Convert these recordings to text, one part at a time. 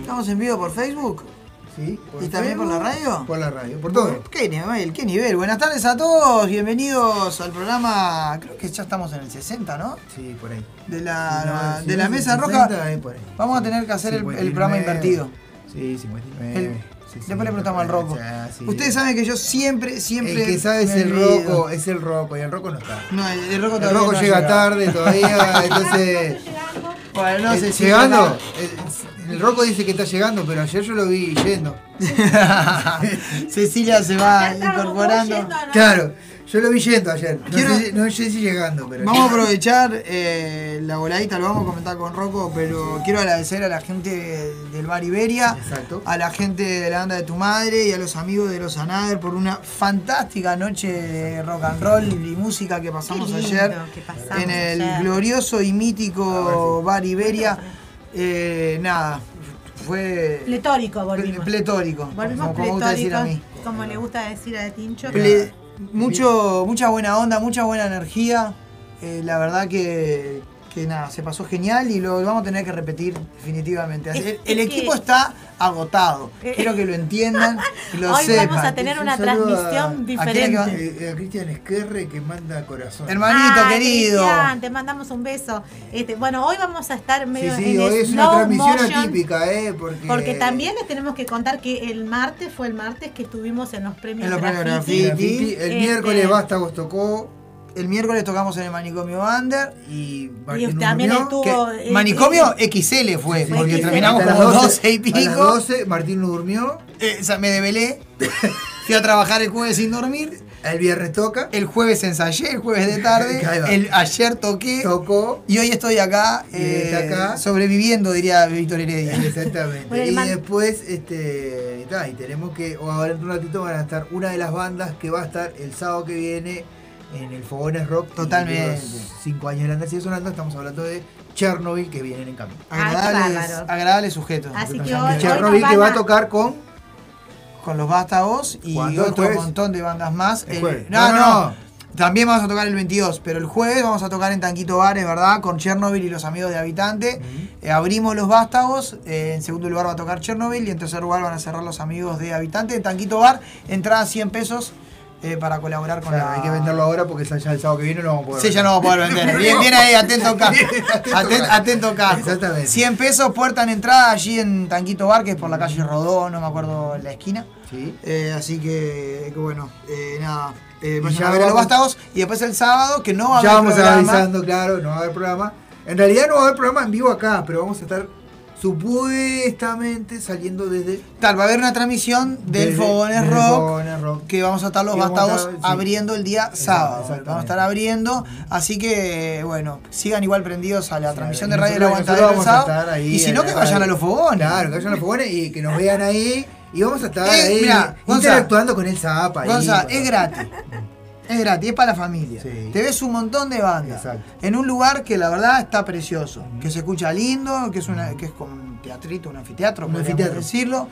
¿Estamos en vivo por Facebook? Sí, ¿Y también por la radio? Por la radio, por todo. ¿Qué nivel? ¿Qué nivel? Buenas tardes a todos, bienvenidos al programa, creo que ya estamos en el 60, ¿no? Sí, por ahí. De la, No, de la mesa 60, roja. eh, por ahí. Vamos a tener que hacer el, el 59. programa invertido. Sí, 59. El- sí, sí, Después le preguntamos al Rocco. Ah, sí. Ustedes saben que yo siempre, siempre. El que sabe es el. Rocco, es el Rocco, y el Rocco no está. No, el, el Rocco El todavía Rocco no ha llega llegado. tarde todavía, entonces. Bueno, no eh, sé si llegando, llega. el, Rocco dice que está llegando, pero ayer yo lo vi yendo. Cecilia se va incorporando. todos yendo, ¿no? Claro, yo lo vi yendo ayer. No, Quiero- sé, si- no sé si llegando, pero. Vamos a aprovechar eh, la voladita, lo vamos a comentar con Rocco, pero quiero agradecer a la gente del Bar Iberia, Exacto. a la gente de la banda de tu madre y a los amigos de los Anader por una fantástica noche de rock and roll y música que pasamos lindo ayer que pasamos en el ayer. glorioso y mítico Bar Iberia. Eh, nada, fue Pletórico volvimos. pletórico, volvimos como, como me gusta decir a mí. como le gusta decir a Tincho. Ple- mucho, mucha buena onda, mucha buena energía. Eh, la verdad que, que nada, se pasó genial y lo vamos a tener que repetir definitivamente. Es- El, es el que- equipo está agotado. Eh, Quiero que lo entiendan y lo Hoy sepan. vamos a tener Un una transmisión ¿a quién diferente. Eh, a Cristian Esquerre que manda corazón. Hermanito querido. Cristian, te mandamos un beso. Este, bueno, hoy vamos a estar Sí, medio sí, en hoy es una slow transmisión motion, atípica, ¿eh? Porque, Porque también les tenemos que contar que el martes fue el martes que estuvimos en los premios En los premios Graffiti. Graffiti. El Este- miércoles Vástagos tocó El miércoles tocamos en el manicomio Under. y Y también durmió. estuvo- que manicomio XL fue, Fue porque XL. terminamos como las 12 y A las pico. 12, Martín no durmió, Eh, o sea, me develé. Fui a trabajar el jueves sin dormir. el viernes toca, El jueves ensayé, el jueves de tarde. El, ayer toqué. tocó. Y hoy estoy acá, eh, acá. sobreviviendo, diría Víctor Heredia. Exactamente. Bueno, y man- después, este, ta, y tenemos que, o ahora en un ratito van a estar una de las bandas que va a estar el sábado que viene en el Fogones Rock. Totalmente. Los Cinco años de la sigue sonando, estamos hablando de Chernobyl que vienen en camino. Agradables, bárbaro. agradables sujetos. Así que Chernobyl hoy- Chernobyl que va a tocar con Con los Vástagos y ¿Cuándo? ¿El otro jueves? montón de bandas más. El El- jueves. no, No, no, no. También vamos a tocar el 22, pero el jueves vamos a tocar en Tanquito Bar, es verdad, con Chernobyl y los amigos de Habitante. Eh, abrimos los Vástagos, eh, en segundo lugar va a tocar Chernobyl y en tercer lugar van a cerrar los amigos de Habitante. En Tanquito Bar, entrada 100 pesos eh, para colaborar con la... hay que venderlo ahora porque ya el sábado que viene no vamos a poder. Sí, ya no vamos a poder vender. Bien, bien ahí, atento acá. Atento, atento acá. Exactamente. 100 pesos, puerta en entrada allí en Tanquito Bar, que es por la calle Rodó, no me acuerdo la esquina. Sí. Eh, así que, que bueno, eh, nada. Eh, vayan ya a ver a los vamos- vástagos y después el sábado, que no va a Ya haber vamos programa. avisando, claro, no va a haber programa. En realidad no va a haber programa en vivo acá, pero vamos a estar supuestamente saliendo desde Tal, va a haber una transmisión del Fogones Rock. Fogones Rock. Que vamos a estar los sí. abriendo el día sábado. Vamos a estar abriendo. Así que, bueno, sigan igual prendidos a la transmisión de Radio nosotros- Aguantadero el sábado. ahí Y si no, que vayan a los fogones. Claro, que vayan a los fogones y que nos vean ahí. Y vamos a estar Eh, ahí mirá, Gonza. interactuando con el Zapa. Gonza, es gratis. Es gratis, es para la familia. Sí. Te ves un montón de bandas. Exacto. En un lugar que la verdad está precioso. Que se escucha lindo, que es una, que es como un teatrito, un anfiteatro, Un podríamos anfiteatro. decirlo.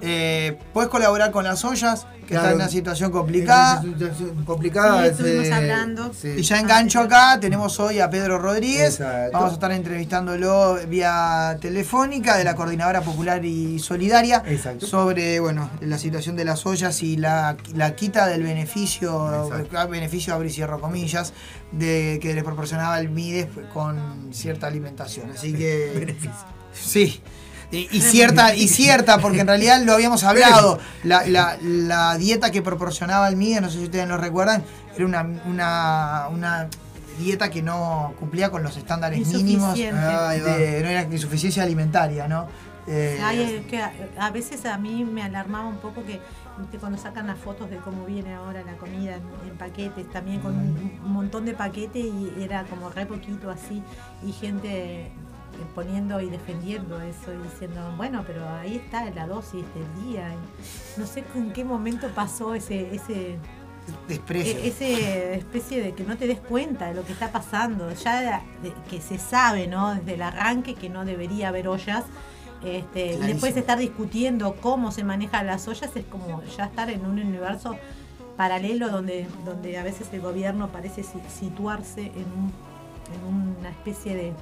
Eh, puedes colaborar con las ollas, que Claro. está en una situación complicada. Es una situación complicada. Sí, estuvimos eh, hablando. sí. Y ya engancho acá, tenemos hoy a Pedro Rodríguez. Exacto. Vamos a estar entrevistándolo vía telefónica de la Coordinadora Popular y Solidaria Exacto. sobre bueno, la situación de las ollas y la, la quita del beneficio, Exacto. beneficio abro y cierro comillas, de que les proporcionaba el MIDES con cierta alimentación. Así que. Beneficio. Sí. Y, y cierta, y cierta, porque en realidad lo habíamos hablado. La, la- la dieta que proporcionaba el MIDE, no sé si ustedes lo recuerdan, era una, una, una dieta que no cumplía con los estándares mínimos. De- no era insuficiencia alimentaria, ¿no? Eh, Ay, es que a, a veces a mí me alarmaba un poco que viste, cuando sacan las fotos de cómo viene ahora la comida en, en paquetes, también con un, un montón de paquetes y era como re poquito así, y gente eh, poniendo y defendiendo eso y diciendo, bueno, pero ahí está la dosis del día. no sé en qué momento pasó ese, ese, desprecio. e- ese especie de que no te des cuenta de lo que está pasando, ya de- de- que se sabe, ¿no? Desde el arranque que no debería haber ollas. Este, y después estar discutiendo cómo se manejan las ollas es como ya estar en un universo paralelo donde, donde a veces el gobierno parece si- situarse en un en una especie de,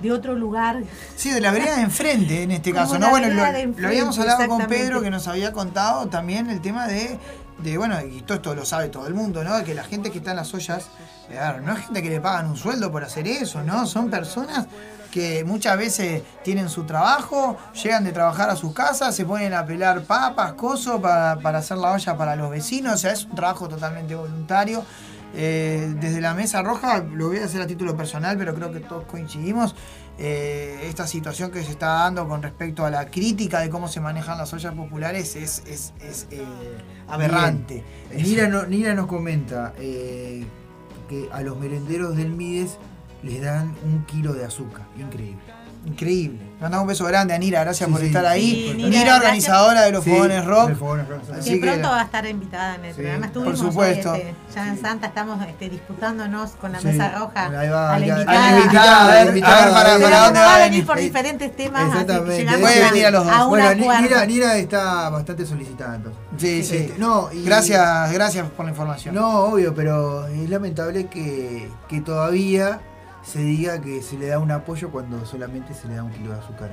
de otro lugar. Sí, de la vereda de enfrente en este caso, ¿no? Bueno, lo, de lo enfrente, habíamos hablado con. Pedro que nos había contado también el tema de, de, bueno, y todo esto lo sabe todo el mundo, ¿no? Que la gente que está en las ollas, eh, claro, no es gente que le pagan un sueldo por hacer eso, ¿no? Son personas que muchas veces tienen su trabajo, llegan de trabajar a sus casas, se ponen a pelar papas, coso para, para hacer la olla para los vecinos, o sea, es un trabajo totalmente voluntario. Eh, desde la Mesa Roja, lo voy a hacer a título personal, pero creo que todos coincidimos, eh, esta situación que se está dando con respecto a la crítica de cómo se manejan las ollas populares es, es, es, eh, aberrante. Nira, no- Nira nos comenta que a los merenderos del Mides les dan un kilo de azúcar. Increíble. Increíble. Mandamos un beso grande a Nira, gracias Sí, por sí. estar ahí. Nira, Nira, organizadora de los Sí, Fogones Rock. Fogones Rock, Que Así que- pronto va a estar invitada en el Sí, programa. por Estuvimos supuesto. hoy, este, ya en Santa estamos este, disputándonos con la Sí. mesa roja Ahí va, a la invitada. a la invitada, a ver, a ver para- para como dónde va a venir por Eh, diferentes temas, así que Exactamente. a, venir a los dos. Bueno. Nira, Nira está bastante solicitada entonces. Sí, sí. Este, no, y- Gracias, gracias por la información. No, obvio, pero es lamentable que, que todavía se diga que se le da un apoyo cuando solamente se le da un kilo de azúcar.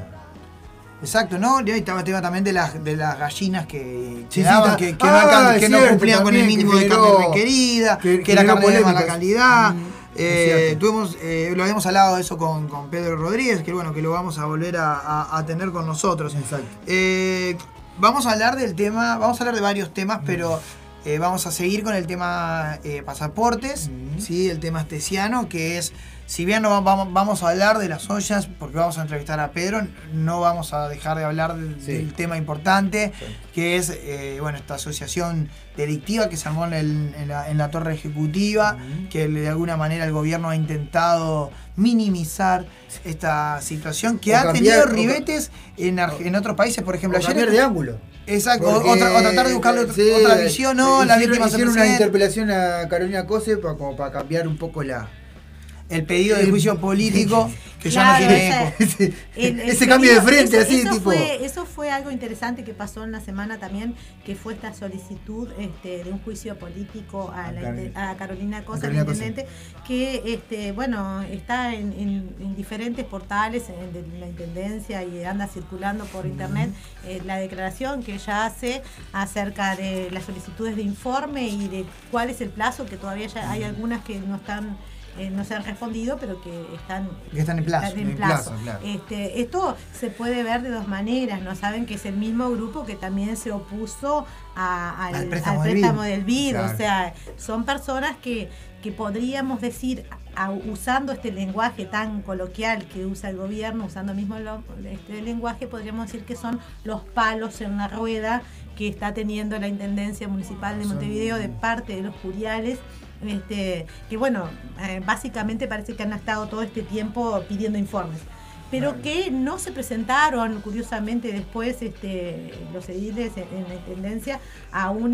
Exacto, ¿no? Y estaba el tema también de las, de las gallinas que, Sí, daban, que, que no, Ah, no cumplían con el mínimo de carne requerida, que que, era generó carne de mala polémicas. calidad. Mm, Eh, tuvimos, eh, lo habíamos hablado de eso con, con Pedro Rodríguez, que bueno, que lo vamos a volver a, a- a tener con nosotros. Exacto. Eh, vamos a hablar del tema, vamos a hablar de varios temas, pero eh, vamos a seguir con el tema pasaportes, Mm. ¿sí? el tema estesiano, que es, si bien no va- vamos, a hablar de las ollas, porque vamos a entrevistar a Pedro, no vamos a dejar de hablar del, Sí. del tema importante, Sí. que es eh, bueno, esta asociación delictiva que se armó en, el- en la, en la torre ejecutiva, que de alguna manera el gobierno ha intentado minimizar esta situación, que O ha cambiar- tenido o ribetes en, Arge- en otros países, por ejemplo, O ayer cambiar de ángulo. Exacto, o, Porque, o tra- o tratar de buscarle otra, sí, otra visión, no, la hicieron, víctima se hicieron una interpelación a Carolina Cose pa- como para cambiar un poco la. El pedido de el- juicio político que ya no tiene eco. ese, El- el ese cambio de frente, eso- así, eso tipo. Fue, eso fue algo interesante que pasó en la semana también, que fue esta solicitud este, de un juicio político a, A la a Carolina Cosa, Cosa. intendente, que este, bueno, está en, en- en diferentes portales en- de la intendencia y anda circulando por internet eh, la declaración que ella hace acerca de las solicitudes de informe y de cuál es el plazo, que todavía ya hay algunas que no están eh, no se han respondido, pero que están Que están en plazo. están en en plazo. plazo, claro. Este, esto se puede ver de dos maneras, ¿no? Saben que es el mismo grupo que también se opuso a- al, Al al préstamo del BID. Claro. O sea, son personas que, que podríamos decir, usando este lenguaje tan coloquial que usa el gobierno, usando mismo lo- este lenguaje, podríamos decir que son los palos en la rueda que está teniendo la Intendencia Municipal de Montevideo de parte de los curiales este, que bueno, eh, básicamente parece que han estado todo este tiempo pidiendo informes, pero que no se presentaron, curiosamente, después este, los ediles en, en la intendencia a un,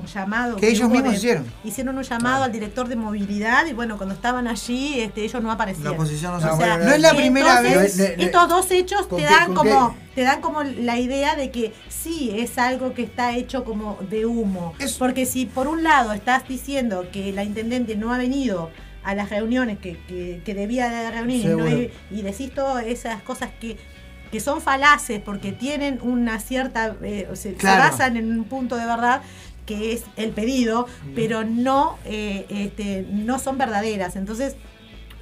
un llamado. Que ellos mismos de- hicieron. Hicieron un llamado al director de movilidad y bueno, cuando estaban allí, este, ellos no La aparecieron. oposición no se O sea, no es la primera entonces, vez. Estos dos hechos ¿Con te dan como qué? te dan como la idea de que sí es algo que está hecho como de humo. Es- Porque si por un lado estás diciendo que la intendente no ha venido a las reuniones que, que, que debía de reunir y, no hay- y decís todas esas cosas que, que son falaces porque tienen una cierta, eh, o sea, Claro. se basan en un punto de verdad que es el pedido, pero no, eh, este, no son verdaderas. Entonces,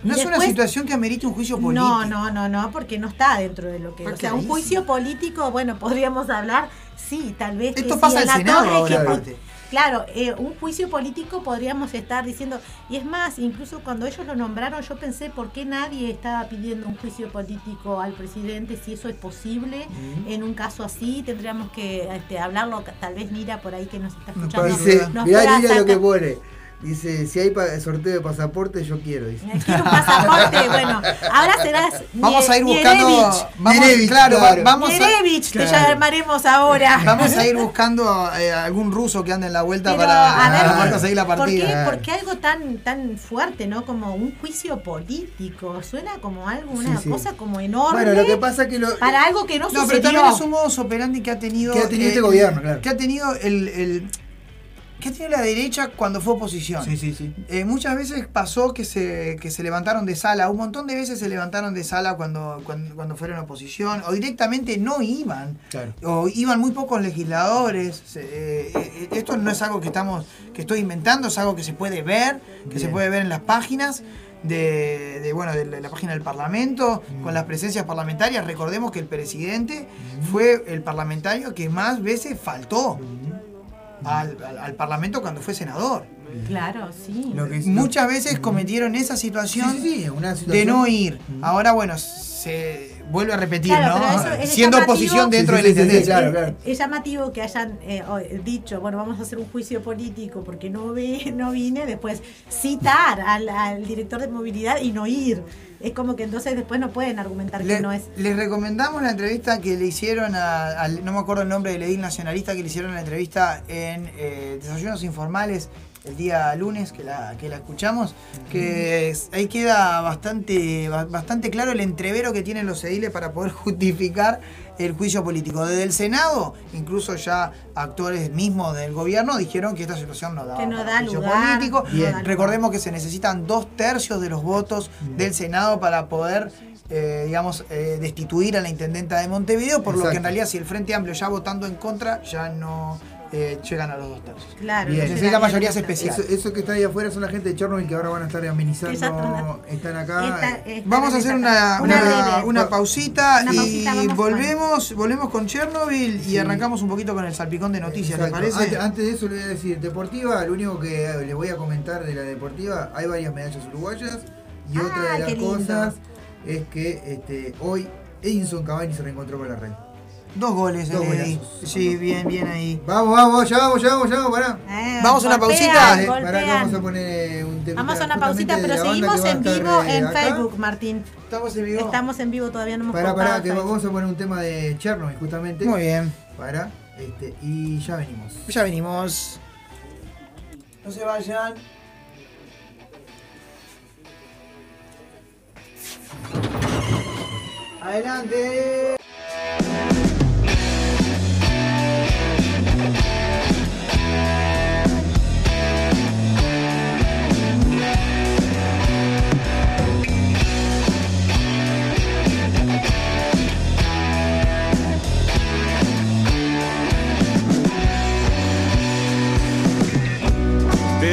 No es una situación que amerite un juicio político. no, no, no, no, porque no está dentro de lo que. Está O sea, un juicio político, bueno, podríamos hablar, sí, tal vez. que Esto si pasa en al la Senado torre ahora, aparte. Claro, eh, un juicio político podríamos estar diciendo, y es más, incluso cuando ellos lo nombraron, yo pensé por qué nadie estaba pidiendo un juicio político al presidente, si eso es posible. En un caso así, tendríamos que este, hablarlo, tal vez Mira por ahí que nos está escuchando. Nos mirá lo que pone. Dice, si hay sorteo de pasaporte, yo quiero. Dice. Quiero un pasaporte, bueno, ahora serás Vamos a ir buscando. Nierevich. Vamos, Nierevich, claro, claro. vamos a, te Claro. llamaremos ahora. vamos a ir buscando eh, algún ruso que ande en la vuelta Pero, para, a ver, para poder conseguir la ¿Por partida. qué, por qué algo tan tan fuerte, no? Como un juicio político. Suena como algo, una Sí, sí. cosa como enorme. Bueno, lo que pasa es que lo, para algo que no, No, pero sucedió. también es un modus operandi que ha tenido. Que ha tenido este gobierno, claro. Que ha tenido el. el- que tiene la derecha cuando fue oposición. Sí, sí, sí. Eh, muchas veces pasó que se, que se levantaron de sala, un montón de veces se levantaron de sala cuando, cuando, cuando fueron oposición, o directamente no iban, Claro. o iban muy pocos legisladores. Eh, eh, esto no es algo que estamos, que estoy inventando, es algo que se puede ver, que se puede ver en las páginas. De, de, bueno de la, la página del Parlamento Mm. con las presencias parlamentarias recordemos que el presidente fue el parlamentario que más veces faltó al, al- al Parlamento cuando fue senador Claro, sí. Lo que es- Muchas veces cometieron esa situación Sí, sí, sí, una de no ir. Ahora, bueno, se vuelve a repetir, Claro, pero ¿no? eso es Siendo oposición dentro Sí, de sí, la intendencia. claro, es, claro. es llamativo que hayan eh, dicho, bueno, vamos a hacer un juicio político porque no, vi, no vine, después citar al, al director de movilidad y no ir. Es como que entonces después no pueden argumentar Le- que no es. Les recomendamos la entrevista que le hicieron a- al, no me acuerdo el nombre del edil nacionalista, que le hicieron la entrevista en eh, Desayunos Informales el día lunes, que la, que la escuchamos, que es- ahí queda bastante, ba- bastante claro el entrevero que tienen los ediles para poder justificar el juicio político. Desde el Senado, incluso ya actores mismos del gobierno dijeron que esta situación no da, Que no para da juicio lugar, político. no. Recordemos que se necesitan dos tercios de los votos del Senado para poder, eh, digamos, eh, destituir a la intendenta de Montevideo, por lo que en realidad si el Frente Amplio ya votando en contra, ya no eh, llegan a los dos tercios. Claro, Bien. daría mayorías lugar. especiales. Eso, eso que está ahí afuera son la gente de Chernobyl que ahora van a estar amenizando. Están- acá. Esta- eh, esta Vamos a hacer una, Una una, breve. una pausita Una y volvemos, volvemos con Chernobyl y Sí. arrancamos un poquito con el salpicón de noticias, ¿te Exacto. parece? Antes, antes de eso le voy a decir, deportiva, lo único que les voy a comentar de la deportiva, hay varias medallas uruguayas y Ah, otra de las cosas es que este, hoy Edinson Cavani se reencontró con la red. Dos goles, Dos golazos. Sí, bien, bien ahí. Vamos, vamos, ya vamos, ya vamos, ya vamos, pará. Eh, Vamos a una pausita. Pará que vamos a poner un temita Vamos a una pausita, pero seguimos en vivo eh, en acá. Facebook, Martín. Estamos en vivo. Estamos en vivo, todavía no hemos Pará, pará, que vamos a poner un tema de Chernobyl justamente. Muy bien. Para, este, y ya venimos. Ya venimos. No se vayan. Adelante.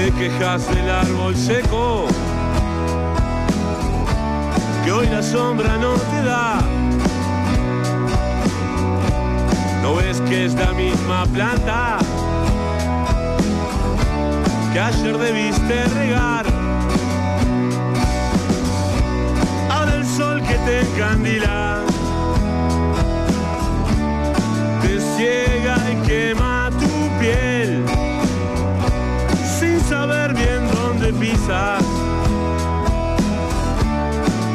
Te quejas del árbol seco, que hoy la sombra no te da. No ves que es la misma planta que ayer debiste regar. Ahora el sol que te encandila te ciega y quema pisas.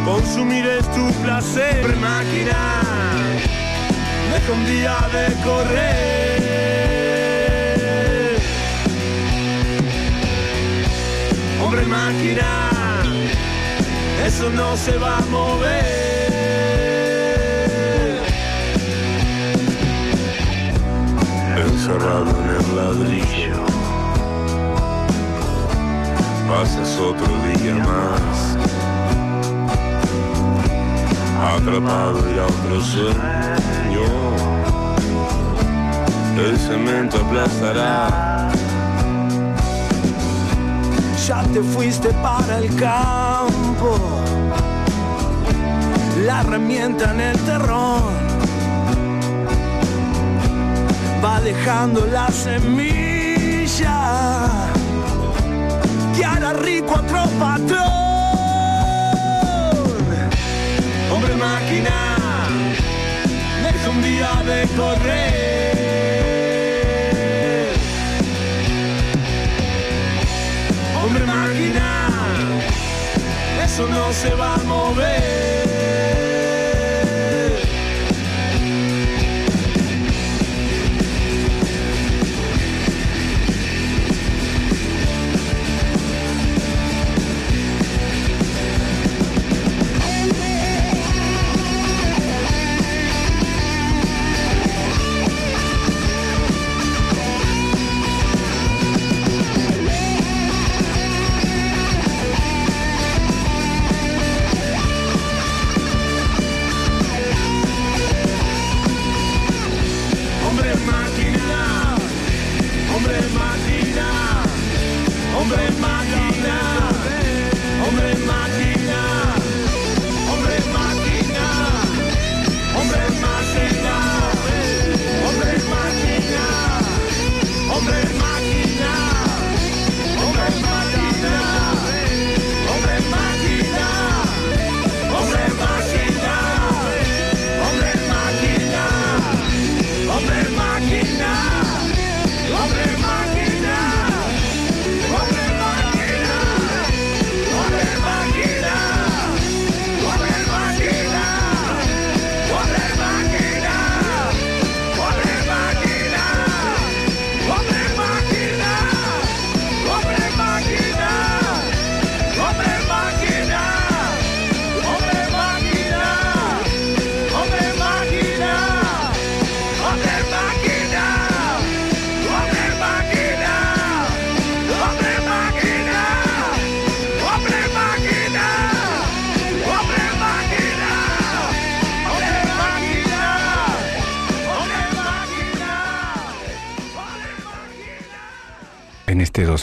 Consumir es tu placer, máquina, deja un día de correr. Hombre máquina, eso no se va a mover. Encerrado en el ladrillo pasas otro día más. Atrapado y a otro sueño, el cemento aplastará. Ya te fuiste para el campo, la herramienta en el terrón va dejando la semilla a otro patrón. Hombre máquina, deja un día de correr. Hombre máquina, eso no se va a mover.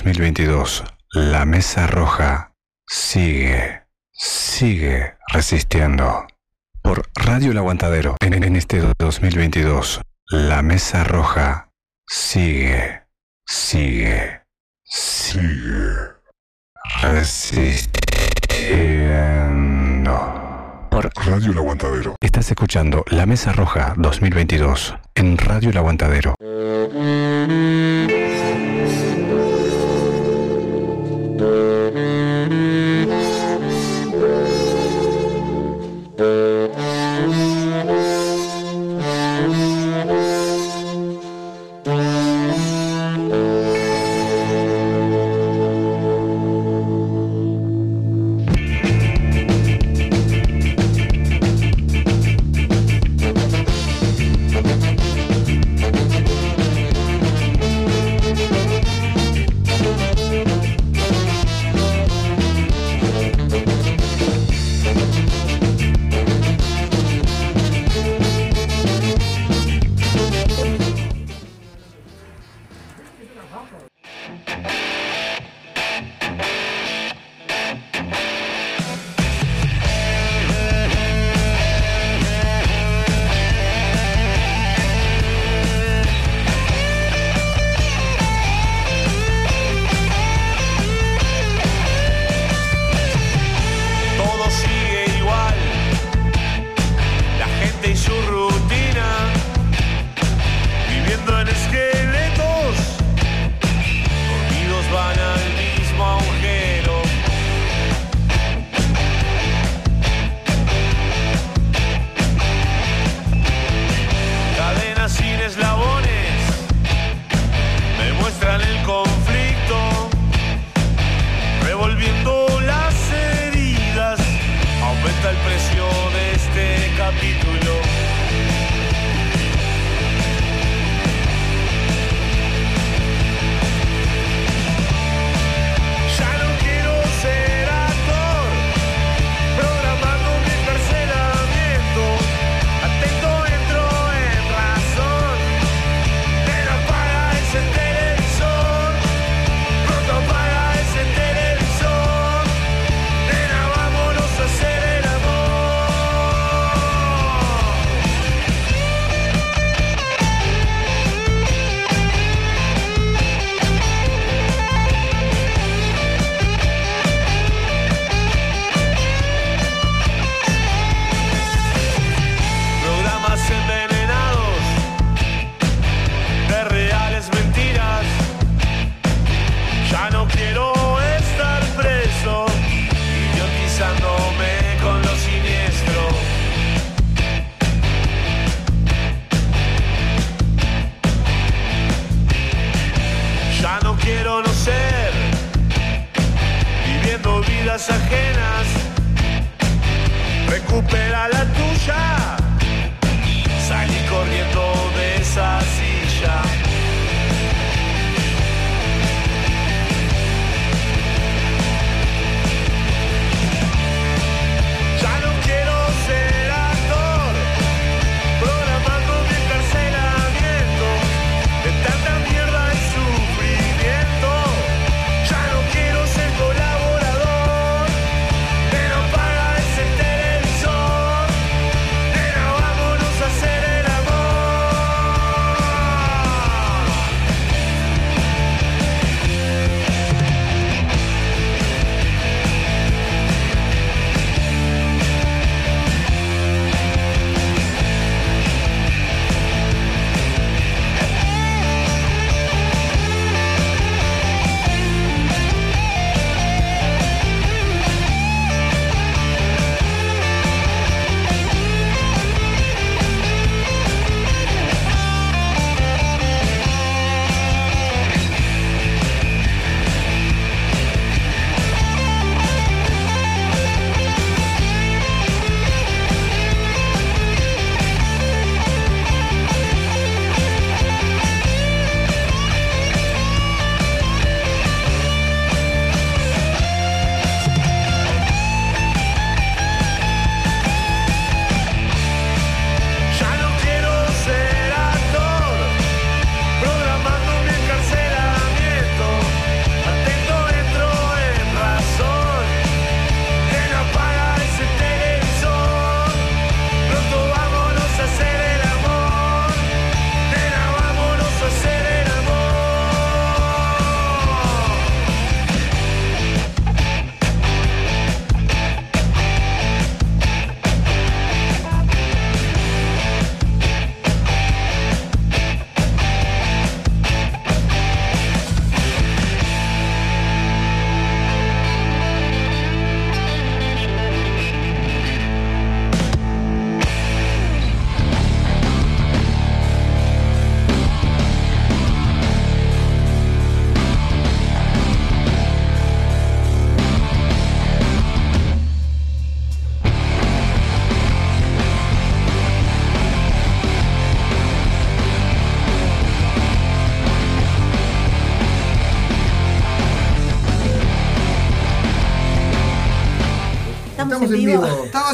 2022, la Mesa Roja sigue, sigue resistiendo. Por Radio El Aguantadero, en, en este 2022, la Mesa Roja sigue, sigue, sigue resistiendo. Por Radio El Aguantadero. Estás escuchando La Mesa Roja 2022 en Radio El Aguantadero.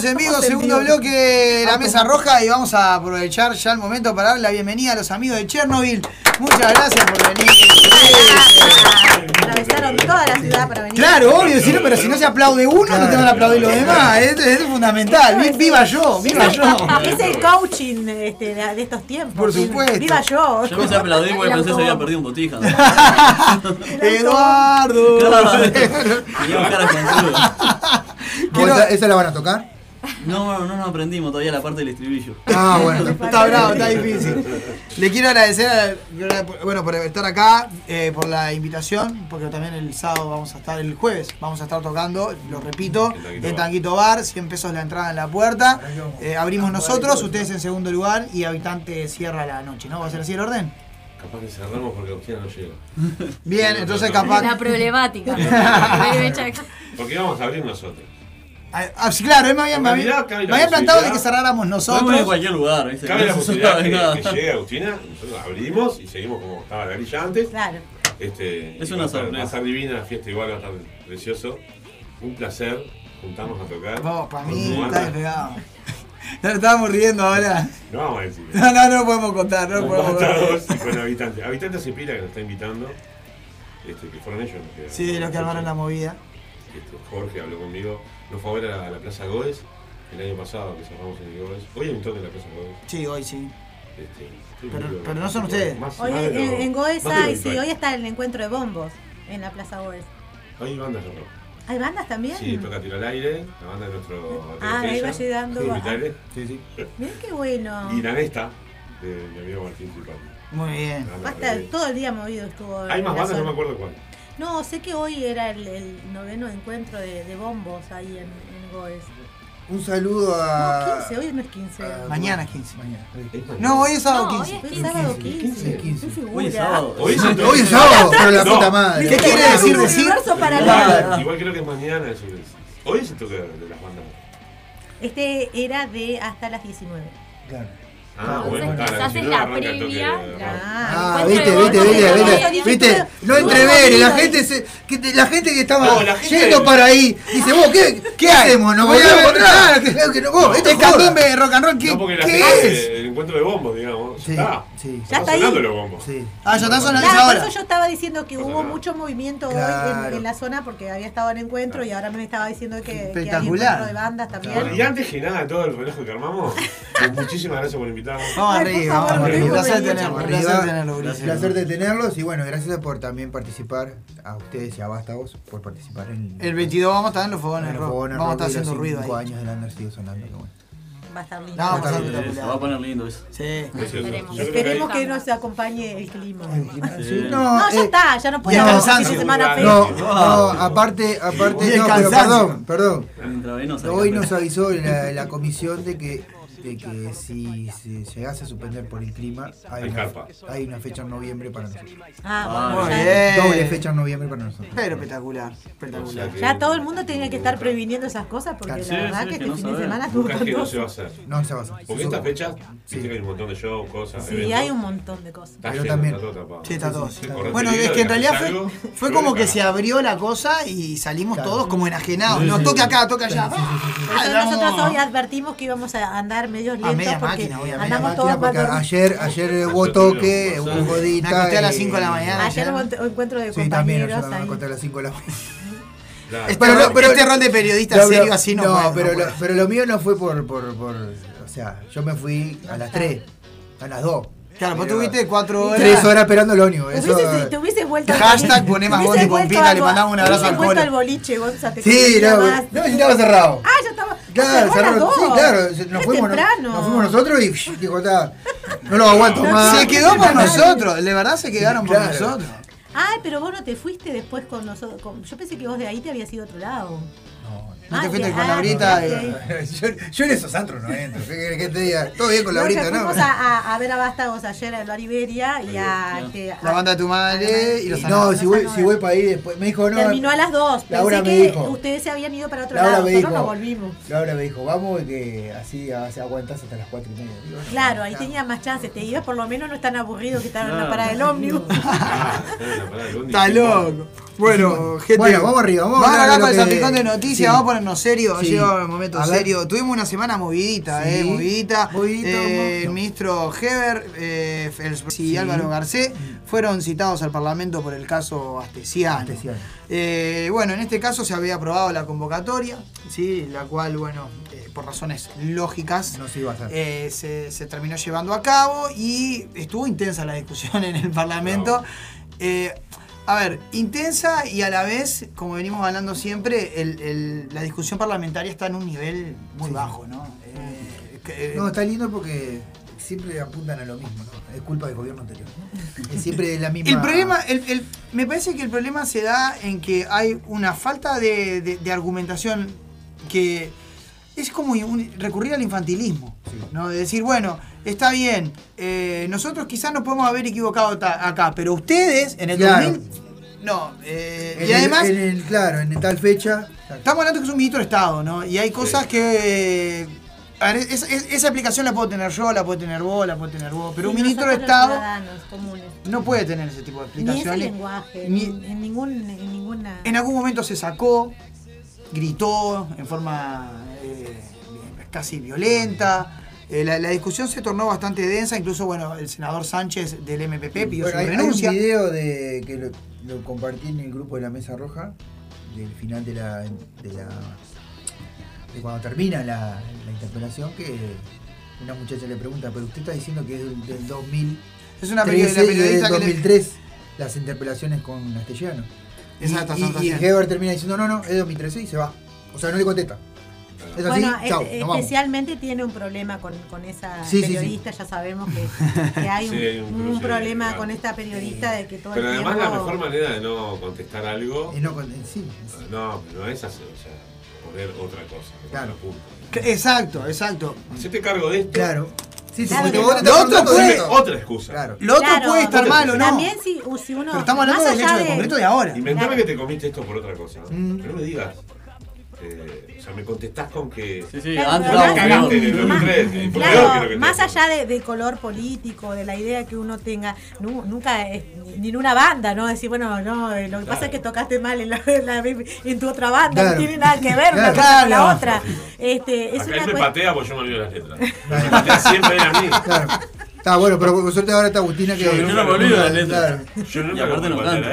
Estamos en vivo, segundo bloque de la mesa roja y vamos a aprovechar ya el momento para darle la bienvenida a los amigos de Chernobyl. Muchas gracias por venir. Atravesaron toda la ciudad para venir. Claro, obvio, si no, pero si no se aplaude uno, no te van a aplaudir los demás. Es, es fundamental. Vi- Viva yo, viva yo. Es el coaching este, de, estos tiempos. Por supuesto. Viva yo. Yo empecé a aplaudir porque El pensé que se había perdido un botija. Eduardo. Tenía cara conchuda. ¿Vos esa, esa la van a tocar? No, no, no nos aprendimos todavía la parte del estribillo. Ah, bueno. Está bravo, está difícil. Le quiero agradecer, a- bueno, por estar acá, eh, por la invitación, porque también el sábado vamos a estar, el jueves vamos a estar tocando, lo repito, en Tanquito Bar, 100 pesos la entrada en la puerta. Eh, abrimos nosotros, ustedes en segundo lugar y Habitante cierra la noche, ¿no? ¿Va a ser así el orden? Capaz que cerramos porque Agustina no llega. Bien, entonces La capaz... problemática. Porque vamos a abrir nosotros. Ah, ah, sí, claro, él me había, me había, me había plantado de que cerráramos ir en nosotros. cualquier lugar, ¿viste? Cabe la No posibilidad que, que llegue Agustina, nosotros abrimos y seguimos como estaba la grilla antes. Claro. Este, Es una sorpresa. Va a estar divina la fiesta, igual va a estar precioso. Un placer juntarnos a tocar. Vos, para mí está despegado. Nos estábamos riendo ahora. No vamos a decir. No, no, no lo podemos contar, no Con podemos contar. Con Habitantes. Habitantes y Pila que nos está invitando. Este, que fueron ellos. los que- Sí, los que armaron la movida. Este, Jorge habló conmigo. Nos fue a ver a la, Plaza Goes el año pasado que cerramos en el Goes. Hoy hay un toque en la Plaza Goes. Sí, hoy sí. Este, Pero- pero no son ustedes. más- Hoy más en, lo- en más Goes hay, sí, hoy está el encuentro de bombos en la Plaza Goes. Hay bandas de rock. ¿Hay bandas también? Sí, toca tiro al aire, la banda de nuestro. Ah, de ahí va llegando. Ah. Sí, sí. Mirá qué bueno. Y la Nesta, de mi amigo Martín Tripati. Muy bien. La banda Va a estar de- todo el día movido estuvo. Hay más bandas, no me acuerdo cuál. No, sé que hoy era el, el noveno encuentro de, de bombos ahí en, en Goes. Un saludo No, a. 15, hoy no es 15. a- Mañana es 15. Mañana. No, hoy es sábado No, hoy 15. es Hoy es sábado 15, 15. 15. Qué figura. Hoy es sábado. Hoy es, Hoy es sábado, pero la No. puta madre. ¿Qué quiere decir Un decir? paralelo. Igual, igual creo que es mañana es. Hoy es el toque de, de las bandas. Este era de hasta las 19. Claro. Ah, Entonces, bueno, quizás claro, es no la previa, de- Ah, encuentro viste, de viste, viste, viste, no, viste, no, no no, entrevere, la no, gente se, que la gente que estaba No, la gente- yendo para ahí, dice, vos, ¿qué, qué hacemos? ¿Nos Volvemos vamos a. Claro, que, que no, vos, Este es de rock and roll, ¿qué, No, porque la ¿qué gente, es? el encuentro de bombos, digamos. Sí, está. Sí. Ya Están está ahí. sonando los bombos. Sí. Ah, ya está sonando Claro, por ahora. eso yo estaba diciendo que hubo nada. mucho movimiento hoy en, la zona porque había estado en encuentro y ahora me estaba diciendo que, que hay Espectacular. encuentro de bandas también. Y antes que nada, todo el relajo que armamos, pues muchísimas gracias por invitarnos. Vamos arriba, vamos arriba. Un placer mucho. tenerlo, un placer de tenerlos y bueno, gracias por también participar, a ustedes y a Vástagos, por participar en El 22 vamos a estar en los fogones Vamos a estar haciendo ruido cinco ahí. años del Under sigue sonando, que bueno. Va a estar lindo. No, va a estar Sí, espectacular. Se va a poner lindo eso. Sí. Esperemos. Esperemos que nos acompañe el clima. Sí. No, ya eh, está, ya no puede haber fin de semana feo. No, no, aparte, aparte, no, pero perdón, perdón. Hoy nos avisó la, la comisión de que, de que si se llegase a suspender por el clima, hay Hay una, carpa. hay una fecha en noviembre para nosotros. Ah, Muy bueno, ya. Doble fecha en noviembre para nosotros. Pero espectacular, O sea espectacular. que- ya todo el mundo tenía que estar previniendo esas cosas porque Sí, la verdad sí, que que este no fin de semana es que no se va a hacer. No se va a hacer. Porque Se esta supo. fecha, Sí. que hay un montón de shows, cosas. Sí, eventos. hay un montón de cosas. Está Pero lleno, también- está todo tapado. Sí, está todo. Sí, está corre todo. Bueno, es que en realidad fue, como que se abrió la cosa y salimos Claro. todos como enajenados. Sí, No, sí, toque sí. acá, toque allá. Ah, nosotros hoy advertimos que íbamos a andar medio lentos media porque máquina, a media andamos Máquina, todos porque ayer, ayer hubo toque, hubo jodita. Me acosté a las y- 5 de la mañana. Ayer hubo ent- encuentro de Sí, también, yo compañeros me acosté a las 5 de la mañana. Claro. Este, Pero rol, no, pero- este rol de periodista No, serio así no, no, puede, no pero, puede. lo, pero lo mío no fue por, por, por. O sea, yo me fui a las 3, a las 2. Claro, vos Pero- tuviste 4 horas. 3 horas esperando el. Te Eso, hubieses, te hubieses vuelto al Hashtag boliche. poné más al le mandamos un abrazo te hubieses al vuelto al boliche, Gonza, te sí, no, más. no, estaba cerrado. Ah, ya estaba. Claro, cerrado. Sí, claro, nos fuimos, nos nosotros y psh, dijo, está, no lo aguanto más. Se quedó por nosotros, de verdad se quedaron por Claro. nosotros. Ay, pero vos no te fuiste después con nosotros. con- Yo pensé que vos de ahí te habías ido a otro lado. No te fuiste con Laurita. y- yo, yo en esos antros no entro. ¿Qué que te diga? Todo bien con No, Laurita, ¿no? fuimos a, a- a ver a Vástagos ayer a Iberia y a, La banda de tu madre y los No, si voy, si voy para ahí después. Me dijo, no. Terminó a las dos. Laura Pensé me que dijo. ustedes se habían ido para otro Laura lado. me Nosotros dijo. nos volvimos. Laura me dijo, vamos y que así a- se aguantas hasta las 4 y media. Digo, no, Claro, ahí ya. tenía más chances. Te ibas, por lo menos no es tan aburrido que estar en la Claro. parada del ómnibus. En la. Está loco. Bueno, gente. Bueno, vamos arriba, vamos a Vamos hablar acá de con el salpicón de Sí. vamos a ponernos serios, Sí. el momento A serio. Tuvimos una semana movidita, Sí. eh, movidita. Movidito, Eh, el ministro Heber eh, y Sí. Álvaro Garcé fueron citados al Parlamento por el caso Astesiano. Astesiano. Eh, bueno, en este caso se había aprobado la convocatoria, ¿sí? la cual, bueno, eh, por razones lógicas, No se iba a hacer. eh, se, se terminó llevando a cabo y estuvo intensa la discusión en el Parlamento. Eh, a ver, intensa y a la vez, como venimos hablando siempre, el- el- la discusión parlamentaria está en un nivel muy Sí. bajo, ¿no? Eh, que- No, está lindo porque siempre apuntan a lo mismo, ¿no? Es culpa del gobierno anterior. ¿no? Es siempre la misma. El problema, el- el- me parece que el problema se da en que hay una falta de, de- de argumentación que es como un- recurrir al infantilismo, Sí. ¿no? De decir, bueno, está bien, eh, nosotros quizás nos podemos haber equivocado ta- acá, pero ustedes en el Claro. 2000, no, eh, En y el- además en el- claro, en tal fecha. estamos hablando que es un ministro de Estado, ¿no? Y hay cosas que a ver, es- es- esa explicación la puedo tener yo, la puedo tener vos, la puedo tener vos, pero Sí, un ministro de Estado no puede tener ese tipo de Ni ese explicaciones. lenguaje, ni, en, ningún, en ninguna. En algún momento se sacó, gritó en forma eh, casi violenta. Eh, la, la discusión se tornó bastante densa, incluso bueno, el senador Sánchez del MPP pidió Bueno, su hay, hay renuncia. un video de, que lo, lo compartí en el grupo de la Mesa Roja, del final de la. de, la, de cuando termina la, la interpelación, que una muchacha le pregunta, pero usted está diciendo que es del, del 2000. Es una y del periodista que le- 2003 las interpelaciones con Castellano. Y, Exacto, y, y recién. Heber termina diciendo, no, no, es 2013 y se va. O sea, no le contesta. Es así, Bueno, chau, es- nos vamos. especialmente tiene un problema con, con esa Sí, sí, sí. periodista, ya sabemos que, que hay un, Sí, hay un un cruce, problema claro. con esta periodista de que todo Pero el además tiempo... la mejor manera de no contestar algo, Y no con- sí, no, no es hacer, o sea, poner otra cosa, Claro. Que- Exacto, exacto. Hacete cargo de esto, claro. Sí, sí, Claro, porque vos lo otro puede- esto. otra excusa. Claro. Lo otro Claro, puede estar mal o no. También si, si uno... Pero estamos hablando del hecho de concreto de ahora. Inventame Claro. que te comiste esto por otra cosa. Mm. Pero no me digas. Eh, o sea, me contestás con que. Sí, sí, Claro, más- cagaste en el peor. 2003. y por peor Claro, que más allá de, de color político, de la idea que uno tenga, nu- nunca es ni en una banda, ¿no? Decir, bueno, no, eh, lo que pasa Claro. es que tocaste mal en, la- en la- en tu otra banda, Claro. no tiene nada que ver una Claro. cosa con la otra. Este, es Acá una él me patea porque yo me olvido las letras. Me patea siempre a mí. Está bueno, pero por suerte ahora está Agustina que. Yo no me olvido de las letras. Claro. Yo nunca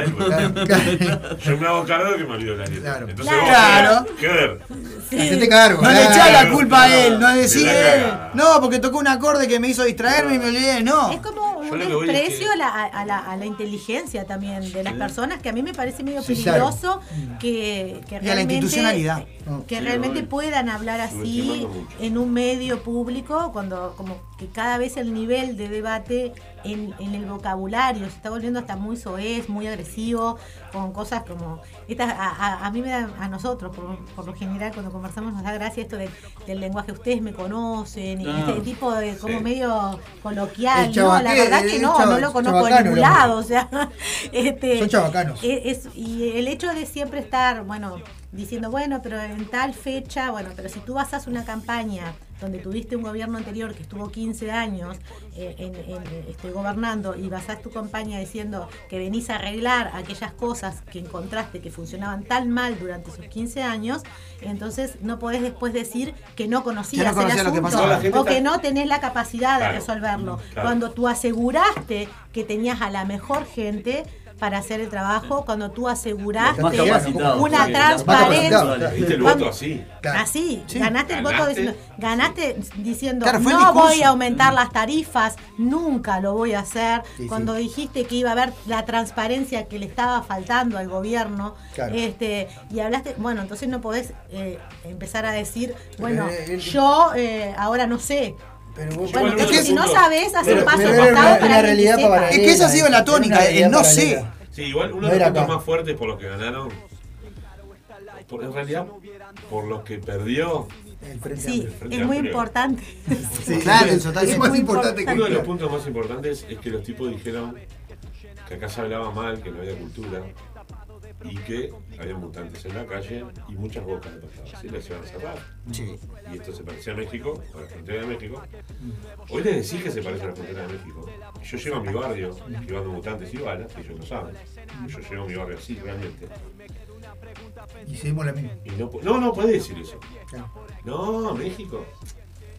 él. Claro, porque claro. Yo me hago cargo que me olvido las letras. Claro. Entonces Claro. ¿qué ver? Hacete cargo. No le claro. echá la culpa a él, no decir Me la él. caga. No, porque tocó un acorde que me hizo distraerme y me olvidé. No. Es como Yo un que es desprecio que- a, la, a, la, a la inteligencia también de las personas que a mí me parece medio Sí, peligroso que, que Y a la realmente, institucionalidad. que Sí, realmente puedan hablar así en un medio público cuando como que cada vez el nivel de debate en, en el vocabulario se está volviendo hasta muy soez, muy agresivo, con cosas como estas a, a- a mí me da a nosotros por, por lo general cuando conversamos nos da gracia esto del, del lenguaje ustedes me conocen y Ah. este tipo de como Sí. medio coloquial no la verdad que no no lo conozco de ningún lado o sea este Son chabacanos. es- es- y el hecho de siempre estar, bueno, diciendo, bueno, pero en tal fecha, bueno, pero si tú basas una campaña donde tuviste un gobierno anterior que estuvo 15 años eh, en, en, este, gobernando y basás tu campaña diciendo que venís a arreglar aquellas cosas que encontraste que funcionaban tan mal durante esos 15 años, entonces no podés después decir que no conocías Que no conocías el que asunto o que no tenés la capacidad de resolverlo. claro. Cuando tú aseguraste que tenías a la mejor gente para hacer el trabajo, cuando tú aseguraste Más capacitado. una transparencia. Más capacitado. ¿Viste el Cuando- voto así? Claro. Así, Sí. ganaste el voto Ganaste. diciendo, ganaste diciendo Claro, no voy a aumentar las tarifas, nunca lo voy a hacer. Sí, Cuando sí. dijiste que iba a haber la transparencia que le estaba faltando al gobierno, Claro. este, y hablaste, bueno, entonces no podés eh, empezar a decir, bueno, eh, el- yo eh, ahora no sé. Pero vos- Bueno, Bueno, entonces si no sabes, hacer Pero- un paso costado para que. Es que esa ha sido la tónica, el no paralela. sé. Sí, igual uno No de los puntos más fuertes por los que ganaron, por- en realidad, por los que perdió, El Sí, es muy importante. Sí, Claro, es, eso está bien. es más Muy importante que uno de los puntos más importantes es que los tipos dijeron que acá se hablaba mal, que no había cultura y que había mutantes en la calle y muchas bocas de pasadas. ¿sí? Las iban a cerrar. Sí. Y esto se parecía a México, a la frontera de México. Hoy les decís que se parece a la frontera de México. Yo llego a mi barrio esquivando mutantes y balas, y ellos lo saben. Yo llego a mi barrio así realmente. Y seguimos la misma. Y no, no, no puede decir eso. No, México.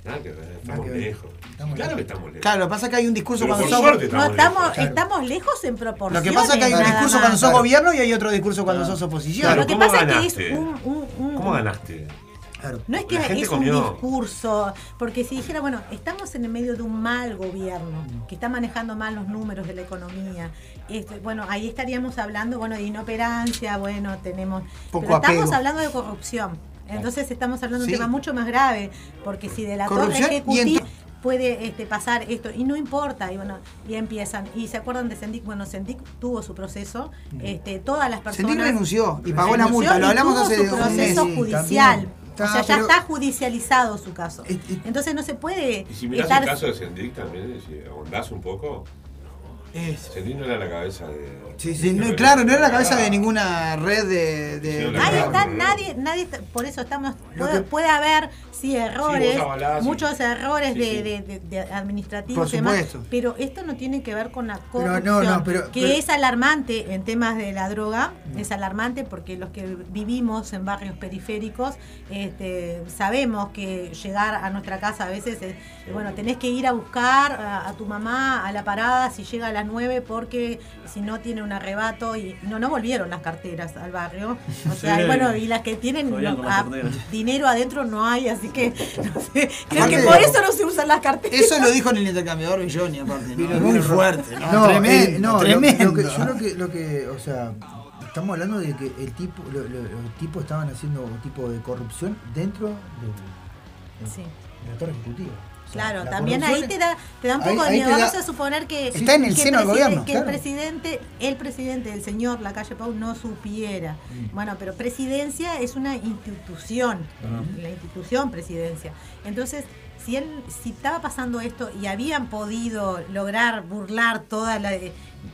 Nada que ver, estamos que ver. lejos. Estamos claro que estamos lejos. Claro, lo que pasa es que hay un discurso Pero cuando sos. suerte No, estamos estamos, lejos. claro. estamos lejos en Lo proporciones. que pasa es que hay un discurso cuando sos Claro. gobierno y hay otro discurso cuando sos oposición. Claro, Lo que ¿cómo pasa es que es un, un- un- ¿Cómo ganaste? Claro. No es que es un comió. discurso, porque si dijera, bueno, estamos en el medio de un mal gobierno, que está manejando mal los números de la economía, este, bueno, ahí estaríamos hablando, bueno, de inoperancia, bueno, tenemos... Poco pero estamos apego. hablando de corrupción. Entonces estamos hablando de Sí. un tema mucho más grave, porque si de la Corrupción torre ejecutiva puede este, pasar esto y no importa y bueno y empiezan y se acuerdan de Sendic bueno Sendic tuvo su proceso este todas las personas Sendic renunció y pagó la multa. Lo hablamos hace su un mes. proceso Sí, judicial también. o sea ya pero- está judicializado su caso entonces no se puede Y si mirás estar el caso de Sendik también, si ahondás un poco, Es- no era la cabeza de. Sí, Sí, no, claro, no era la cabeza de ninguna red de. Sí, Claro, está, nadie, nadie, está- por eso estamos, puede, haber, sí, errores, avalás, muchos errores Sí, de, sí. de- de- de administrativos y demás, pero esto no tiene que ver con la Pero no, corrupción, no, pero- que pero- es alarmante en temas de la droga, es alarmante porque los que vivimos en barrios periféricos este, sabemos que llegar a nuestra casa a veces, es, bueno, tenés que ir a buscar a, a tu mamá a la parada si llega a las 9 porque si no tiene un arrebato y no, no volvieron las carteras al barrio. O sea, Sí. y bueno, y las que tienen no, a- dinero adentro no hay, así que no sé, creo Aparte que por eso no se usan las carteras. Eso lo dijo en el intercambiador Belloni, aparte. ¿no? Muy fuerte, ¿no? No, tremendo, eh, lo- tremendo. Lo, que, yo lo que, lo que, o sea, estamos hablando de que el tipo, lo- lo- los tipos estaban haciendo un tipo de corrupción dentro Sí. de la torre ejecutiva. Claro, la también ahí te da, te da un ahí- poco de ahí miedo. te da- Vamos a suponer que, Está en el que seno del preside- gobierno, Que claro. el presidente, el presidente, el señor Lacalle Pau, no supiera. Mm. Bueno, pero presidencia es una institución, la institución presidencia. Entonces, si él, si estaba pasando esto y habían podido lograr burlar toda la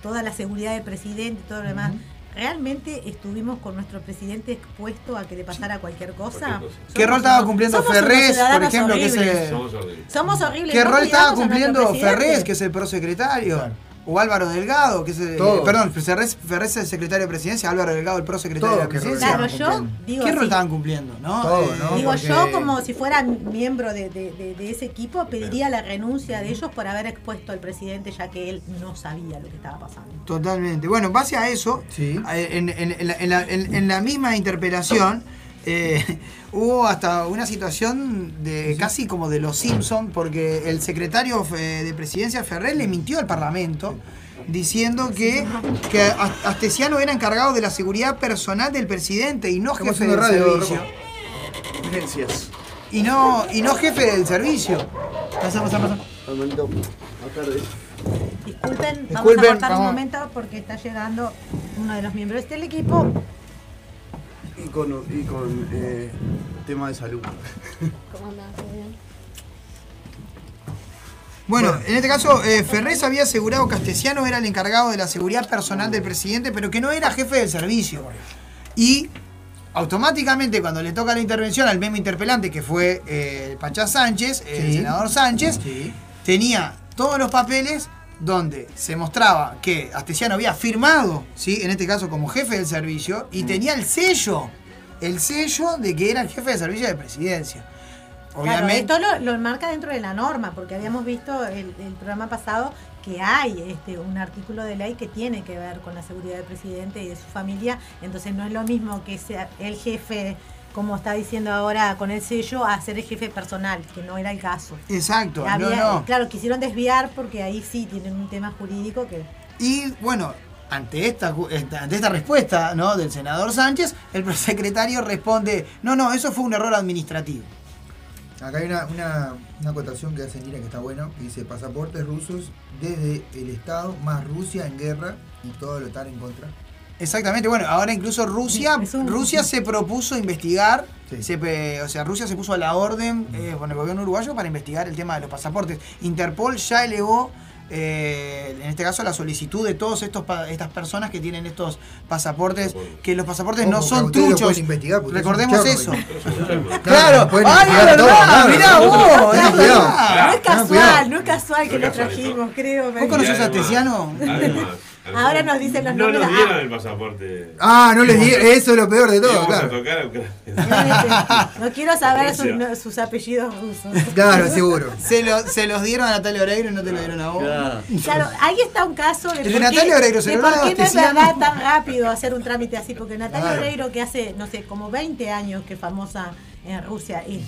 toda la seguridad del presidente y todo lo demás. ¿Realmente estuvimos con nuestro presidente expuesto a que le pasara cualquier cosa? Cualquier cosa. ¿Qué Somos rol estaba cumpliendo Ferrés, por ejemplo, que horribles. se- Somos horribles. Somos horribles. ¿Qué no rol estaba cumpliendo. Ferrés, que es el prosecretario? Claro. O Álvaro Delgado, que es el. Todos. Perdón, Ferrés es el secretario de presidencia, Álvaro Delgado el prosecretario Todos, de ¿qué rol presidencia. Claro, yo digo ¿Qué rol estaban cumpliendo? ¿no? Todo, Eh, ¿no? Digo, Porque- yo como si fuera miembro de, de- de- de ese equipo pediría la renuncia de ellos por haber expuesto al presidente ya que él no sabía lo que estaba pasando. Totalmente. Bueno, en base a eso, Sí. eh, en, en- en la, en la- en- en la misma interpelación, eh, hubo hasta una situación de casi como de los Simpsons, porque el secretario eh, de presidencia Ferrer le mintió al Parlamento diciendo que, que As- Astesiano era encargado de la seguridad personal del presidente y no jefe del radio, servicio. Urgencias. Y no, y no jefe del servicio. Pasa, pasa, pasa. Disculpen, vamos Disculpen, a cortar un momento porque está llegando uno de los miembros del equipo. Y con, y con eh, tema de salud. ¿Cómo andás? ¿Todo bien? Bueno, en este caso, eh, Ferrés había asegurado que Astesiano era el encargado de la seguridad personal del presidente, pero que no era jefe del servicio. Y automáticamente, cuando le toca la intervención al mismo interpelante, que fue eh, Pachá Sánchez, el Sí. senador Sánchez, Sí. tenía todos los papeles donde se mostraba que Astesiano había firmado, ¿sí? en este caso como jefe del servicio, y tenía el sello, el sello de que era el jefe de servicio de presidencia. Claro, esto lo, lo enmarca dentro de la norma, porque habíamos visto el, el programa pasado que hay este, un artículo de ley que tiene que ver con la seguridad del presidente y de su familia, entonces no es lo mismo que sea el jefe, como está diciendo ahora con el sello, a ser el jefe personal, que no era el caso. Exacto, Había- no. Claro, quisieron desviar porque ahí sí tienen un tema jurídico que... Y bueno, ante esta, ante esta respuesta ¿no? del senador Sánchez, el secretario responde, no, no, eso fue un error administrativo. Acá hay una, una, una acotación que hace Nina que está bueno, que dice pasaportes rusos desde el Estado más Rusia en guerra y todo lo tal en contra. Exactamente, bueno, ahora incluso Rusia, Rusia se propuso investigar, Sí. se pe- o sea, Rusia se puso a la orden eh, con el gobierno uruguayo para investigar el tema de los pasaportes. Interpol ya elevó, eh, en este caso, la solicitud de todas estas personas que tienen estos pasaportes, que los pasaportes no Ojo, son truchos. Recordemos eso. Claro, ay, es verdad, claro. mirá vos, es verdad. no es casual, no es casual que lo trajimos, creo. ¿Vos conocés a? Además, Ahora nos dicen los no nombres. nos dieron Ah. el pasaporte. Ah, no les di. Eso es lo peor de todo, a claro. tocar a Ucrania. No quiero saber sus, no- apellidos rusos. Claro, seguro. Se, lo- se los dieron a Natalia Oreiro y no te lo dieron a vos. Claro. Claro, ahí está un caso de El de por Natalia qué, Oreiro, se de lo por qué no verdad tan rápido hacer un trámite así, porque Natalia Claro. Oreiro que hace, no sé, como 20 años que es famosa en Rusia, es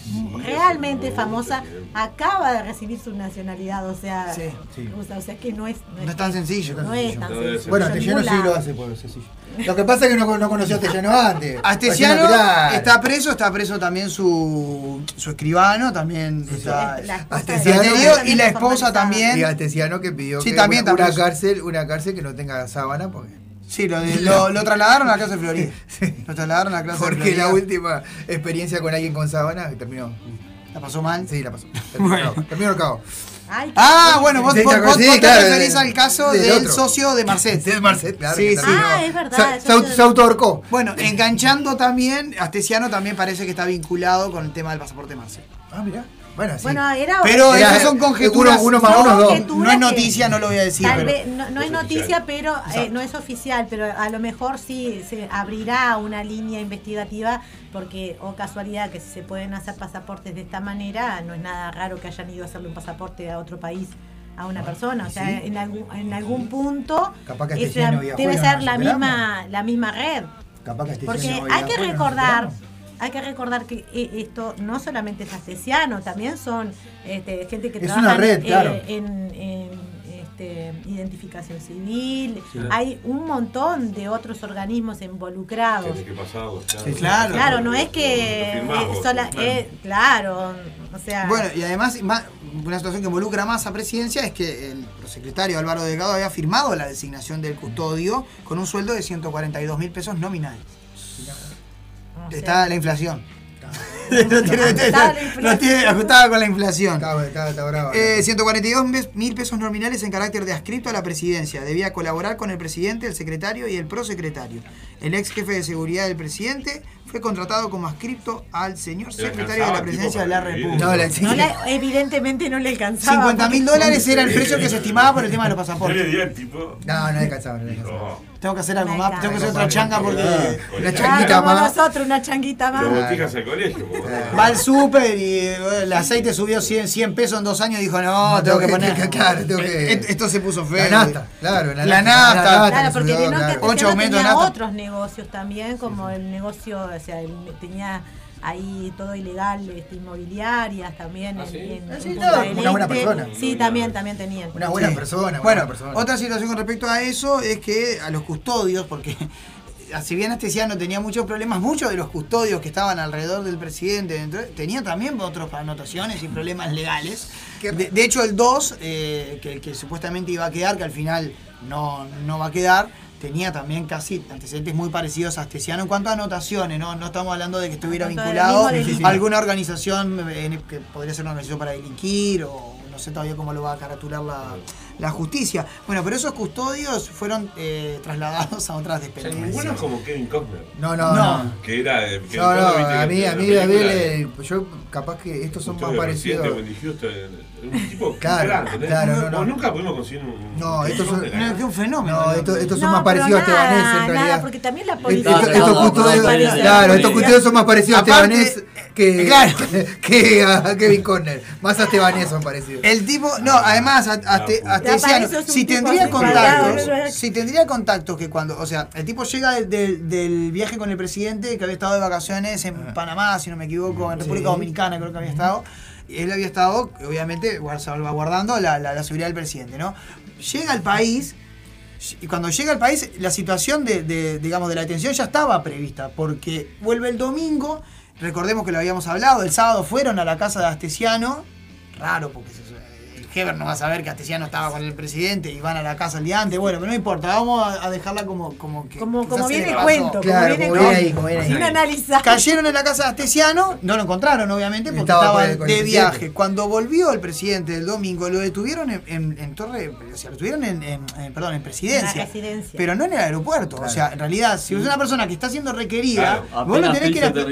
realmente famosa, acaba de recibir su nacionalidad, o sea, Sí, sí. rusa, o sea que no es, No es tan sencillo. no es tan sencillo. Bueno, en Tellano sí lo hace por sencillo. Lo que pasa es que no, no conoció a Tellano antes. Astesiano está preso, está preso también su, su escribano, también está y la también esposa también. Y Astesiano que pidió Sí, que también una, una cárcel, una cárcel que no tenga sábana porque, Sí, lo, de- lo, lo trasladaron a la casa de Florida. Lo trasladaron a la clase de porque Florida. la última experiencia con alguien con sábana terminó. ¿La pasó mal? Sí, la pasó. Terminó, terminó. Ay, Ah, bueno, vos, Sí, vos, sí, vos- te referís de- al caso del del, otro. socio de Marcet. Sí, Marcet, claro. Sí, sí. Ah, es verdad, Se, se se autohorcó. Bueno, enganchando también, Astesiano también parece que está vinculado con el tema del pasaporte Marcet. Ah, mirá. Bueno, sí. Bueno, era Pero Era- esas son conjeturas. uno- uno más uno, dos. No es que- noticia, no lo voy a decir. Tal pero- vez, no, no es No es noticia, pero eh, no es oficial, pero a lo mejor sí se abrirá una línea investigativa porque, o casualidad, que si se pueden hacer pasaportes de esta manera, no es nada raro que hayan ido a hacerle un pasaporte a otro país a una persona. O sea, sí. en, algún, en algún punto y debe ser la misma, la misma red. Capaz que Astesiano Porque hay que recordar. Hay que recordar que eh, esto no solamente es astesiano, también son este, gente que Es trabaja una red, claro. en, en, este, identificación civil. Sí. Hay un montón de otros organismos involucrados. Que claro. Sí, claro. Claro, no es que firmás eh, vos, sola- claro. eh, claro, o sea, Bueno, y además, más- una situación que involucra más a presidencia es que el prosecretario Álvaro Delgado había firmado la designación del custodio con un sueldo de 142 mil pesos nominales. O sea, Está la inflación. no tiene, Ajustada no tiene- con la inflación. Está, está, está bravo. Eh, 142 mil pesos nominales en carácter de adscripto a la presidencia. Debía colaborar con el presidente, el secretario y el prosecretario. El ex jefe de seguridad del presidente fue contratado como adscripto al señor ¿Le secretario de la presidencia de la? República. No, la- sí. no le- evidentemente no le alcanzaba. 50 mil dólares era el precio que se estimaba por el tema de los ¿No le pasaportes. No, no alcanzaba, no alcanzaba. Tengo que hacer algo más, tengo que hacer otra changa porque Una Ah, changuita como más. nosotros, una changuita más. Botijas al colegio. como- va al súper y eh, el aceite subió 100, 100 pesos en dos años y dijo, no, tengo que poner... claro, tengo que- Eh, Esto se puso feo. La nafta, claro. La nafta. Claro, que porque tenía otros negocios también, como el negocio, o sea, tenía ahí todo ilegal, este, inmobiliarias también. ¿Ah, en- sí? en- Ah, en sí, una buena Este. persona. Sí, también, también tenían. Una buena Sí. persona. Bueno, persona. otra situación con respecto a eso es que a los custodios, porque si bien Astesiano tenía muchos problemas, muchos de los custodios que estaban alrededor del presidente dentro, tenían también otras anotaciones y problemas legales. De, de hecho, el 2, eh, que, que supuestamente iba a quedar, que al final no, no va a quedar, tenía también casi antecedentes muy parecidos a Astesiano en cuanto a anotaciones, ¿no? No estamos hablando de que estuviera vinculado a alguna organización eh, que podría ser una organización para delinquir o no sé todavía cómo lo va a caratular la, la justicia. Bueno, pero esos custodios fueron eh, trasladados a otras O sea, dependencias. ninguno es como Kevin Costner. No, no, No. no. Que era. eh, Kevin No, no, a mí, a mí, a mí, yo capaz que estos son más parecidos. Un tipo Claro, grande, ¿entendés? claro, No- no, no. o nunca pudimos conseguir un. No, acá. que un fenómeno. No, estos, estos son más parecidos a nada, Estebanés en realidad. Nada, porque también la Estos- policía. estos parece- claro, estos custodios son más parecidos a Aparte, Estebanés que, claro. que a Kevin Conner. Más a Estebanés son parecidos. El tipo, no, además, a- a- Aste- Ah, es si tendría contactos, si tendría contactos que cuando, o sea, el tipo llega del, del- del viaje con el presidente que había estado de vacaciones en Panamá, si no me equivoco, en República Sí. Dominicana creo que había estado, él había estado, obviamente, guard- salvaguardando la, la- seguridad del presidente, ¿no? Llega al país, y cuando llega al país, la situación de, digamos, de la detención ya estaba prevista, porque vuelve el domingo, recordemos que lo habíamos hablado, el sábado fueron a la casa de Astesiano, raro porque se- Heber no va a saber que Astesiano estaba con el presidente y van a la casa el día antes, bueno, pero no importa, vamos a, a dejarla como, como que... Como, como viene el cuento, Claro, como viene como el viene ahí, cuento, como viene ahí. sin analizar. Cayeron en la casa de Astesiano, no lo encontraron obviamente porque Estaba de viaje. Cuando volvió el presidente el domingo, lo detuvieron en, en- en Torre, o sea, lo detuvieron en, en- en- perdón, en presidencia. En la residencia. Pero no en el aeropuerto. O sea, en realidad, si es una persona que está siendo requerida, Claro, vos no tenés que ir a- Vos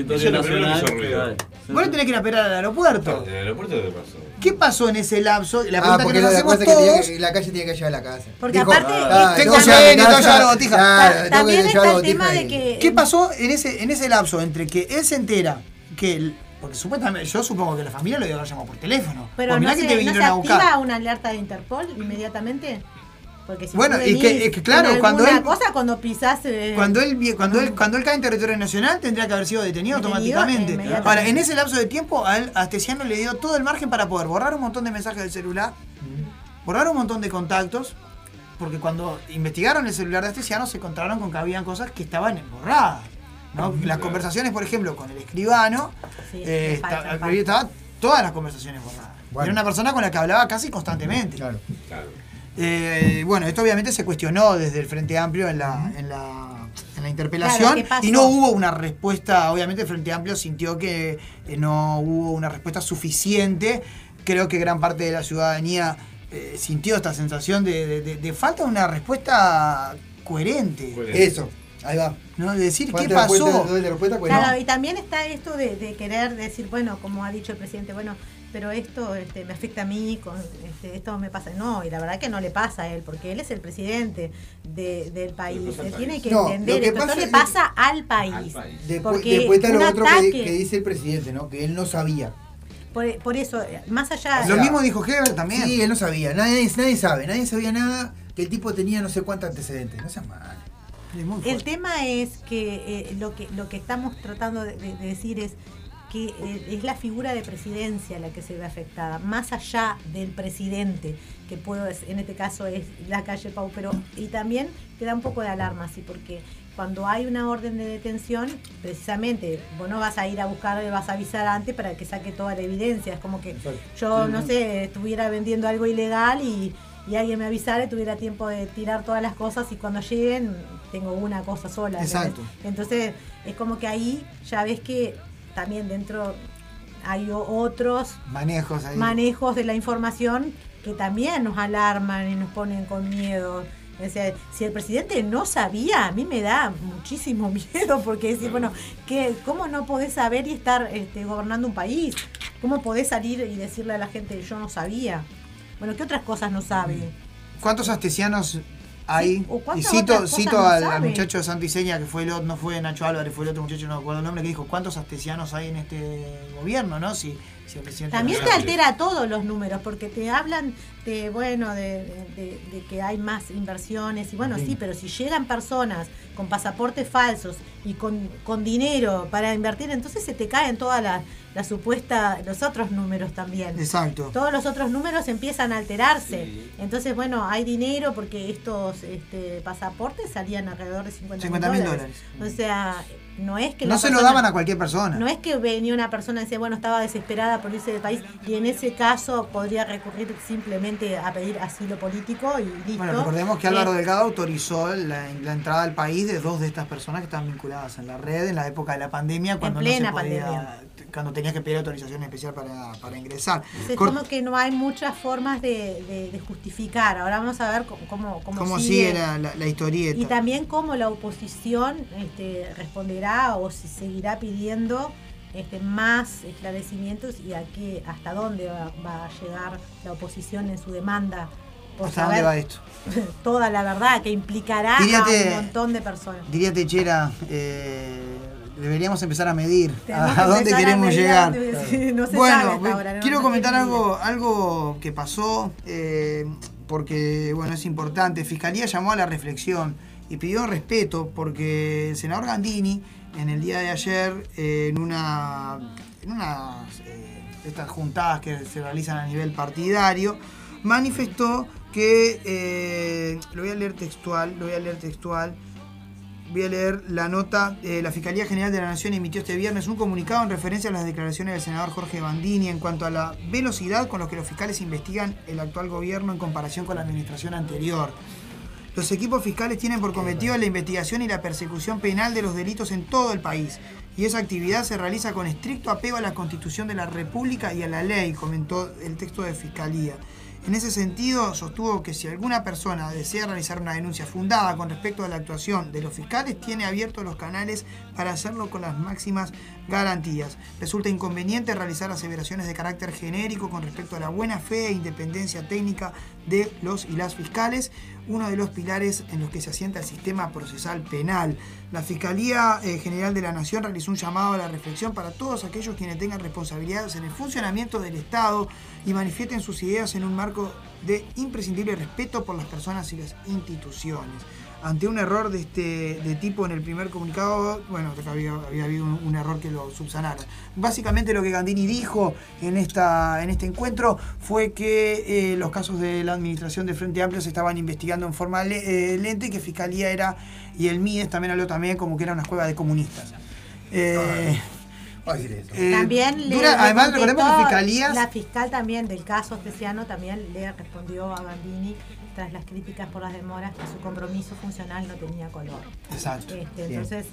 le tenés que ir a esperar al aeropuerto. ¿En el aeropuerto qué pasó? ¿Qué pasó en ese lapso? La Ah, pregunta porque que nos la hacemos que todos. que- la calle tenía que llevar a la casa. Porque Dijo, aparte, ah, tengo tengo que sueño, llevar a tengo la que llevar la casa. botija. También está el tema de que. ¿Qué pasó en ese, en ese lapso entre que él se entera que. el- porque supuestamente, yo supongo que la familia lo dio haber llamado por teléfono. Pero Pues no se, que te ¿no vinieron se a buscar. activa una alerta de Interpol inmediatamente. Porque si Bueno, y que- es que claro, cuando él- cosa cuando pisás eh, Cuando él, vi- cuando, él, cuando él cae en territorio nacional tendría que haber sido detenido, Detenido automáticamente. Ahora, en ese lapso de tiempo, a él, a Astesiano le dio todo el margen para poder borrar un montón de mensajes del celular, borrar un montón de contactos, porque cuando investigaron el celular de Astesiano se encontraron con que habían cosas que estaban borradas. ¿no? Las conversaciones, por ejemplo, con el escribano, Sí, eh, todas las conversaciones borradas. Bueno. Era una persona con la que hablaba casi constantemente. Claro. Claro. Eh, bueno, esto obviamente se cuestionó desde el Frente Amplio en la, en la, en la interpelación y no hubo una respuesta, obviamente el Frente Amplio sintió que eh, no hubo una respuesta suficiente, creo que gran parte de la ciudadanía eh, sintió esta sensación de, de- de- de falta de una respuesta coherente, Coherente. Eso, ahí va. ¿no? De decir qué respuesta- pasó. respuesta, pues Claro, no. y también está esto de, de querer decir, bueno, como ha dicho el presidente, bueno, pero esto este, me afecta a mí, con, este, esto me pasa. No, y la verdad que no le pasa a él, porque él es el presidente de- del país. Él tiene que No, entender lo que esto. Esto pasa le pasa al país. Al país. Después, Porque después está lo un otro que, ataque- que dice el presidente, ¿no? Que él no sabía. Por, por eso, más allá Lo sea, mismo dijo Heber también. Sí, él no sabía. Nadie, nadie sabe. Nadie sabía nada que el tipo tenía no sé cuántos antecedentes. No seas mal. El tema es que, eh, lo que lo que estamos tratando de decir es que eh, es la figura de presidencia la que se ve afectada, más allá del presidente, que puedo en este caso es la calle Pau, pero y también te da un poco de alarma, sí, porque cuando hay una orden de detención, precisamente vos no vas a ir a buscar, vas a avisar antes para que saque toda la evidencia, es como que Exacto. yo, no sé, estuviera vendiendo algo ilegal y, y alguien me avisara y tuviera tiempo de tirar todas las cosas y cuando lleguen tengo una cosa sola. Exacto. Entonces es como que ahí ya ves que también dentro hay otros Manejos ahí. manejos de la información que también nos alarman y nos ponen con miedo. O sea, si el presidente no sabía, a mí me da muchísimo miedo porque decir, bueno, ¿qué, ¿cómo no podés saber y estar este, gobernando un país? ¿Cómo podés salir y decirle a la gente, yo no sabía? Bueno, ¿qué otras cosas no sabe? ¿Cuántos astesianos hay? Sí, y cito, cito no al, muchacho de Santa Iseña, que fue el otro, no fue Nacho Álvarez, fue el otro muchacho, no me acuerdo el nombre, que dijo, ¿cuántos astesianos hay en este gobierno? ¿no? Si, También te altera todos los números, porque te hablan de, bueno, de, de- de que hay más inversiones, y bueno, sí, pero si llegan personas con pasaportes falsos y con, con dinero para invertir, entonces se te caen todas las la supuesta, los otros números también. Exacto. Todos los otros números empiezan a alterarse. Entonces, bueno, hay dinero porque estos este, pasaportes salían alrededor de 50 50 mil mil dólares. O sea, no es que No se lo daban a cualquier persona. no es que venía una persona y decía, bueno, estaba desesperada por irse del país y en ese caso podría recurrir simplemente a pedir asilo político y listo. Bueno, recordemos que Álvaro Eh, Delgado autorizó la, la entrada al país de dos de estas personas que estaban vinculadas en la red en la época de la pandemia, cuando plena no se podía, pandemia. Cuando tenías que pedir autorización especial para, para ingresar. entonces, Cor- como que no hay muchas formas de, de- de justificar. Ahora vamos a ver cómo, cómo, cómo ¿Cómo sigue. sigue la, la- la historieta? Y también cómo la oposición este, responderá o si seguirá pidiendo este, más esclarecimientos y a qué, hasta dónde va, va a llegar la oposición en su demanda. por ¿Hasta dónde va esto? Toda la verdad que implicará Diríate- a un montón de personas. Diría Techera, eh, deberíamos empezar a medir a, dónde empezar a queremos medir llegar. no se sabe bueno, ahora, no- quiero comentar algo, algo que pasó, eh, porque bueno, es importante. Fiscalía llamó a la reflexión y pidió respeto porque el senador Gandini, en el día de ayer, eh, en una en unas eh, estas juntadas que se realizan a nivel partidario, manifestó que eh, lo voy a leer textual, lo voy a leer textual. Voy a leer la nota. eh, la Fiscalía General de la Nación emitió este viernes un comunicado en referencia a las declaraciones del senador Jorge Bandini en cuanto a la velocidad con la que los fiscales investigan el actual gobierno en comparación con la administración anterior. Los equipos fiscales tienen por cometido la investigación y la persecución penal de los delitos en todo el país. Y esa actividad se realiza con estricto apego a la Constitución de la República y a la ley, comentó el texto de Fiscalía. En ese sentido, sostuvo que si alguna persona desea realizar una denuncia fundada con respecto a la actuación de los fiscales, tiene abiertos los canales para hacerlo con las máximas garantías. Resulta inconveniente realizar aseveraciones de carácter genérico con respecto a la buena fe e independencia técnica de los y las fiscales, uno de los pilares en los que se asienta el sistema procesal penal. La Fiscalía eh, General de la Nación realizó un llamado a la reflexión para todos aquellos quienes tengan responsabilidades en el funcionamiento del Estado y manifiesten sus ideas en un marco de imprescindible respeto por las personas y las instituciones. Ante un error de este de tipo en el primer comunicado, bueno, había, había habido un, un error que lo subsanara. Básicamente lo que Gandini dijo en, esta, en este encuentro fue que eh, los casos de la administración de Frente Amplio se estaban investigando en forma le- eh, lenta y que Fiscalía era, y el MIDES también habló también como que era una cueva de comunistas. Eh, eh, También le, dura- le además recordemos que contestó Fiscalías... La fiscal también del caso especiano también le respondió a Gandini tras las críticas por las demoras que su compromiso funcional no tenía color. Exacto. Este, entonces,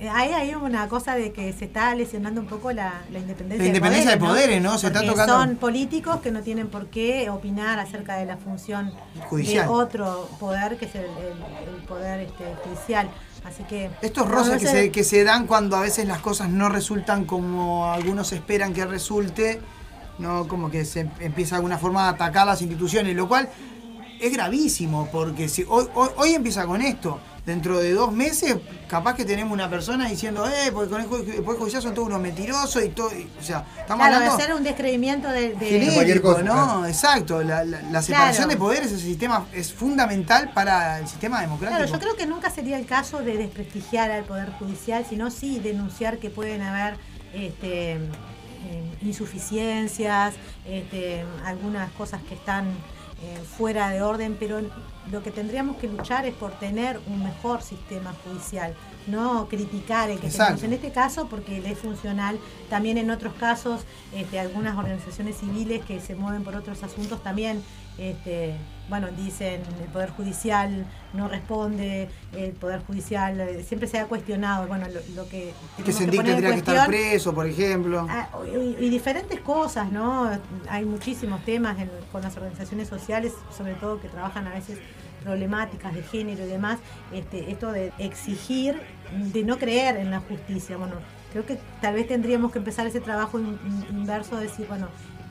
eh, ahí hay una cosa de que se está lesionando un poco la, la independencia, La independencia de poderes, ¿no? Se está tocando- Son políticos que no tienen por qué opinar acerca de la función Judicial. de otro poder, que es el, el- el poder este, judicial. Así que. Estos roces no que sé- se, que se dan cuando a veces las cosas no resultan como algunos esperan que resulte, no como que se empieza de alguna forma a atacar las instituciones, lo cual es gravísimo, porque si hoy, hoy, hoy empieza con esto, dentro de dos meses capaz que tenemos una persona diciendo, eh, porque con el juez, judicial son todos unos mentirosos y todo, y- o sea, estamos Claro, de hablando hacer un descreimiento de. de- Cualquier genérico, cosa, ¿no? claro. Exacto, la, la- la separación Claro. de poderes es, el sistema, es fundamental para el sistema democrático. Claro, yo creo que nunca sería el caso de desprestigiar al Poder Judicial, sino sí denunciar que pueden haber este, eh, insuficiencias, este, algunas cosas que están eh, fuera de orden, pero lo que tendríamos que luchar es por tener un mejor sistema judicial, no criticar el que tenemos. En este caso porque es funcional, también en otros casos este, algunas organizaciones civiles que se mueven por otros asuntos también este, bueno, dicen el Poder Judicial no responde, el Poder Judicial eh, siempre se ha cuestionado, bueno, lo, lo que... que Sendic tendría que estar preso, por ejemplo. ah, y, y diferentes cosas, ¿no? Hay muchísimos temas en- con las organizaciones sociales, sobre todo que trabajan a veces problemáticas de género y demás, este, esto de exigir, de no creer en la justicia. Bueno, creo que tal vez tendríamos que empezar ese trabajo in- in- inverso, de decir, bueno,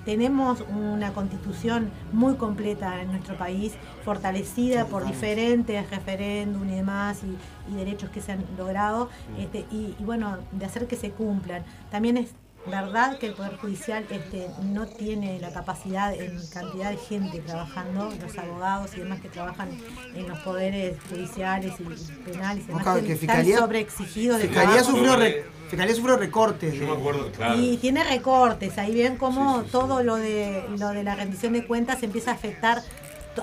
tenemos una constitución muy completa en nuestro país, fortalecida por diferentes referéndum y demás y, y derechos que se han logrado, este, y, y bueno, de hacer que se cumplan. También es verdad que el Poder Judicial este, no tiene la capacidad en cantidad de gente trabajando, los abogados y demás que trabajan en los poderes judiciales y penales, y demás, que están Fiscalía- sobreexigidos de Fiscalía sufrió, Fiscalía sufrió recortes. Yo me acuerdo, claro. Y tiene recortes, ahí ven cómo Sí, sí, sí. todo lo de lo de la rendición de cuentas empieza a afectar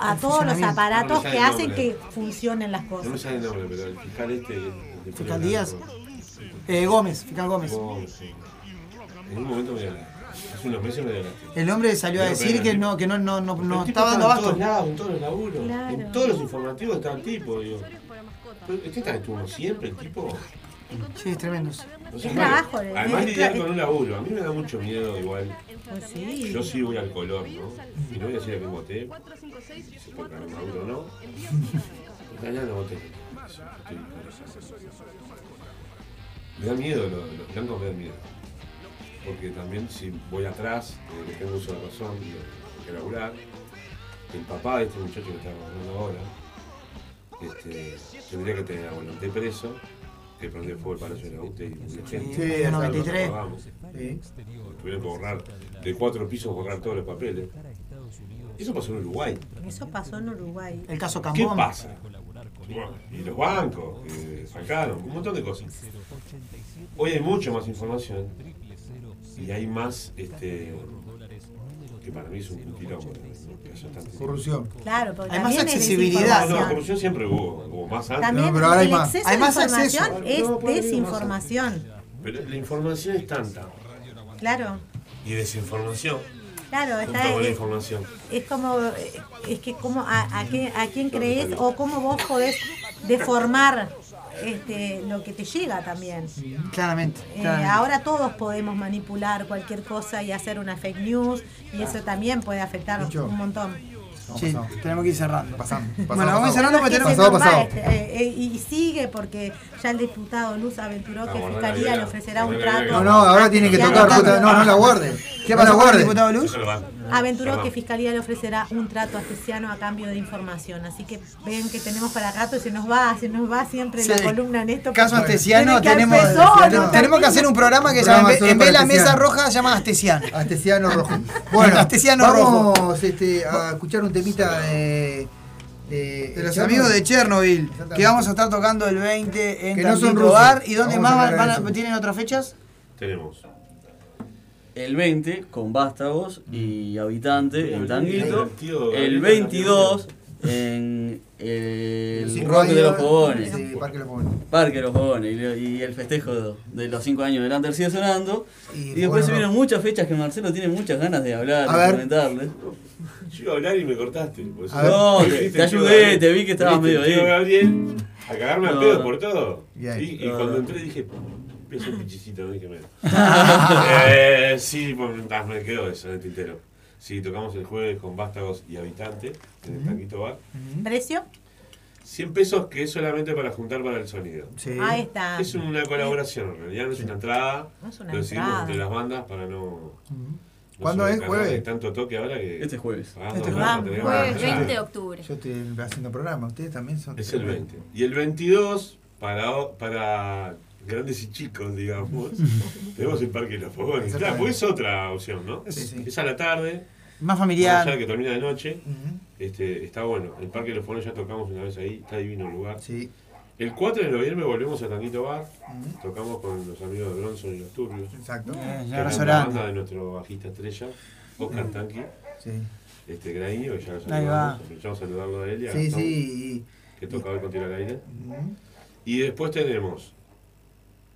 a todos los aparatos No que hacen nombre. que funcionen las No me cosas. sale el nombre, pero el fiscal este. de Fiscal Díaz. Eh, Gómez, Fiscal Gómez. Gómez, sí. En un momento me. Hace unos meses me dio lástima. El hombre salió a decir que no, que no, no, no, no estaba dando en todos abasto. lados, en todos los laburos. Claro. En todos los informativos está el tipo, digo. Este está estuvo siempre el tipo. Sí, es tremendo. No sé, Es bueno, trabajo, Además es- lidiar es- con un laburo. A mí me da mucho miedo igual. Pues sí. Yo sí voy al color, ¿no? Y no voy a decir a qué voté. Si puede ganar Maduro o no. No voté. Me da miedo, lo- los blancos me dan miedo. Porque también si voy atrás, eh, que tengo uso de razón, digo, tengo que laburar. El papá de este muchacho que está gobernando ahora, este, tendría que tener a esté preso, que prendió fuego el Palacio de UTE y mucha gente. Sí, exacto. 93. Vamos. Sí. Tuvieron que borrar, de cuatro pisos borrar todos los papeles. Eso pasó en Uruguay. Eso pasó en Uruguay. El caso ¿Qué Cambón. pasa? Bueno, y los bancos, que sacaron, un montón de cosas. Hoy hay mucho más información y hay más, este, que para mí es un, un quilombo, Corrupción. Claro, porque Hay más accesibilidad, No, corrupción siempre hubo, hubo más antes. También No, pero ahora hay el más. Hay más información acceso. es desinformación. Pero la información es tanta Claro, y desinformación claro, está, es, información. es como, es que como a, a, qué- a quién crees o cómo vos podés deformar este, lo que te llega también. Claramente. Eh, claramente. ahora todos podemos manipular cualquier cosa y hacer una fake news y eso también puede afectar Dicho. un montón. Sí, tenemos que ir cerrando. Pasamos, Bueno, vamos a ir pasamos. cerrando porque que tenemos. Pasado, pasado. este, eh, eh, y sigue porque ya el diputado Luz aventuró que Vamos, Fiscalía dale, le ofrecerá un trato. No, no, ahora tiene que tocar. no, puta, No, no la guarde. ¿Qué pasó la con el guarde. diputado Luz? Aventuró Perdón. que Fiscalía le ofrecerá un trato astesiano a cambio de información. Así que ven que tenemos para rato, se nos va, se nos va siempre la Sí. columna en esto. Caso Astesiano, tenemos, empezó, Astesiano. no tenemos que hacer un programa que se llama, en vez de la mesa roja, se llama Astesiano. Astesiano rojo. Bueno, Astesiano vamos este, a escuchar un temita de, de, De los Chernobyl. amigos de Chernobyl, que vamos a estar tocando el 20 en Que no son Tanguito rusos. Bar. ¿Y dónde Vamos más van, van tienen otras fechas? Tenemos. El 20 con Vástagos y Habitante en Tanguito. El Gabriel, 22 en el de Parque de los Fogones. Parque de los Fogones y, el festejo de los 5 años del Under sigue sonando. Y, Y después bueno, se vienen muchas fechas que Marcelo tiene muchas ganas de hablar, de comentarles. Yo iba a hablar y me cortaste. ver. No, te- ayudé, Gabriel. te vi que estabas medio ahí. Gabriel, a cagarme a pedo no. por todo. Y, y No, cuando no. entré dije, empieza un pichicito, no dije menos. eh, sí, pues, me quedó eso en el tintero. Sí, tocamos el jueves con Vástagos y Habitante en el Tanquito Bar. ¿Precio? 100 pesos que es solamente para juntar para el sonido. Sí. Ahí está. Es una colaboración, en realidad no es una entrada. No es una Lo decidimos entrada. entre las bandas para no. no ¿Cuándo es? ¿Jueves? tanto toque ahora que. Este jueves. Este jueves. Jueves pagar. 20 de octubre. Yo estoy haciendo programa, ustedes también son. Es el 20. Y el 22, para, para grandes y chicos, digamos, tenemos el Parque de los Fogones. Claro, porque es otra opción, ¿no? Sí, sí. Es a la tarde, Más más familiar. de que termina de noche. Este, está bueno. El Parque de los Fogones ya tocamos una vez ahí, está divino el lugar. Sí. El 4 de noviembre volvemos a Tanguito Bar, tocamos con los amigos de Bronson y los Turbios. Exacto. Eh, ya es la banda de nuestro bajista estrella, Oscar Tanqui, Sí. este Graño, que ya lo saludamos, aprovechamos a saludarlo a él y a Sí, Gastón, sí. que toca hoy con Tiro al Aire. Y después tenemos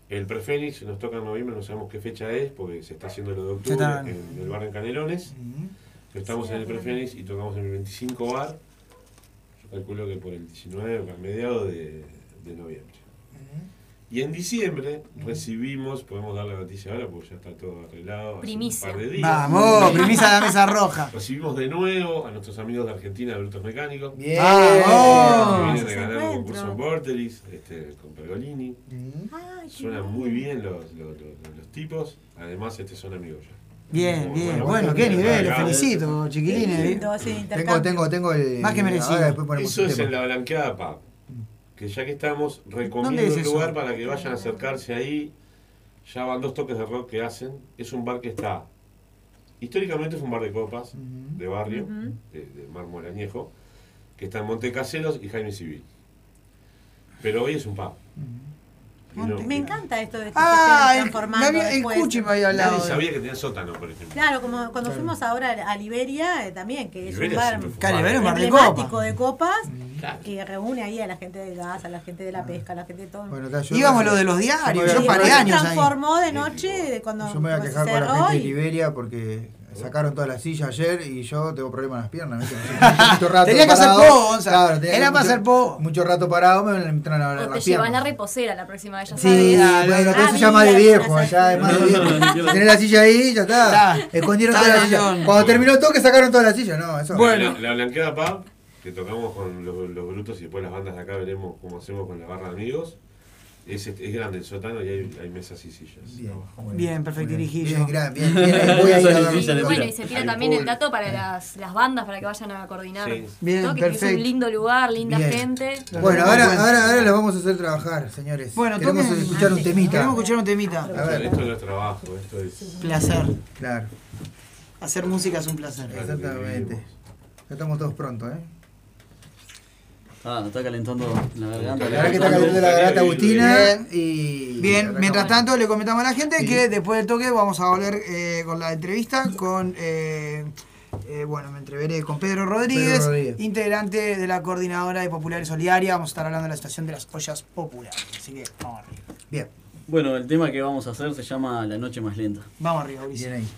el Prefénix, nos toca en noviembre, no sabemos qué fecha es, porque se está haciendo lo de octubre en el bar en Canelones. Estamos en el Prefénix y tocamos en el 25 bar. Yo calculo que por el 19 o a mediados de, de noviembre. Y en diciembre recibimos, podemos dar la noticia ahora porque ya está todo arreglado. hace Primicia. Un par de días. Vamos, premisa de la mesa roja. Recibimos de nuevo a nuestros amigos de Argentina de Brutos Mecánicos. Que Bien. Vamos. vienen ese de ganar un concurso en Vortelis, este, con Pergolini. Ujú. Ay, Suenan muy bien los, los, los- los tipos. Además, este son amigos ya. Bien, bien. bueno. Bueno, qué nivel, los felicito, chiquilines. Tengo, tengo, tengo el. Más que merecido. Ahora después Eso es en la Blanqueada Pub. Que ya que estamos, ¿Dónde recomiendo es un eso? lugar para que vayan a acercarse ahí. Ya van dos toques de rock que hacen. Es un bar que está. Históricamente fue un bar de copas, de barrio, de, de mármol añejo, que está en Montecaseros y Jaime Civil. Pero hoy es un pub. No- Me encanta esto de que Ah, se transformando había, el después. Cuchi me había hablado. Nadie sabía que tenía sótano, por ejemplo. Claro, como cuando fuimos ahora a Liberia eh, también, que es un Liberia bar un es un bar de copa. de copas Claro. que reúne ahí a la gente del gas, a la gente de la pesca, a la gente de todo. Bueno, está, yo- Íbamos lo de los Yo diarios, me yo voy a- paré después se años ahí. transformó de noche de cuando Yo me voy a se quejar con la gente de Liberia porque sacaron todas las sillas ayer y yo tengo problemas en las piernas. ¿viste? Mucho rato Tenía que hacer Gonza. Claro, tenía Era que para mucho- hacer pogo. Mucho rato parado me entran a te las llevas piernas. la reposera la próxima vez, ya Sí, bueno, pero Ah, eso ya más de viejo, ya es más de viejo. Tranquilo. Tenés la silla ahí, ya está. Está. Escondieron Está toda la cañón. silla. Cuando terminó el toque sacaron todas las sillas, no, eso. Bueno. La, la Blanqueada Pub, que tocamos con los, los brutos y después las bandas de acá veremos cómo hacemos con la barra de amigos. Es, es grande el sótano y hay, hay mesas y sillas. Bien, Bien, perfecto, Irijillo. Bien, gran, bien, bien. Voy a ir a Eso ver. es Y bueno, y se tira también el dato para las, las bandas, para que vayan a coordinar. Sí. Bien, Toque, que es un lindo lugar, linda Bien. gente. Bueno, ahora, ahora, ahora los vamos a hacer trabajar, señores. Bueno, Queremos toquen- escuchar un temita. Queremos escuchar un temita. A ver. Esto no es trabajo, esto es. Placer. Claro, Hacer música es un placer. Exactamente. Ya estamos todos prontos, ¿eh? Ah, nos está calentando la garganta. La verdad que está caliente la garganta Agustina y. Bien, mientras tanto le comentamos a la gente Sí. que después del toque vamos a volver eh, con la entrevista con, eh, eh, bueno, me entreveré con Pedro Rodríguez, Pedro Rodríguez. integrante de la coordinadora de Populares Solidaria. Vamos a estar hablando de la situación de las ollas populares. Así que vamos arriba. Bien, Bueno, el tema que vamos a hacer se llama La Noche Más Lenta. Vamos arriba, Ulises. bien ahí.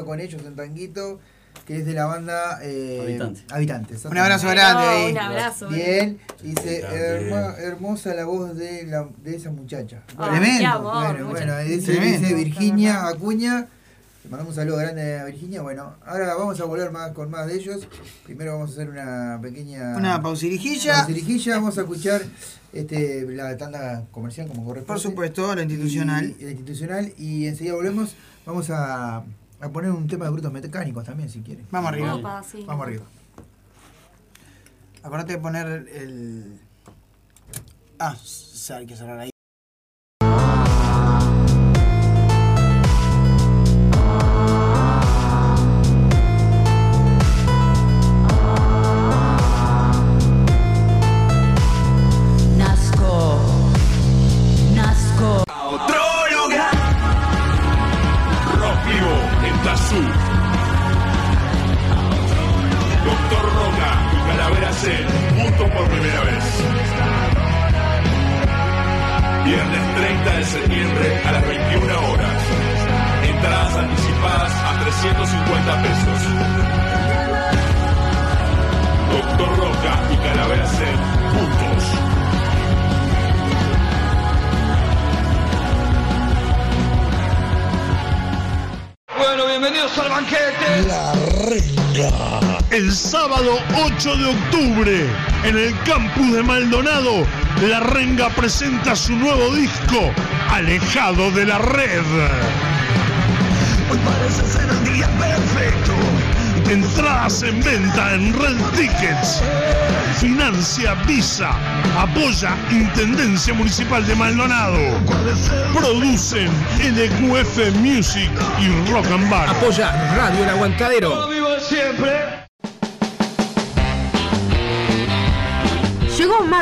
con ellos en Tanguito, que es de la banda eh, Habitantes. Un abrazo grande ahí. Un abrazo. Eh. Bien. Dice, hermosa la voz de, la, de esa muchacha. Oh, tremendo. Bueno, bueno, dice, Virginia Acuña. Le mandamos un saludo grande a Virginia. Bueno, ahora vamos a volver más con más de ellos. Primero vamos a hacer una pequeña. Una pausirijilla. Pausirijilla. Vamos a escuchar este, la tanda comercial como corresponde. Por supuesto, la institucional. La institucional. Y enseguida volvemos. Vamos a a poner un tema de brutos mecánicos también, si quieres. Vamos arriba. Vamos arriba. Acordate de poner el. Ah, hay que cerrar ahí. en el campus de Maldonado, La Renga presenta su nuevo disco, Alejado de la Red. Hoy parece ser el día perfecto. Entradas en venta en Red Tickets. Financia Visa. Apoya Intendencia Municipal de Maldonado. Producen LQF Music y Rock and Bar. Apoya Radio El Aguantadero. vivo siempre.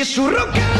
Si es su rock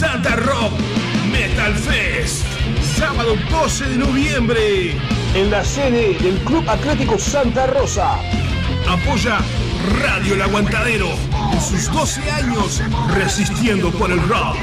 Santa Rock Metal Fest, sábado 12 de noviembre, en la sede del Club Atlético Santa Rosa. Apoya Radio El Aguantadero en sus 12 años resistiendo por el rock.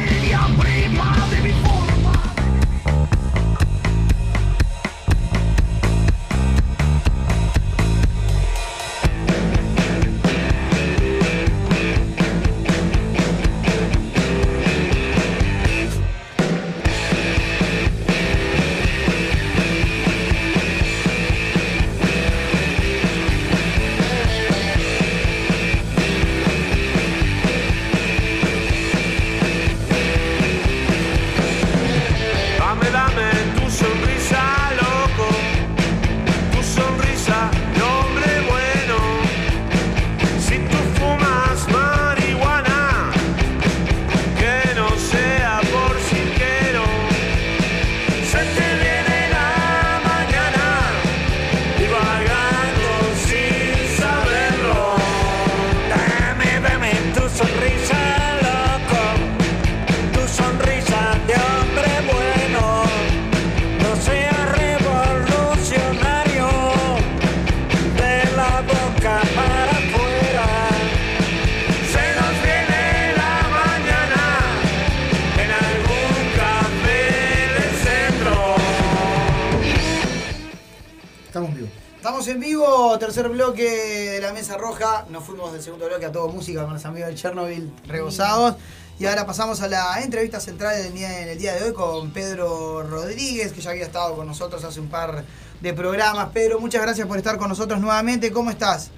Bloque de la Mesa Roja. Nos fuimos del segundo bloque a todo música con los amigos de Chernobyl regozados. Y ahora pasamos a la entrevista central del día, en el día de hoy con Pedro Rodríguez, que ya había estado con nosotros hace un par de programas. Pedro, muchas gracias por estar con nosotros nuevamente. ¿Cómo estás?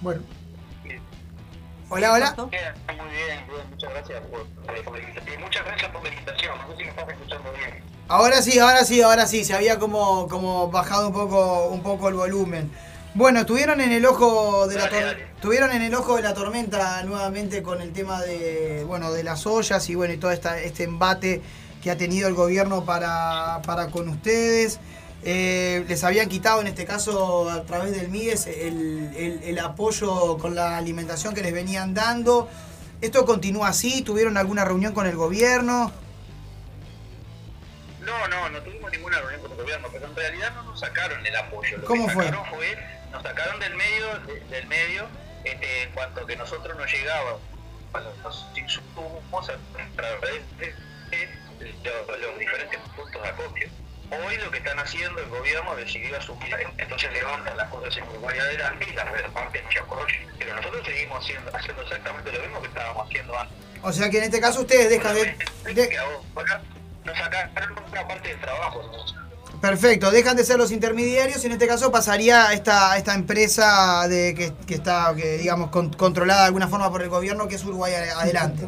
Bueno. Hola, hola. Muy bien, bien, muchas gracias por, por la invitación. Muchas gracias por la invitación, no sé si me estás escuchando bien. Ahora sí, ahora sí, ahora sí. Se había como, como bajado un poco, un poco el volumen. Bueno, estuvieron en el ojo de la estuvieron en el ojo de la tormenta nuevamente con el tema de bueno de las ollas y bueno y todo esta, este embate que ha tenido el gobierno para, para con ustedes. Eh, les habían quitado en este caso a través del MIDES el, el- el apoyo con la alimentación que les venían dando. ¿Esto continúa así? ¿Tuvieron alguna reunión con el gobierno? No, no, no tuvimos ninguna reunión con el gobierno, pero en realidad no nos sacaron el apoyo. Lo ¿Cómo que fue? sacaron fue, nos sacaron del medio, de- del medio, este, en cuanto que nosotros nos llegábamos los insumos a través de, de los, diferentes puntos de acopio. Hoy lo que están haciendo el gobierno decidió asumir, entonces levantan las cosas en Uruguay adelante y las reparten en. Pero nosotros seguimos haciendo, haciendo exactamente lo mismo que estábamos haciendo antes. O sea que en este caso ustedes dejan de, de- nos sacaron una parte del trabajo. ¿no? Perfecto, dejan de ser los intermediarios y en este caso pasaría a esta, esta empresa de que, que está, que, digamos, con- controlada de alguna forma por el gobierno, que es Uruguay Adelante.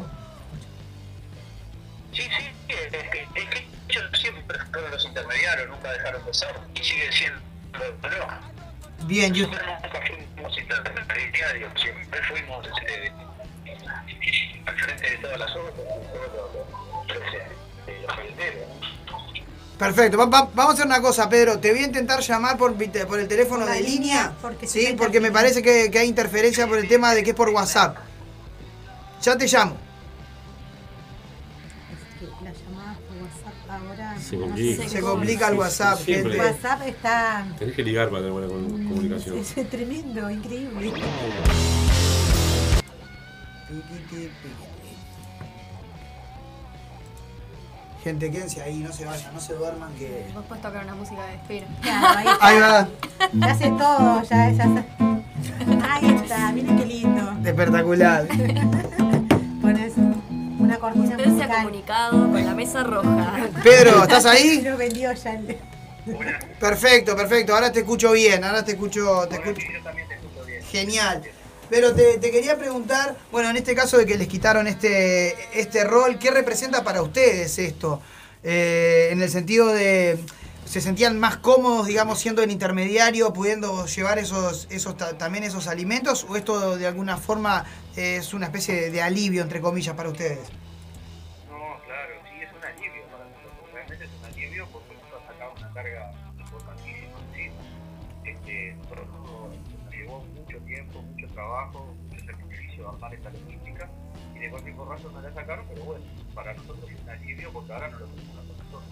Sí, sí, es que, es que siempre fueron los intermediarios, nunca dejaron de ser y siguen siendo. ¿no? Bien, yo- Nosotros nunca fuimos intermediarios, siempre fuimos este, al frente de todas las obras, Perfecto, va- va- vamos a hacer una cosa, Pedro. Te voy a intentar llamar por, el teléfono Por de línea, línea. porque sí, porque me parece que, que hay interferencia por el tema de que es por WhatsApp. Ya te llamo. que las llamadas por WhatsApp ahora Se complica. Se el WhatsApp, Siempre. gente. WhatsApp está Tenés que ligar para tener buena com- comunicación. es tremendo, increíble. Gente, quédense ahí, no se vayan, no se duerman que. Vos puedes tocar una música de espera. Claro, ahí, Ahí va. Ya hace todo, ya, ya Ahí está, miren qué lindo. Espectacular. Pones una cortina Usted se ha musical. comunicado con la mesa roja. Pedro, ¿estás ahí? Lo vendió ya el... Perfecto, perfecto. Ahora te escucho bien, ahora te escucho, te escucho. Genial. Pero te, quería preguntar, bueno, en este caso de que les quitaron este, este rol, ¿qué representa para ustedes esto? Eh, en el sentido de, ¿se sentían más cómodos, digamos, siendo el intermediario, pudiendo llevar esos, esos ta- también esos alimentos? ¿O esto de alguna forma es una especie de alivio, entre comillas, para ustedes? Pero bueno, para nosotros es un alivio porque ahora no lo tenemos nosotros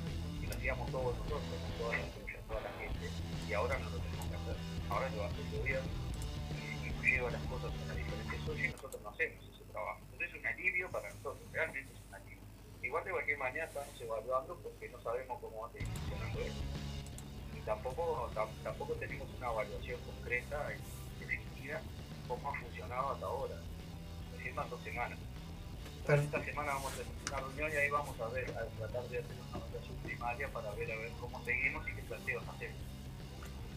y lo hacíamos todos nosotros, toda la tuya, toda la gente y ahora no lo tenemos que hacer. Ahora lo hace el gobierno y, y lleva las cosas a la diferente suya y nosotros no hacemos ese trabajo. Entonces es un alivio para nosotros, realmente es un alivio. Igual de cualquier manera estamos evaluando porque no sabemos cómo va a seguir funcionando esto. Y tampoco, tam- tampoco tenemos una evaluación concreta y definida cómo ha funcionado hasta ahora. Recién van dos semanas. Esta semana vamos a hacer una reunión y ahí vamos a ver, a tratar de hacer una evaluación primaria para ver a ver cómo seguimos y qué planteos hacemos.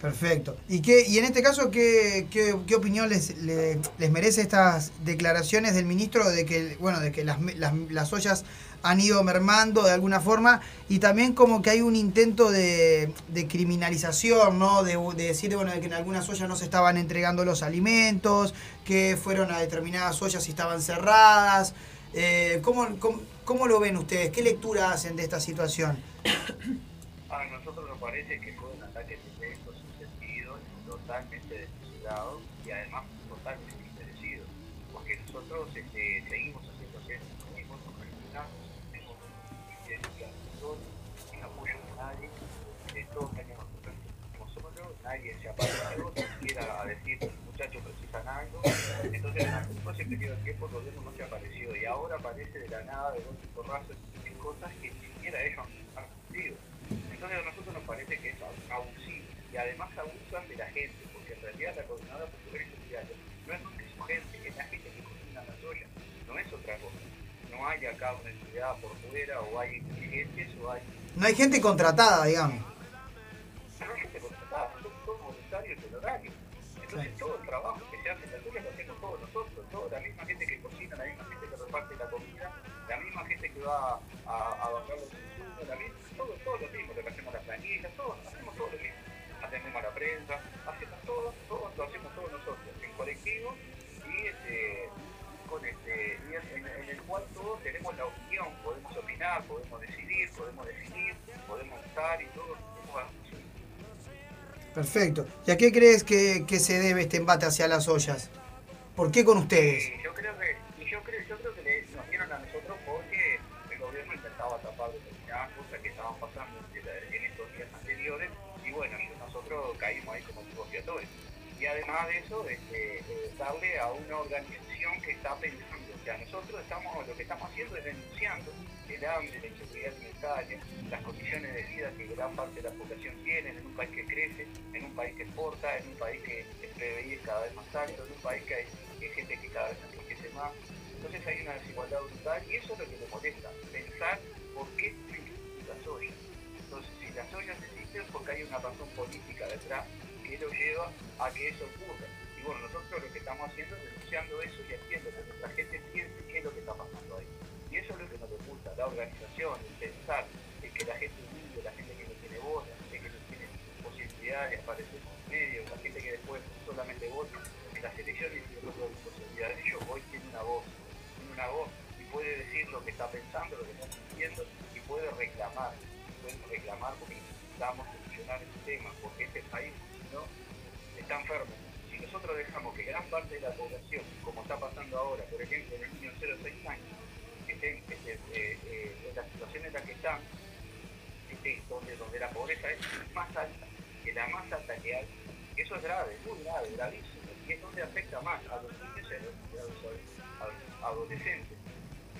Perfecto. ¿Y, qué, y en este caso, qué, qué, qué opinión les, le- les merece estas declaraciones del ministro de que, bueno, de que las, las, las ollas han ido mermando de alguna forma y también como que hay un intento de, de criminalización, ¿no? De, de decir, bueno, de que en algunas ollas no se estaban entregando los alimentos, que fueron a determinadas ollas y estaban cerradas. Eh, ¿cómo, cómo, cómo lo ven ustedes? ¿Qué lectura hacen de esta situación? A nosotros nos parece que fue un ataque directo, sin sentido, totalmente desmesurado No hay gente contratada, digamos. Perfecto. ¿Y a qué crees que, se debe este embate hacia las ollas? ¿Por qué con ustedes? Y yo creo que, yo creo, yo creo que nos dieron a nosotros porque el gobierno intentaba tapar determinadas cosas que estaban pasando en, estos días anteriores y bueno, nosotros caímos ahí como chivos expiatorios. Y además de eso, este, eh, darle a una organización que está pensando, o sea, nosotros estamos, lo que estamos haciendo es denunciando el hambre, la las condiciones de vida que gran parte de la población tiene en un país que crece, en un país que exporta, en un país que el PBI cada vez más alto, en un país que hay, que hay gente que cada vez enriquece más. Entonces hay una desigualdad brutal y eso es lo que le molesta, pensar por qué una razón política detrás que lo lleva a que eso ocurra. Y bueno, nosotros lo que estamos haciendo es denunciando eso y haciendo que nuestra gente piense qué es lo que está pasando ahí. Y eso es lo que nos la organización, el pensar, el que la gente humilde, la gente que no tiene voz, la gente que no tiene posibilidad de aparecer en medios, la gente que después solamente vota en las elecciones y no tuvo posibilidad de ello, hoy tiene una voz, tiene una voz y puede decir lo que está pensando, lo que está sintiendo y puede reclamar, puede reclamar porque necesitamos solucionar este tema, porque este país no está enfermo. Si nosotros dejamos que gran parte de la población, como está pasando ahora, por ejemplo, en el niño 0 a 6 años, eh, eh, en la situación en la que están, donde, donde la pobreza es más alta, que la más alta que hay, eso es grave, muy grave, gravísimo, y es donde afecta más a los niños y a los, adolescentes.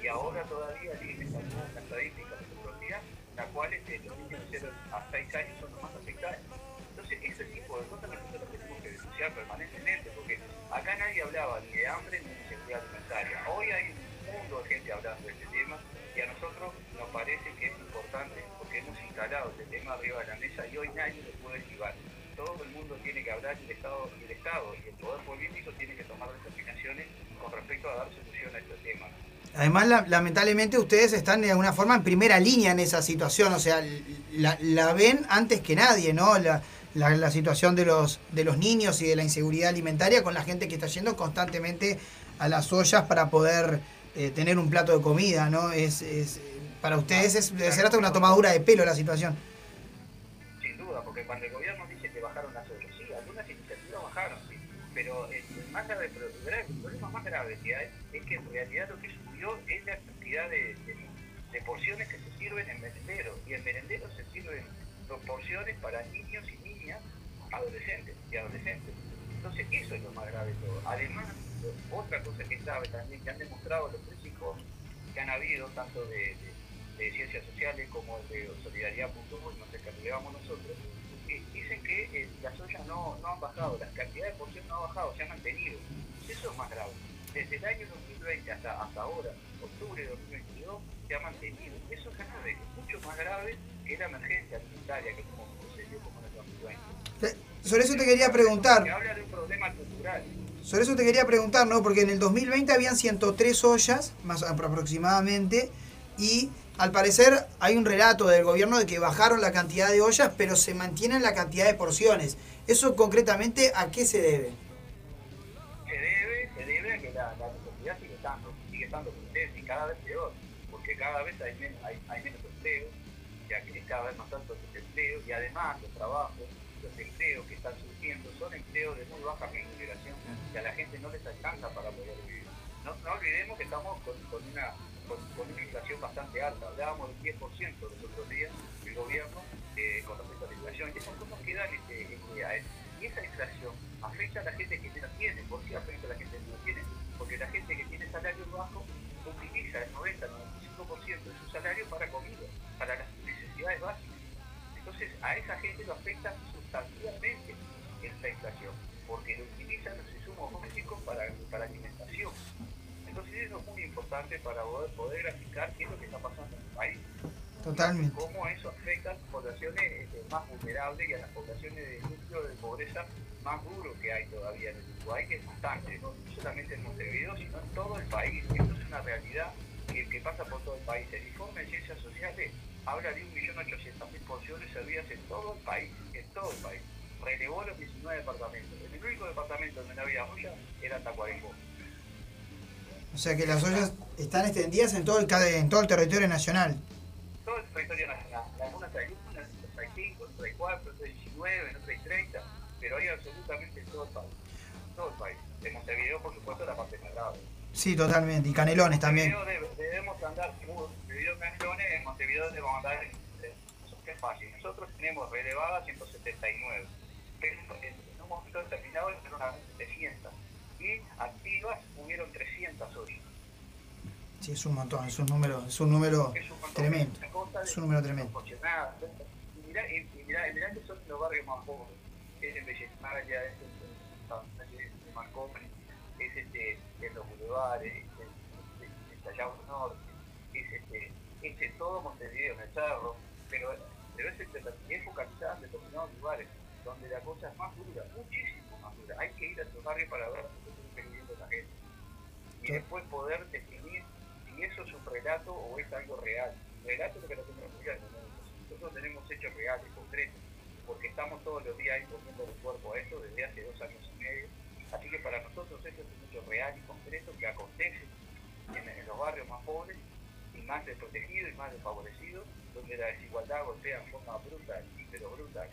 Y ahora todavía tienen algunas estadísticas de tecnología, las cuales eh, los niños de 0 a 6 años son los más afectados. Entonces, ese tipo de cosas nosotros tenemos que denunciar permanentemente, porque acá nadie hablaba ni de hambre ni de inseguridad alimentaria. Hoy hay un mundo de gente hablando de este tema y a nosotros nos parece que es importante porque hemos instalado este tema arriba de la mesa y hoy nadie lo puede esquivar. Todo el mundo tiene que hablar y el Estado y el Estado y el Poder Político tiene que tomar determinaciones con respecto a dar solución a este tema. Además, la- lamentablemente ustedes están de alguna forma en primera línea en esa situación, o sea, la, la ven antes que nadie, ¿no? La, la- la situación de los, de los niños y de la inseguridad alimentaria con la gente que está yendo constantemente a las ollas para poder eh, tener un plato de comida, ¿no? Es, es- para ustedes es, debe ser hasta una tomadura de pelo la situación. Sin duda, porque cuando el gobierno dice que bajaron las ollas, sí, algunas iniciativas bajaron, sí, pero el, el más grave, pero el problema más grave que hay es que en realidad lo que subió es la cantidad de, de- de porciones que se sirven en merendero, y en merendero se sirven dos porciones para niños y niñas, adolescentes y adolescentes. Entonces eso es lo más grave de todo. Además, otra cosa que es grave también, que han demostrado los tres informes que han habido, tanto de, de- de ciencias sociales como de solidaridad.org, no sé qué nosotros, eh, dicen que eh, las ollas no, no han bajado, las cantidades de porción no han bajado, se han mantenido. Eso es más grave. Desde el año 2020 hasta, hasta ahora, octubre de 2022, se ha mantenido. Eso es grave, es mucho más grave que la emergencia alimentaria que como sucedió como en el 2020. Eh, Sobre eso te quería preguntar. Habla de un problema cultural. Sobre eso te quería preguntar, ¿no? Porque en el 2020 habían 103 ollas, más apro- aproximadamente, y al parecer hay un relato del gobierno de que bajaron la cantidad de ollas, pero se mantienen la cantidad de porciones. ¿Eso concretamente a qué se debe? se debe, se debe a que la, la sigue estando, sigue estando presente y cada vez peor, porque cada vez hay menos, hay, menos empleo, ya que es cada vez más alto el desempleo, y además los trabajos, los empleos que están surgiendo son empleos de muy baja remuneración, que a la gente no les alcanza para poder vivir. No, olvidemos que estamos con una inflación bastante alta, hablábamos del 10% los para poder, poder graficar qué es lo que está pasando en el país Totalmente. cómo eso afecta a las poblaciones este, más vulnerables y a las poblaciones de núcleo de pobreza más duro que hay todavía en el Uruguay, que es bastante, no solamente en Montevideo, sino en todo el país. Esto es una realidad que, que pasa por todo el país. El informe de Ciencias Sociales habla de 1.800.000 porciones servidas en todo el país, en todo el país. Relevó los 19 departamentos. En el único departamento donde no había olla era Tacuarembó. O sea que las ollas están extendidas en todo el, en todo el territorio nacional. todo el territorio nacional. Algunas hay una, otras hay cinco, otras hay cuatro, otras hay 19, otras hay 30, pero hay absolutamente en todo el país. Todo el país. En Montevideo, por supuesto, la parte más grave. Sí, totalmente. Y canelones también. Debemos andar, Montevideo Canelones, en Montevideo debemos andar en, en- qué fácil. Nosotros tenemos relevadas 179, pero en un momento determinado fueron a 700 y activas hubieron 300 hoy. Sí, es un montón, es un número, es un número tremendo. Una cosa Es un número tremendo. Y mirá, y, mirá, y mirá que son los barrios más pobres. Es en Belleznaya, es en de Marconi, es este, en los bulevares, es en, Callao Norte, es, este, es en todo Montevideo, en el Cerro, pero pero es, es focalizada en determinados lugares donde la cosa es más dura, muchísimo más dura. Hay que ir a esos barrios para ver lo que está viviendo la gente. Y después poder definir eso es un relato o es algo real. Relato es lo que lo tenemos que hacer. Nosotros tenemos hechos reales, concretos, porque estamos todos los días ahí poniendo el cuerpo a esto desde hace dos años y medio. Así que para nosotros esto es un hecho real y concreto que acontece en, en los barrios más pobres y más desprotegidos y más desfavorecidos, donde la desigualdad golpea en forma brutal, pero brutal.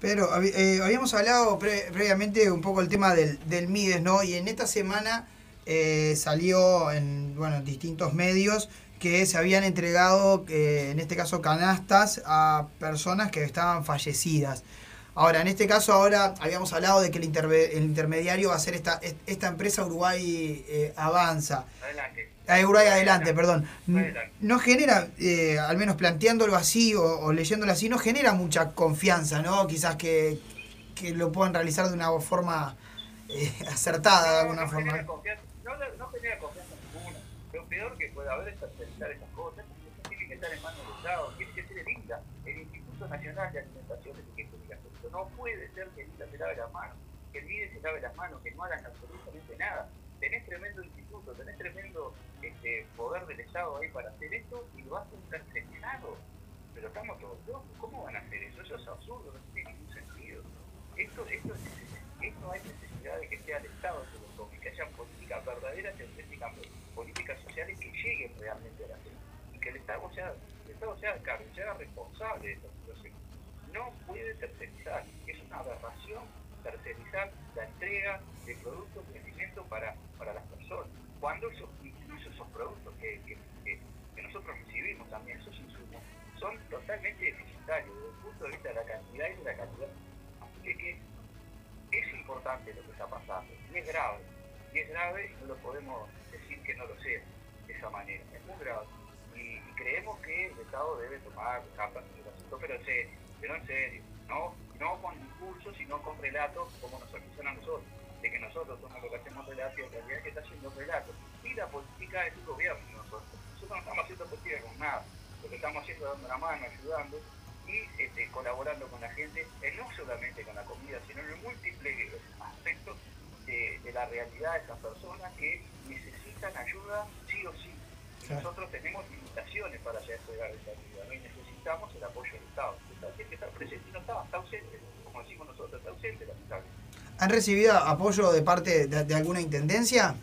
Pero eh, habíamos hablado pre- previamente un poco el tema del, del Mides, ¿no? Y en esta semana eh, salió en bueno, en distintos medios que se habían entregado, eh, en este caso, canastas a personas que estaban fallecidas. Ahora, en este caso, ahora habíamos hablado de que el, interve- el intermediario va a ser esta, est- esta empresa Uruguay eh, Avanza. Adelante. Ah, Uruguay adelante, perdón. Adelante. No genera, eh, al menos planteándolo así o, o leyéndolo así, no genera mucha confianza, ¿no? Quizás que, que lo puedan realizar de una forma eh, acertada de alguna no forma. genera confianza, no, no, no genera confianza ninguna. Lo que puede haber es tercerizar esas cosas. Tiene que estar en manos del Estado, tiene que ser el el Instituto Nacional de Alimentación y Identificación. No puede ser que el INTA se lave las manos, que el MIDE se lave las manos, que no hagan absolutamente nada. Tenés tremendo instituto, tenés tremendo este, poder del Estado ahí para hacer esto y lo hacen tercerizado. Pero estamos todos locos, ¿cómo van a hacer eso? Eso es absurdo, no tiene ningún sentido. Esto, esto, es- esto sea el Estado que lo tome, que haya políticas verdaderas, auténticas sociales que lleguen realmente a la gente y que el Estado sea, el Estado sea, cargo, sea responsable de esta situación. No puede tercerizar, es una aberración tercerizar la entrega de productos de alimento para, para las personas. Cuando esos, incluso esos productos que, que, que- nosotros recibimos también, esos insumos, son totalmente deficitarios desde el punto de vista de la cantidad y de la calidad. Así que, es importante lo que está pasando, y es grave, y es grave y no lo podemos que no lo sea de esa manera, es muy grave. Y, y creemos que el Estado debe tomar cartas en el asunto, pero serio, pero en serio, no, no con discursos, sino con relatos como nos acusan a nosotros, de que nosotros somos los que hacemos relatos y en realidad que está haciendo relatos. Y la política es un gobierno nosotros. Nosotros no estamos haciendo política con nada, lo que estamos haciendo es dando la mano, ayudando y este, colaborando con la gente, eh, no solamente con la comida, sino en múltiples aspectos de, de la realidad de esas personas que necesitan ayuda sí o sí. Claro. Nosotros tenemos limitaciones para hacer llegar esa ayuda y necesitamos el apoyo del Estado. El Estado tiene que estar presente y no está, está ausente, como decimos nosotros, está ausente lamentablemente. ¿Han recibido apoyo de parte de, de alguna intendencia?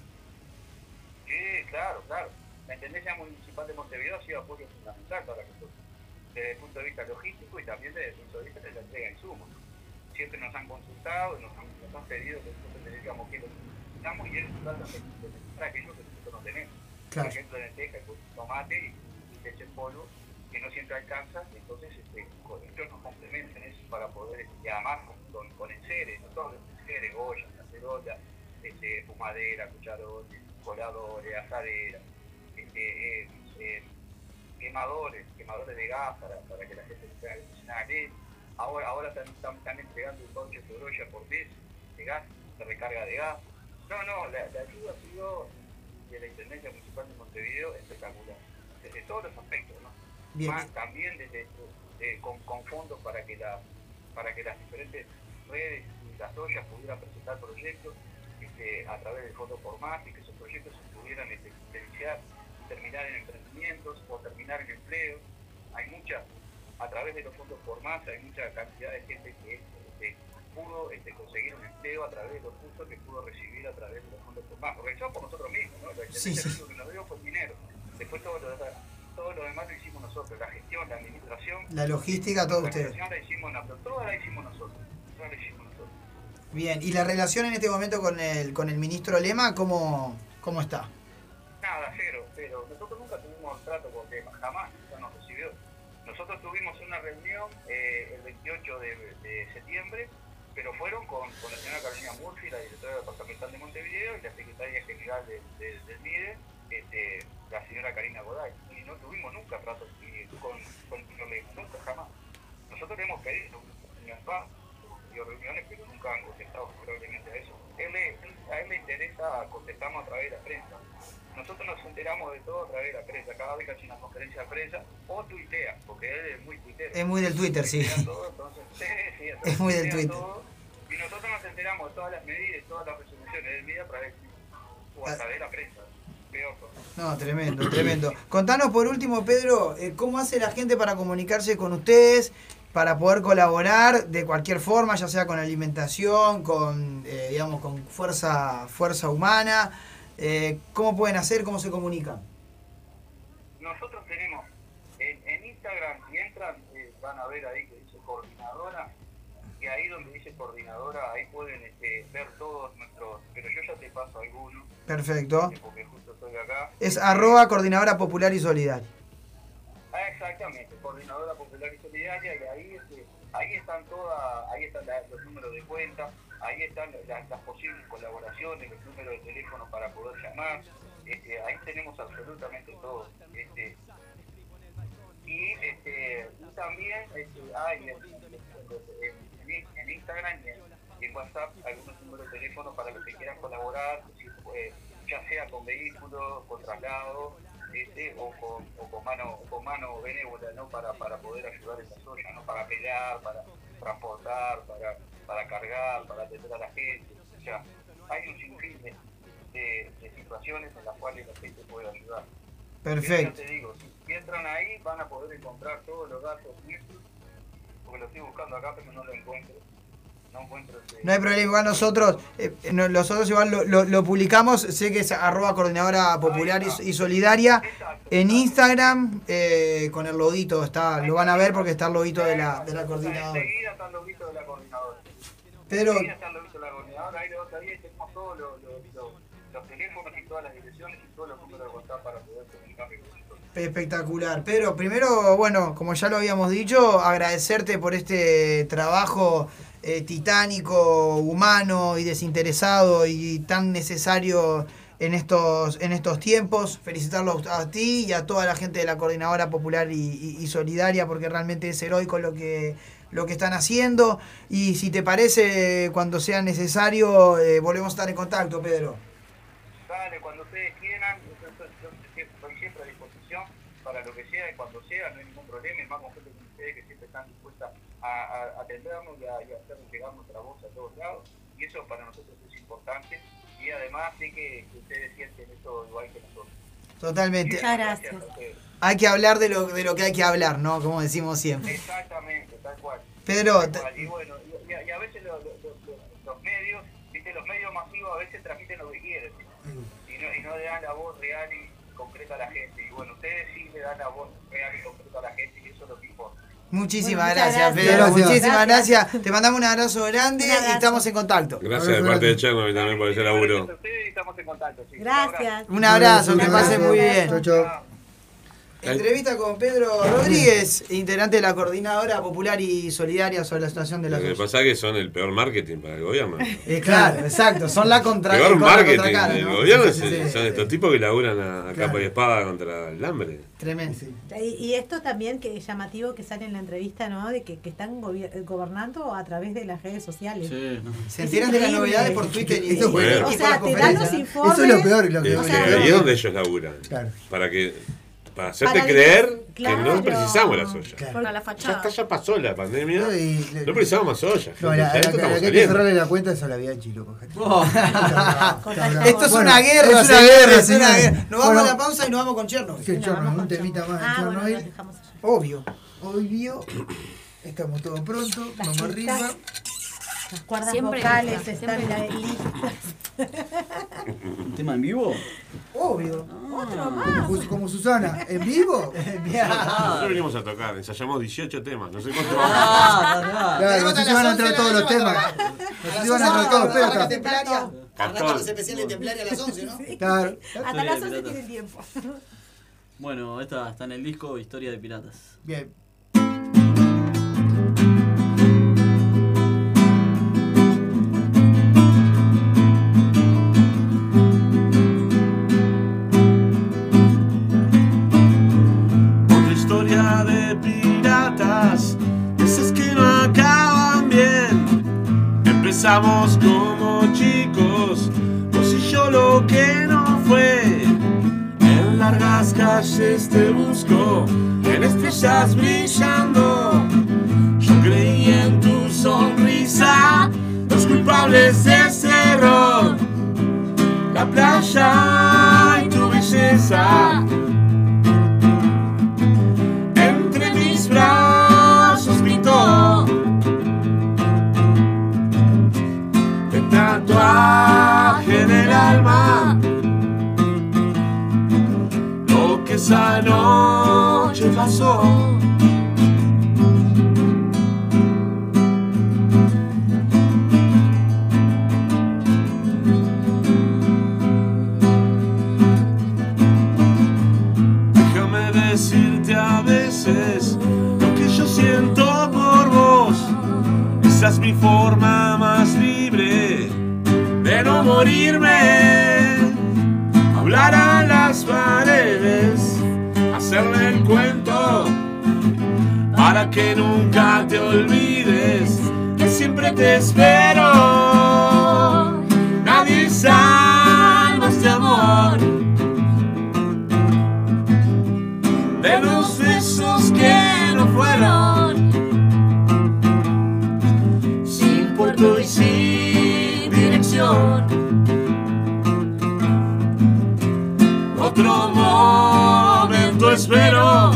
Sí, claro, claro. La Intendencia Municipal de Montevideo ha sido apoyo fundamental para nosotros, desde el punto de vista logístico y también desde el punto de vista de la entrega de insumos. Siempre nos han consultado, nos han, nos han pedido que nosotros tendríamos que lo necesitamos y ellos tratan de necesitar aquello que nosotros tenemos. Claro. Por ejemplo, lenteja, pues, tomate y, leche en polvo, que no siempre alcanza, entonces este, con- ellos nos complementan eso para poder, y además con, con, enseres, no todos los enseres, ollas, cacerolas, este, fumadera, cucharones, coladores, asaderas, este, eh, eh, quemadores, quemadores de gas para, para que la gente se pueda cocinar. Eh, Ahora, ahora están, están, están entregando un voucher de brolla por mes de gas, de recarga de gas. No, no, la, la ayuda ha sido de la Intendencia Municipal de Montevideo espectacular, desde todos los aspectos, ¿no? Bien. Más también desde, eh, con, con fondos para que, la, para que las diferentes redes y las ollas pudieran presentar proyectos este, a través del Fondo por Más y que esos proyectos se pudieran este, potenciar y terminar en emprendimientos o terminar en empleo. Hay mucha, a través de los fondos por más, hay mucha cantidad de gente que este, pudo este, conseguir un empleo a través de los cursos que pudo recibir a través de los fondos más, organizados por nosotros mismos, ¿no? La Sí, sí. que nos dio fue el dinero. Después todo lo, demás, todo lo demás lo hicimos nosotros, la gestión, la administración. La logística, todo la ustedes. la hicimos toda la hicimos nosotros, toda la hicimos nosotros. Bien, ¿y la relación en este momento con el, con el ministro Lema, cómo, cómo está? Nada, cero, pero nosotros nunca tuvimos trato con Lema, jamás, no nos recibió. Nosotros tuvimos una reunión eh, el 28 de, de septiembre, pero fueron con, con la señora Carolina Murphy, la directora departamental de Montevideo, y la secretaria general de- de- del MIDE, este, la señora Karina Goday. Y no tuvimos nunca trato eh, con, con Lema, nunca, jamás. Nosotros le hemos pedido reuniones, pero nunca han contestado favorablemente a eso. A él le interesa contestarnos a través de la prensa. Nosotros nos enteramos de todo a través de la prensa. Cada vez que hace una conferencia de prensa, o tuitea, porque él es muy tuitero. Es muy del Twitter, sí. Todo, entonces, sí, sí, entonces Es muy del Twitter. todo, y nosotros nos enteramos de todas las medidas, todas las resoluciones del medio a través o Ah. a través de la prensa. No, tremendo, tremendo. Contanos por último, Pedro, eh, ¿cómo hace la gente para comunicarse con ustedes, para poder colaborar de cualquier forma, ya sea con alimentación, con, eh, digamos, con fuerza, fuerza humana? Eh, ¿Cómo pueden hacer? ¿Cómo se comunican? Nosotros tenemos en, en Instagram, si entran, eh, van a ver ahí que dice coordinadora, y ahí donde dice coordinadora, ahí pueden este, ver todos nuestros, pero yo ya te paso algunos, Perfecto. porque justo estoy acá. Es arroba coordinadora popular y solidaria. Ah, exactamente, coordinadora popular y solidaria, y ahí, este, ahí están todas, ahí están la- los números de cuenta, ahí están las, posibles colaboraciones, los números de teléfono para poder llamar, este, ahí tenemos absolutamente todo. Este, y, este, y también este, hay en, en- en- Instagram y en, WhatsApp algunos números de teléfono para los que quieran colaborar, ya sea con vehículos, con traslado, este, o, con, o con mano o con mano benévola ¿no? para, para poder ayudar en la soya, ¿no? para pelar, para transportar, para, para cargar, para atender a la gente. O sea, hay un sinfín de, de- de situaciones en las cuales la gente puede ayudar. Perfecto. Ya te digo, si, entran ahí van a poder encontrar todos los datos porque lo estoy buscando acá pero no lo encuentro. No encuentro No hay problema, igual nosotros, eh, no- nosotros igual lo, lo- lo publicamos, sé que es arroba coordinadora popular y, y solidaria en Instagram, eh, con el loguito, está, lo van a ver porque está el loguito de la, de la coordinadora. Enseguida están los vistos de la coordinadora. Pedro, Enseguida están los vistos de la coordinadora. Ahí, los- ahí tenemos todos los, los, los, los teléfonos y todas las direcciones y todos los números de WhatsApp para poder comunicarme con nosotros. espectacular. Pedro, primero, bueno, como ya lo habíamos dicho, agradecerte por este trabajo eh, titánico, humano y desinteresado y tan necesario en estos, en estos tiempos. Felicitarlos a ti y a toda la gente de la Coordinadora Popular y, Solidaria porque realmente es heroico lo que, lo que están haciendo. Y si te parece, cuando sea necesario, eh, volvemos a estar en contacto, Pedro. Dale, cuando ustedes quieran, yo estoy, yo estoy- estoy siempre a disposición para lo que sea y cuando sea, no hay ningún problema, y más con gente como ustedes que siempre están dispuestas a, a atendernos y a, y a hacer llegar nuestra voz a todos lados, y eso para nosotros es importante, y además sé que, que ustedes sienten esto igual que nosotros. Totalmente. Muchas gracias. Hay que hablar de lo, de lo que hay que hablar, ¿no? Como decimos siempre. Exactamente, tal cual. Pedro, Tal cual. Y bueno, y, a- y a veces lo- lo- lo- lo- los medios, viste, los medios masivos a veces transmiten lo que quieren y no, y no le dan la voz real y concreta a la gente. Y bueno, ustedes sí le dan la voz real y concreta a la gente y eso es lo que importa. Muchísimas Bueno, gracias, gracias. Pedro. Gracias. Muchísimas gracias. Te mandamos un abrazo grande Un abrazo. y estamos en contacto. Gracias de parte de Chernobyl también por ese laburo. Gracias. Un abrazo, que Un pase abrazo. muy bien. Chau, chau. Entrevista con Pedro Rodríguez, integrante de la Coordinadora Popular y Solidaria sobre la situación de la Lo que pasa es que son el peor marketing para el gobierno. Eh, claro, exacto, son la contra peor contra- marketing del ¿no? gobierno Sí, es- sí, sí. son estos tipos que laburan a, a Claro. capa y espada contra el hambre. Tremendo. Y, y esto también que es llamativo que sale en la entrevista, ¿no? De que, que están gobier- gobernando a través de las redes sociales. Se enteran de las novedades por Twitter y, Eso O sea, te dan los informes. Eso es lo peor, lo que Es O sea, ahí es donde ellos laburan. Claro. Para que para hacerte Para creer que- que no claro. precisamos la soya. Claro. Para la Ya, fachada. está, ya pasó la pandemia. No, y- No precisamos más soya. No, la, Ya la, esto la que hay que cerrarle la cuenta es a la Bianchi, loco. Esto es Bueno, una guerra, es una guerra, es una guerra. Nos vamos Bueno, a la pausa y nos vamos con Chernobyl. que Chernobyl, un temita más de Ah, bueno, Chernobyl. allá. Obvio. Obvio. Estamos todos prontos, Las vamos arriba. Las cuerdas Siempre vocales listas, están listas. ¿Un tema en vivo? Obvio. Otro más. Como- Como Susana, ¿en vivo? Nosotros venimos a tocar, ensayamos 18 temas, no sé cuánto Ah, Claro, no sé si van a entrar todos los temas. No sé si van a entrar todos, pero la está. templaria. Arranca Cartón. los especiales de templaria a las 11, ¿no? Claro. Hasta las 11 pirata. tienen tiempo. Bueno, esta está en el disco Historia de Piratas. Bien. Empezamos como chicos, vos y yo lo que no fue. largas calles te busco, en estrellas brillando. Yo creí en tu sonrisa, los culpables de ese error. La playa y tu belleza. Lo que esa noche pasó. Déjame decirte a veces lo que yo siento por vos. Esa es mi forma no morirme. Hablar a las paredes, hacerle el cuento para que nunca te olvides que siempre te espero. Nadie salva este amor. de los besos que no fueron sin puerto y sin otro momento espero.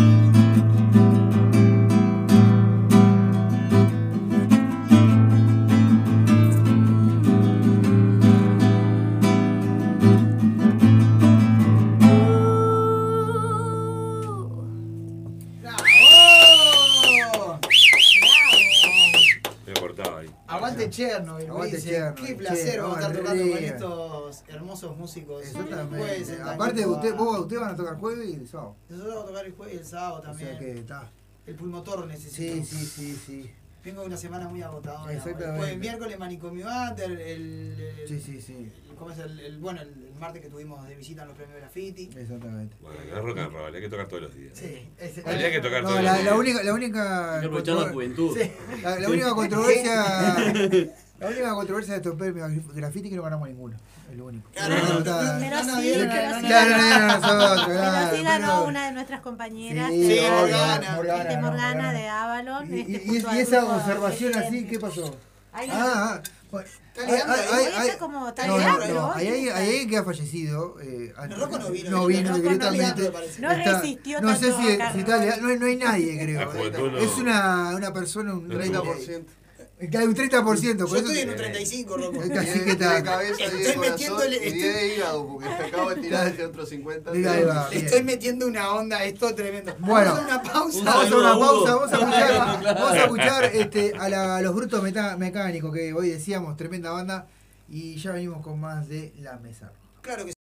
Me cortaba ahí. Aguante Chernobyl, Aguante. Chernobyl, Qué placer che, vamos a estar vamos tocando con arriba. estos hermosos músicos. Exactamente. Jueves Aparte, usted, vos, ustedes van a tocar jueves y el sábado. Nosotros vamos a tocar el jueves y el sábado también. O sea que está. El pulmotor necesito. Sí, sí, sí, sí. Vengo de una semana muy agotadora. Exactamente. Después el miércoles manicomio under, el, el- Sí, sí, sí. ¿cómo es el, el- bueno, el, el martes que tuvimos de visita en los premios graffiti. Exactamente. Bueno, no es rock and roll, hay que tocar todos los días. Sí, ese- Habría que tocar No, todos la, los días. la única, la única. La juventud. Sí. La, la única controversia. la única controversia de estos premios graffiti que no ganamos ninguno. Es lo único. Claro, No, no, Pero no, sí, pero ganó- claro, una de nuestras compañeras, Sí, de Morgana. Morgana, Morgana, Morgana no, de Avalon. Y, este, y- y esa observación así. ¿qué pasó? Ahí Ah, ah, ahí. alguien que ha fallecido. Eh, No, Rocco no vino, no vino, directamente. No resistió No sé tanto si, está no, hay- no hay nadie, creo. No- Es una, una persona, un No 30%. Claro, un 30%. Yo Por eso estoy en un 35, Rocco. Así que está. cabeza, 10 Estoy metiéndole- y 10 de hígado, porque se acaba de tirar hacia otros 50. Mira, ahí va. Le bien. estoy metiendo una onda, esto es tremendo. Bueno. Vamos a hacer una pausa. Vamos a una pausa, vamos a escuchar, vamos a escuchar este, a, la- a los brutos meta- mecánicos que hoy decíamos, tremenda banda, y ya venimos con más de la mesa. Claro que sí.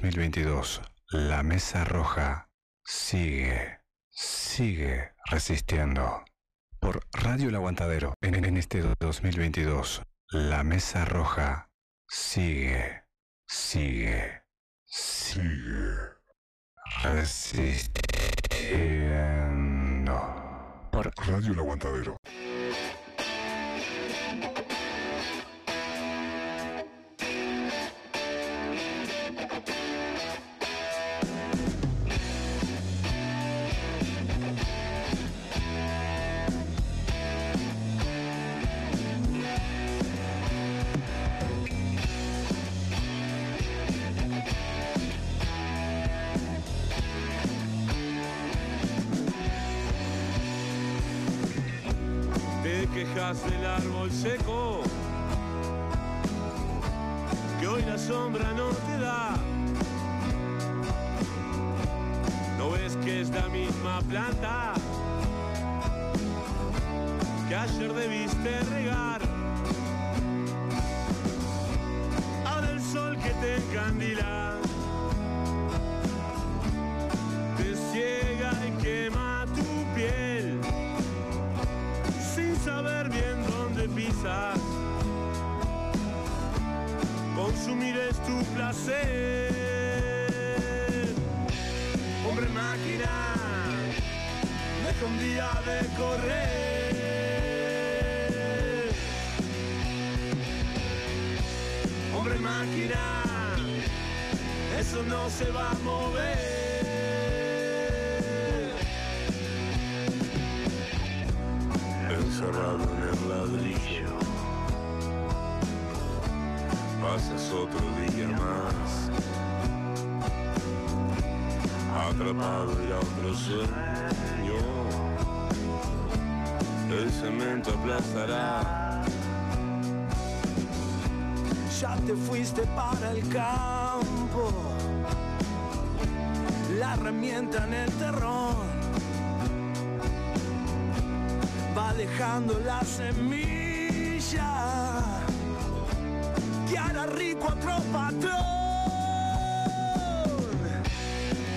2022, la Mesa Roja sigue, sigue resistiendo. Por Radio El Aguantadero, en, en este 2022, la Mesa Roja sigue, sigue, sigue resistiendo. Por Radio El Aguantadero. Sombra no te da. ¿No ves que es la misma planta que ayer debiste regar? Ahora el sol que te encandila te ciega y quema tu piel sin saber bien dónde pisas. Consumir tu placer. Hombre máquina, deja un día de correr. Hombre máquina, eso no se va a mover. encerrado en el ladrillo. Pasas otro día más, atrapado en otro sueño. El cemento aplastará. Ya te fuiste para el campo, la herramienta en el terrón va dejando la semilla a otro patrón.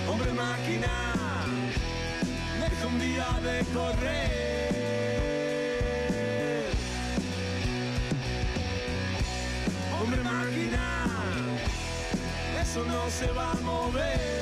Hombre máquina, deja un día de correr. Hombre máquina, eso no se va a mover.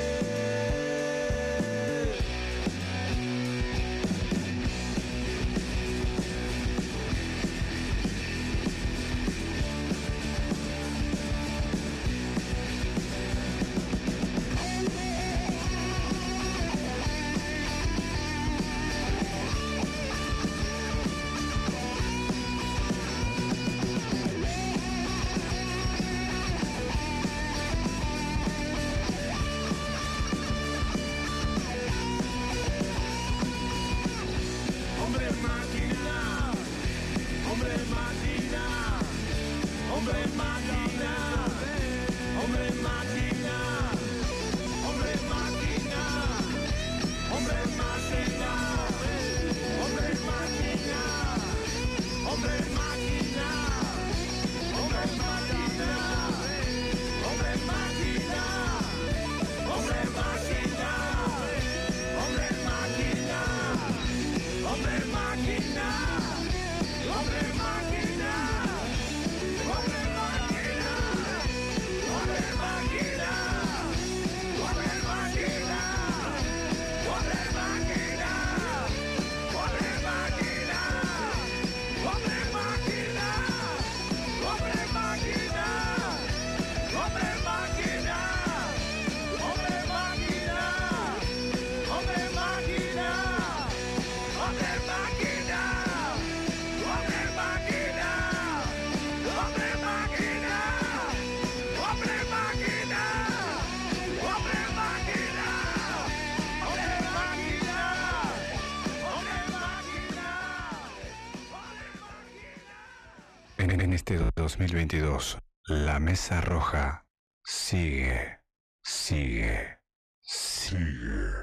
2022, la Mesa Roja sigue, sigue, sigue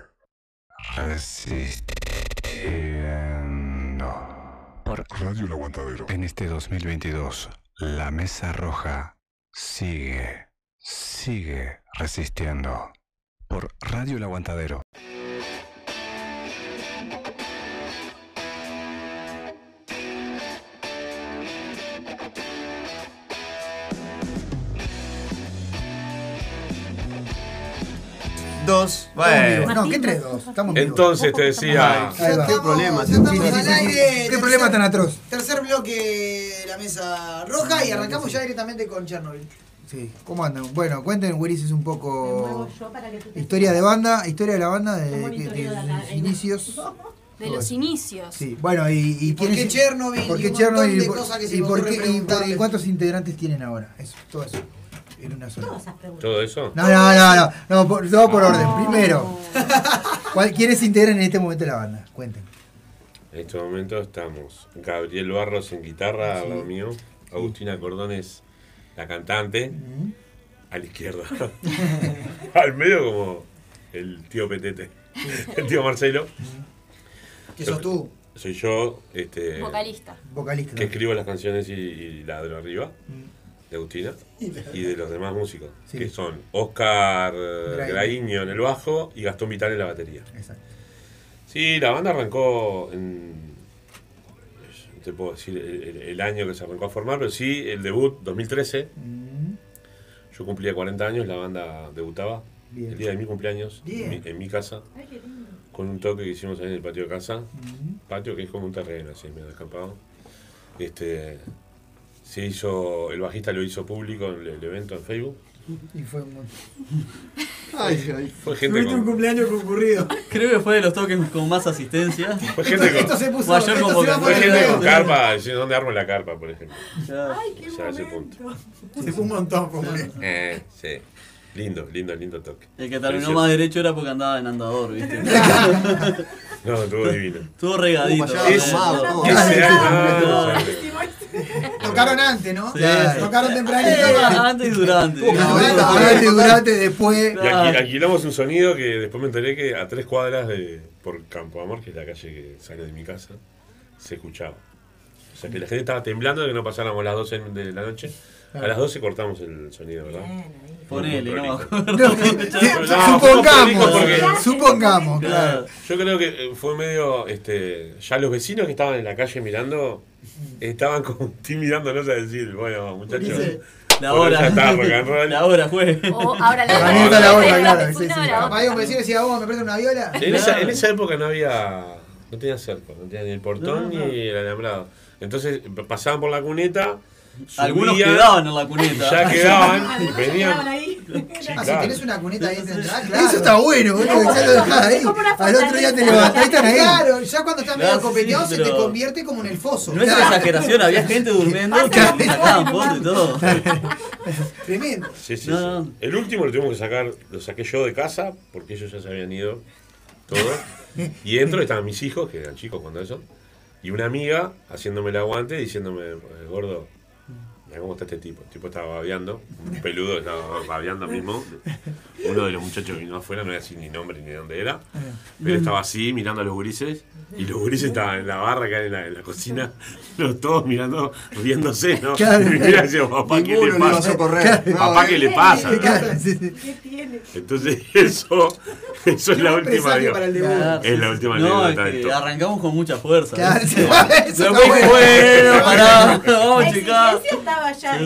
resistiendo. Por Radio El Aguantadero. En este 2022, la Mesa Roja sigue, sigue sigue resistiendo por Radio El Aguantadero. Dos. Bueno. No, ¿qué tres dos? Estamos. Entonces te decía. ¿Qué problema? Sí, sí, sí, ¿Qué tercer- problema tan atroz? Tercer bloque de la mesa roja y arrancamos ya directamente con Chernobyl. Sí, ¿cómo andan? Bueno, cuenten, Willis, un poco muevo yo para que tú te historia de banda, historia de la banda, de, de- sus inicios. De los inicios. Sí, bueno, y, y por qué Chernobyl? ¿Por Y qué Chernobyl? de y por- y qué- y por- y preguntarle. cuántos integrantes tienen ahora? Eso, todo eso. En una sola. ¿Todo eso? No, no, no, no, no, por, todo por orden. Primero, ¿cuál- ¿quiénes integran en este momento la banda? Cuenten. En este momento estamos Gabriel Barros en guitarra al Sí. lado mío, Agustina Cordones, la cantante, a la izquierda. al medio como el tío Petete, el tío Marcelo. ¿Qué sos tú? Soy yo, este, Vocalista. Vocalista. que escribo las canciones y, y ladro arriba, de Agustina, y de los demás músicos, Sí. que son Oscar Graíño. Graíño en el bajo y Gastón Vital en la batería. Exacto. Sí, la banda arrancó en. No te puedo decir el, año que se arrancó a formar, pero sí, el debut 2013. Yo cumplía 40 años, la banda debutaba. Bien. El día de mi cumpleaños, en mi, en mi casa, con un toque que hicimos ahí en el patio de casa. Patio que es como un terreno, así, medio descampado. Este, se hizo, el bajista lo hizo público en el, evento en Facebook. Y fue muy... Ay, ay. Fue gente con, cumpleaños concurrido. Creo que fue de los toques con más asistencia. fue gente con, Esto se puso. Mayor esto fue gente con carpa, dónde armo la carpa, por ejemplo. Ay, qué O sea, ese punto. Se fue un montón, pobre. Eh, sí. Lindo, lindo, lindo toque. El que terminó Precioso. más derecho era porque andaba en andador, ¿viste? No, estuvo divino. Estuvo regadito. No, Tocaron antes, ¿no? Sí. Tocaron tempranito. Antes y durante. No, durante, durante, después. Y alqui- alquilamos un sonido que después me enteré que a tres cuadras de por Campo Amor, que es la calle que sale de mi casa, se escuchaba. O sea que la gente estaba temblando de que no pasáramos las 12 de la noche. A las 12 cortamos el sonido, ¿verdad? Ponele, no supongamos, porque- supongamos, claro. Yo creo que eh, fue medio, este, ya los vecinos que estaban en la calle mirando, estaban como intimidándonos a decir, bueno, muchachos, La hora. está. La hora fue. Ahora la está la hora, claro, sí, Una sí. hora, Capaz hay un vecino que decía, vos me presta una viola. En esa, en esa época no había, no tenía cerco, no tenía ni el portón No, no. ni el alambrado. Entonces pasaban por la cuneta, Algunos quedaban en la cuneta. Ya quedaban, venían. Ah, si tenés una cuneta ahí de entrada, claro. Eso está bueno, boludo, que ya lo dejás ahí. Al otro día te levantás y están ahí. Claro, ya cuando estás medio copeteado se te convierte como en el foso. No es una exageración, había gente durmiendo que sacaban fotos y todo. Tremendo. Sí, sí, No, sí. El último lo tuvimos que sacar, lo saqué yo de casa, porque ellos ya se habían ido todos. Y dentro estaban mis hijos, que eran chicos cuando eso, y una amiga haciéndome el aguante, diciéndome, "Eh, gordo, mira cómo está este tipo. El tipo estaba babeando, un peludo estaba babeando mismo. Uno de los muchachos vino afuera, no voy a decir ni nombre ni de dónde era, pero estaba así mirando a los gurises, y los gurises estaban en la barra acá en la, en la cocina, los todos mirando, riéndose, ¿no? Claro. Y mira, decía, papá, ¿qué le pasa? correr. Papá, ¿qué le pasa? Claro, sí, sí. ¿Qué tiene? Entonces, eso, eso es la última. digo. Es la última No, es que arrancamos con mucha fuerza. Claro, bueno. bueno, pará, vamos, chicas. Estaba.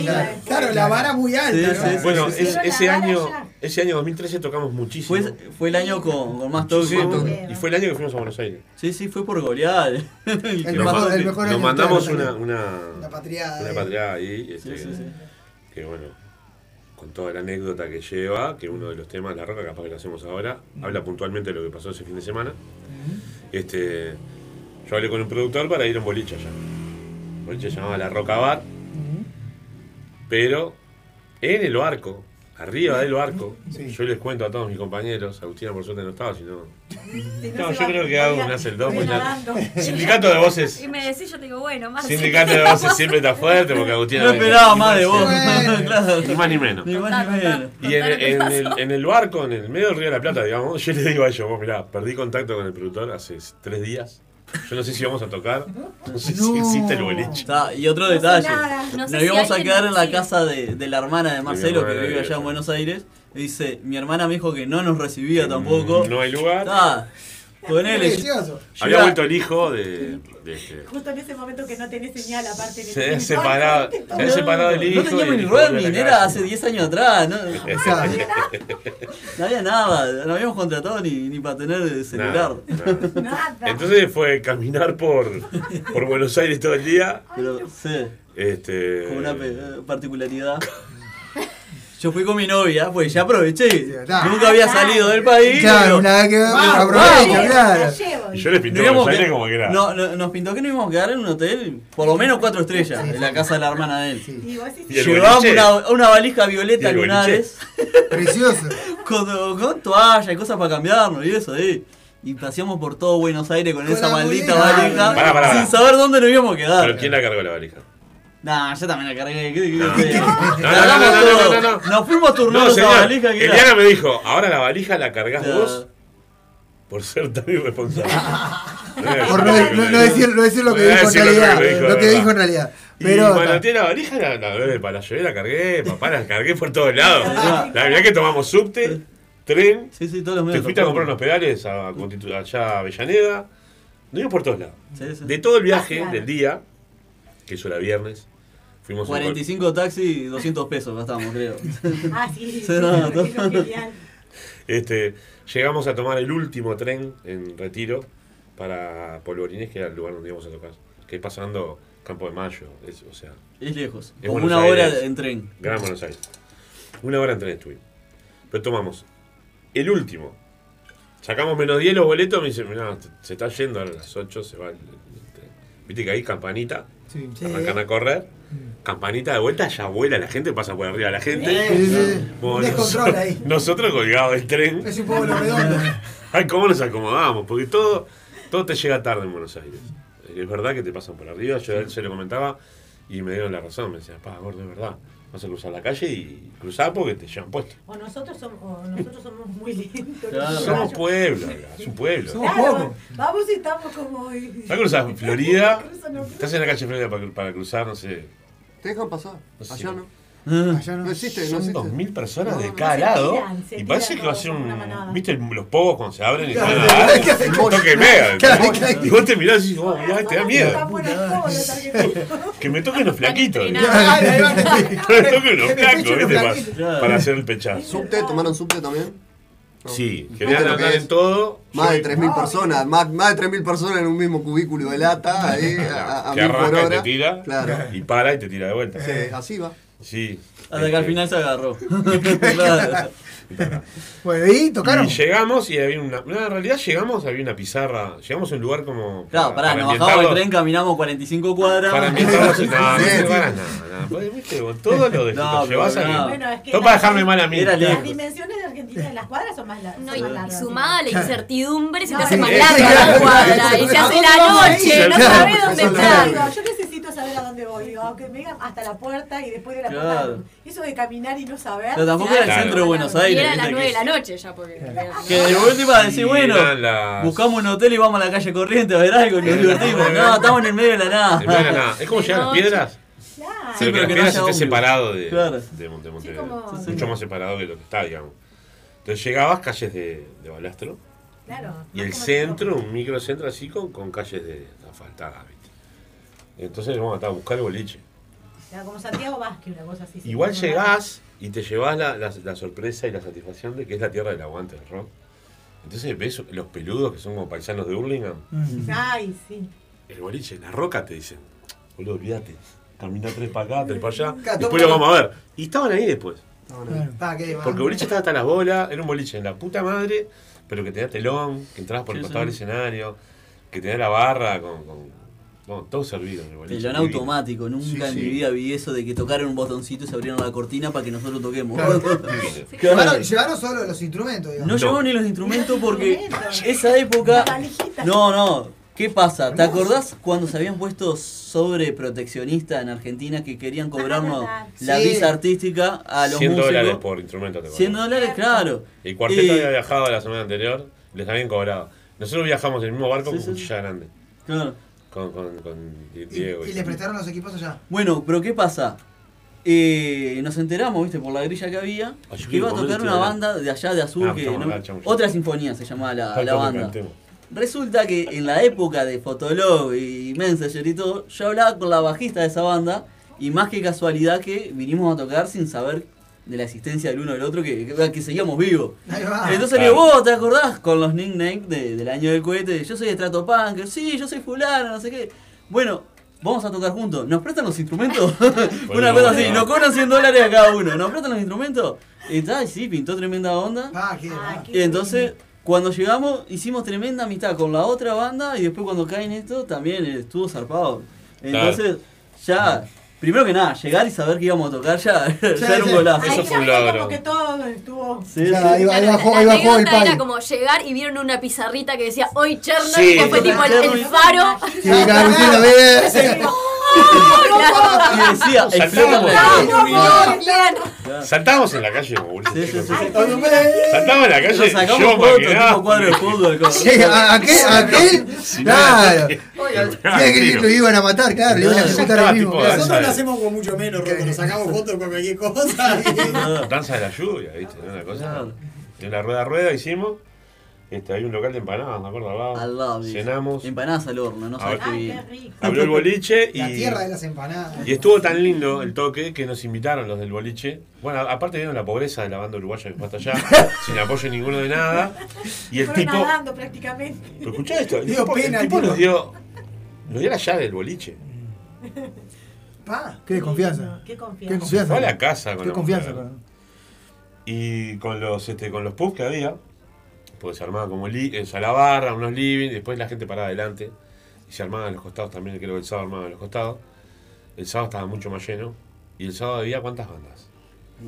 Claro, la vara muy alta. Sí, ¿no? sí, sí. Bueno, es- ese, año, ya. ese año 2013 tocamos muchísimo. Fue, fue el año con, con más toques. Sí, y fue el año que fuimos a Buenos Aires. Sí, sí, fue por golear. El El mejor- el mejor nos año mandamos una, una, Una patriada. una eh. patriada ahí, este, Sí, sí, sí. que bueno, con toda la anécdota que lleva, que uno de los temas, La Roca, capaz que lo hacemos ahora, habla puntualmente de lo que pasó ese fin de semana. Este, yo hablé con un productor para ir a un boliche allá. Un boliche se llamaba La Roca Bar, pero en el barco, arriba del barco, yo les cuento a todos mis compañeros, Agustina por suerte no estaba, sino... No, yo creo que hago un hace el dos, Sindicato de voces. Y me decís, yo te digo, bueno, más. Sindicato de voces siempre está fuerte porque Agustina. No esperaba más de vos. Claro. Ni más ni menos. Ni más ni menos. Y en, en el, en el barco, en el medio del Río de la Plata, digamos, yo le digo a ellos, vos mirá, perdí contacto con el productor hace tres días. Yo no sé si vamos a tocar. No sé si existe el boliche. Ta, y otro No sé detalle. nada. No sé Nos si íbamos a quedar en la casa de, de la hermana de Marcelo, que vive allá en. Buenos Aires. Y dice, mi hermana me dijo que no nos recibía tampoco. Mm, No hay lugar. Ta, ponele. Había vuelto el hijo de, de este. Justo en ese momento que no tenés señal, aparte de Se había separado, se había separado el hijo. No teníamos ni roaming, era hace 10 años atrás. No, no había nada, no habíamos contratado ni, ni para tener celular. Nada, nada. Entonces fue caminar por, por Buenos Aires todo el día. Pero, sí, Este, con una pe- particularidad. Yo fui con mi novia, pues ya aproveché. Nunca había salido del país. Claro, una vez que Ah, aprovecho, claro. Y yo les pinté como que era. No, no, nos pintó que nos íbamos a quedar en un hotel, por lo menos cuatro estrellas, en la casa de la hermana de él. ¿Y el Llevábamos una, una valija violeta ¿Y el lunares. Precioso. Con, con toalla y cosas para cambiarnos y eso, eh. Y paseamos por todo Buenos Aires con, esa maldita valija Pará, pará, sin saber dónde nos íbamos a quedar. ¿Pero quién la cargó la valija? Nah, yo también la cargué. ¿qué- qué- No. qué- No, no, no, no, no, no, no. Nos fuimos turnando No, esa señor. valija que era- Eliana me dijo, ahora la valija la cargas vos por ser tan irresponsable. Por no, no- no decir, no decir lo que No dijo en realidad. Lo que dijo en realidad. Y Pero. manoteé la valija, la, la, la, para la llevé, la cargué, papá, la cargué por todos lados. La verdad que tomamos subte, tren, Sí, sí, todos los te medios. fuiste a comprar unos pedales a, allá a Avellaneda. Nos íbamos por todos lados. De todo el viaje del día, que eso era viernes, fuimos a un 45 taxis, 200 pesos gastamos, creo. Ah, sí, sí, Sí, no, sí, no. genial. Este, llegamos a tomar el último tren en retiro para Polvorines, que era el lugar donde íbamos a tocar. Que es pasando Campo de Mayo, es, o sea. Es lejos. es Como Buenos una hora en tren. Gran Buenos Aires. Una hora en tren estuvimos. Pero tomamos el último. Sacamos menos 10 los boletos, me dicen, mirá, se está yendo a las 8, se va el, el tren. Viste que ahí campanita, Sí. arrancan a correr. Campanita de vuelta, ya vuela la gente, pasa por arriba la gente. Sí, sí, sí. Bueno, descontrol noso- ahí. Nosotros colgados del tren. Es un poco lo redondo. Ay, cómo nos acomodamos, porque todo, todo te llega tarde en Buenos Aires. Es verdad que te pasan por arriba, yo a él se lo comentaba y me dieron la razón, me decía, pa, gordo, es verdad. Vas a cruzar la calle y cruzar porque te llevan puesto. O nosotros somos, o nosotros somos muy lentos. Claro. Somos pueblo, es un pueblo. Claro, vamos y estamos como. Vas a cruzar Florida, Cruzo, no estás en la calle Florida para, para cruzar, no sé. Te dejan pasar. No sé Allá no. Allá no. No existe, Son existe. 2.000 personas de cada lado tiran, se y parece tiran que va a todos ser un... ¿Viste los pogos cuando se abren y se Claro, van a dar? claro, Un toque mega. claro, claro. Y vos te mirás y dices, oh, mirá, te da miedo. Que me toquen los flaquitos. Que me toquen los los ¿viste? Para, flaquitos. para hacer el pechazo. ¿Subte? ¿Tomaron subte también? Sí, ¿Viste querían lo que andar es? en todo. Más de Yo- 3.000 personas, más, más de 3.000 personas en un mismo cubículo de lata, ahí, a, a que mil por arranca y hora. te tira Claro. y para y te tira de vuelta. Sí, así va. Sí. Hasta que al Este, final se agarró. Claro. Bueno, ¿y tocaron? Y llegamos y había una. No, en realidad llegamos, había una pizarra. Llegamos a un lugar como. Claro, pará, para nos bajamos del tren, caminamos 45 cuadras. Para ambientarlos. No, no Sí, paras nada. Pues. Con todo lo de que No, llevas a no. Bueno, es que Todo para dejarme mal a mí. Las dimensiones de Argentina en las cuadras son más, la- son No, y largas. sumada la incertidumbre se No, te hace sí. más larga la cuadra y se ¿A hace la noche, no sabes dónde Eso es estar. Digo, yo necesito saber a dónde voy. Digo, aunque me digan hasta la puerta y después de la Claro. puerta. Eso de caminar y no saber. Pero tampoco Claro. era el centro de Buenos Y Aires. era a las ¿viste? 9 de la noche ya, porque. Que de última decir, bueno, las- buscamos un hotel y vamos a la calle corriente a ver algo y nos divertimos. No, estamos en el medio de la nada. En medio de la nada. Es como llegar a las piedras. Claro. Sí, pero que que no esté separado de, Claro. de, Monte- Montevideo. como- Sí, sí. Mucho más separado que lo que está, digamos. Entonces llegabas calles de, de balastro Claro. y el como centro, un microcentro así con, con calles de asfaltadas. Entonces vamos a buscar el boliche. Como Santiago Vázquez, una cosa así. Igual llegás y te llevas la, la- la sorpresa y la satisfacción de que es la tierra del aguante del rock. Entonces ves los peludos que son como paisanos de Hurlingham. Ay, sí. El boliche, la roca te dicen, boludo, olvídate. Camina tres para acá, tres para allá. Después lo vamos a ver. Y estaban ahí después. Pa, ¿qué? Porque el boliche estaba hasta las bolas, era un boliche en la puta madre, pero que tenía telón, que entrabas por el Sí, costado sí. del escenario, que tenía la barra con. con no, todo servido en el boliche. Telón divino. automático, nunca Sí, en sí. mi vida vi eso de que tocaron un botoncito y se abrieron la cortina para que nosotros toquemos. Divino. Claro. Llevaron, llevaron solo los instrumentos, digamos. No llevamos ni los instrumentos porque esa época. La. No, no. ¿Qué pasa? ¿Te acordás cuando se habían puesto sobre proteccionista en Argentina que querían cobrarnos Ah, la sí. visa artística a los 100 músicos? dólares por instrumento te 100 cobran. dólares, claro. El cuarteto Y- había viajado la semana anterior, les habían cobrado. Nosotros viajamos en el mismo barco Sí, con sí, cuchilla grande. Claro. Con, con, con Diego. ¿Y les prestaron los equipos allá? Bueno, pero ¿qué pasa? Eh, nos enteramos, viste, por la grilla que había, Ay, yo que iba a tocar una banda de allá de azul, Ah, que no- acá, otra sinfonía se llamaba la, la banda. Resulta que en la época de Fotolog y Messenger y todo, yo hablaba con la bajista de esa banda y más que casualidad que vinimos a tocar sin saber de la existencia del uno del otro, que, que, que seguíamos vivos. Entonces le digo, vos te acordás con los nicknames de- del año del cohete, yo soy Stratopunk, sí, yo soy fulano, no sé qué. Bueno, vamos a tocar juntos, ¿nos prestan los instrumentos? Una cosa así, nos cobran 100 dólares a cada uno, ¿nos prestan los instrumentos? Y tal, sí, pintó tremenda onda. Ah, qué Y entonces, cuando llegamos, hicimos tremenda amistad con la otra banda y después cuando caen esto, también estuvo zarpado. Entonces, ya, primero que nada, llegar y saber que íbamos a tocar ya, ya era un golazo. Ahí ya fue como que todo estuvo. Sí, Ya, sí. ahí va- ahí bajó- La ahí bajó el anécdota era como llegar y vieron una pizarrita que decía hoy Chernobyl, Sí. fue tipo el, el faro. Sí, la. Y decía, saltamos en la calle boludo. Sí, en la calle. Nos sacamos yo fotos, tipo cuadro de fútbol. con- Sí, a- aquel, aquel, claro. Claro, Sí, que lo iban a matar, claro, le iban a ejecutar estaba ahí mismo. Nosotros lo hacemos con mucho menos, Rocco, nos sacamos fotos con cualquier cosa. Danza de la lluvia, ¿viste? Una cosa. En la rueda a rueda hicimos. Este, hay un local de empanadas, me acuerdo, al lado. Al lado, dice. Cenamos. Empanadas al horno, no sabes Ah, qué qué rico. Abrió el boliche y. La tierra de las empanadas. Y estuvo tan lindo el toque que nos invitaron los del boliche. Bueno, aparte vieron la pobreza de la banda uruguaya que fue hasta allá, sin apoyo ninguno de nada. Y el Fueron tipo. nadando prácticamente. Pero escuchá esto, el Dio tipo, el pena, tipo tipo. nos dio. Nos dio la llave del boliche. Pa. Qué confianza. Qué Qué confianza. confianza. Fue a la casa con Qué la confianza. mujer. con- Y con los este, con los pubs que había, pues se armaba como li o sea, la barra, unos living, después la gente paraba adelante. Y se armaban a los costados también, creo que el sábado armaban a los costados. El sábado estaba mucho más lleno. Y el sábado había cuántas bandas.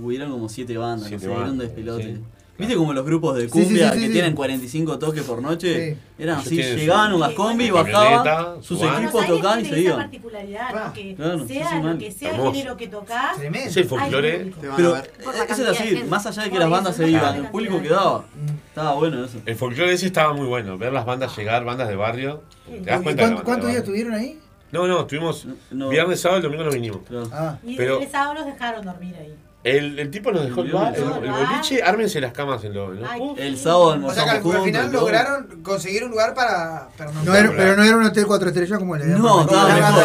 Hubieron como siete bandas, Siete no sé, era un bandas, despelote. sí. ¿Viste como los grupos de Sí, sí, cumbia sí, sí, que sí. tienen 45 toques por noche? Sí. Eran así, llegaban unas combi, bajaban, sus equipos tocaban y se iban. particularidad, ¿no? que Claro, sea sí, lo que sea el género que Tremendo. Es el folclore. Pero eso era así, más allá de que las bandas se iban, el público quedaba. Estaba bueno eso. El folclore ese estaba muy bueno. Ver las bandas llegar, bandas de barrio. ¿Te das ¿Cuántos días estuvieron ahí? No, no, estuvimos No. viernes, sábado y domingo nos vinimos. Ah, Y el sábado los dejaron dormir ahí. El, el tipo nos dejó el, bar, el, el boliche, ármense las camas en los, en los Ay, pubs. El sábado o sea que al, final lograron conseguir un lugar para. para No era, pero no era un hotel cuatro estrellas como el de No, estaba mejor.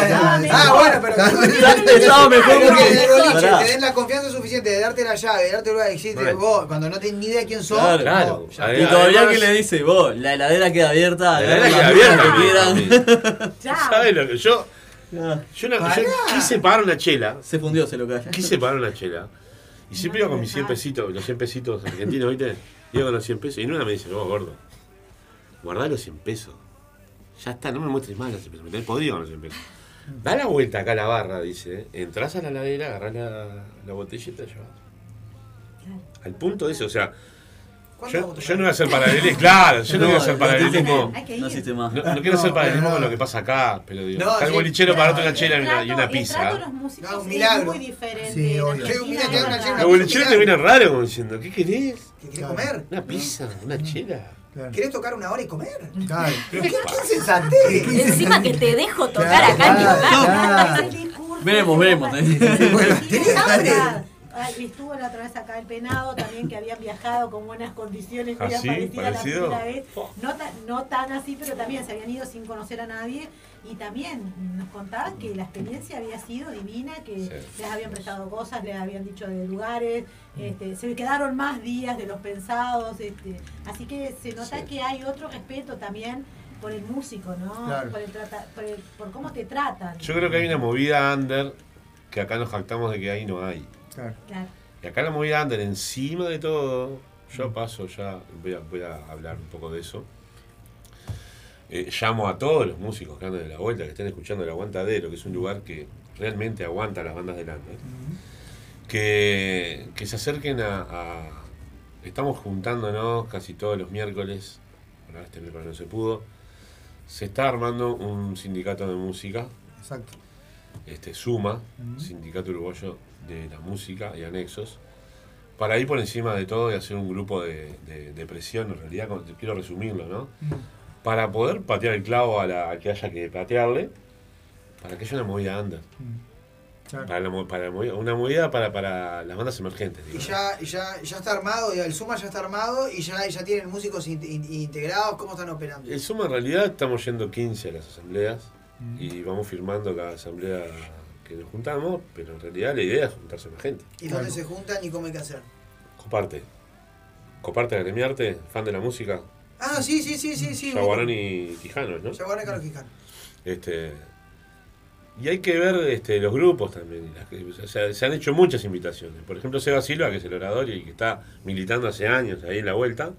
Ah, bueno, pero. Estaba mejor que el boliche Pará. te den la confianza suficiente de darte la llave, de darte el lugar, y decirte vos, cuando no tenés ni idea quién sos, Claro. Y todavía que le dice, vos, la heladera queda abierta, La heladera queda abierta. ¿Sabes lo que yo? Yo, una- Pará. yo quise pagar una chela. Se fundió, se lo calla. Quise pagar una chela. Y siempre iba con mis 100 pesitos, los 100 pesitos argentinos, ¿viste? Iba con los 100 pesos. Y en una me dice, vos, gordo, guardá los 100 pesos. Ya está, no me muestres más los 100 pesos. Me tenés podrido con los 100 pesos. Da la vuelta acá a la barra, dice. Entrás a la ladera, agarrás la, la botella y te llevas. Al punto de eso, o sea, yo, yo no voy a hacer paralelismo, claro, yo no, voy a hacer paralelismo. No quiero hacer paralelismo no. con lo que pasa acá, pero digo, No, está el bolichero claro. para una chela y una, y pizza. No, un es milagro. muy diferente. Sí, El bolichero te viene raro como diciendo, ¿qué querés? ¿Qué querés comer? Una pizza, una chela. ¿Querés tocar una hora y comer? Claro. ¿Pero qué, qué sensatez? Encima que te dejo tocar Claro, acá claro, claro. Veremos, veremos. Tenés hambre. Ay, estuvo la otra vez acá el penado también que habían viajado con buenas condiciones ¿Ah, sí? la vez. No, tan- no tan así, pero también se habían ido sin conocer a nadie. Y también nos contaban que la experiencia había sido divina, que Sí. les habían prestado cosas, les habían dicho de lugares, este, se quedaron más días de los pensados. Este, así que se nota Sí. que hay otro respeto también por el músico, ¿no? Claro. Por, el trata- por, el- por cómo te tratan. Yo creo que hay una movida under que acá nos jactamos de que ahí no hay. Claro. Claro. Y acá la movida under, encima de todo, yo paso ya, voy a, voy a hablar un poco de eso. Eh, llamo a todos los músicos que andan de la vuelta, que estén escuchando el Aguantadero, que es un lugar que realmente aguanta las bandas del under, que, que se acerquen a, a- Estamos juntándonos casi todos los miércoles, bueno, este miércoles no se pudo. Se está armando un sindicato de música Exacto. este, Suma. Sindicato Uruguayo de la Música y Anexos, para ir por encima de todo y hacer un grupo de, de- de presión, en realidad, quiero resumirlo, ¿no? para poder patear el clavo a la, al que haya que patearle, para que haya una movida under. Claro. Para, la para la movida- una movida para, para las bandas emergentes. Y digamos. ya, y ya, ya está armado, el Suma ya está armado y ya, ya tienen músicos in- in- integrados. ¿Cómo están operando? El Suma en realidad estamos yendo 15 a las asambleas y vamos firmando cada asamblea que nos juntamos, pero en realidad la idea es juntarse más gente. ¿Y dónde se juntan y cómo hay que hacer? Coparte. Coparte, agremiarte, fan de la música. Ah, sí, sí, sí, sí, sí. Yaguarón y Tijanos, ¿no? Yaguarón y Carlos Quijano. Este, y hay que ver este, los grupos también. las que- o sea, se han hecho muchas invitaciones. Por ejemplo, Seba Silva, que es el orador y que está militando hace años ahí en la vuelta.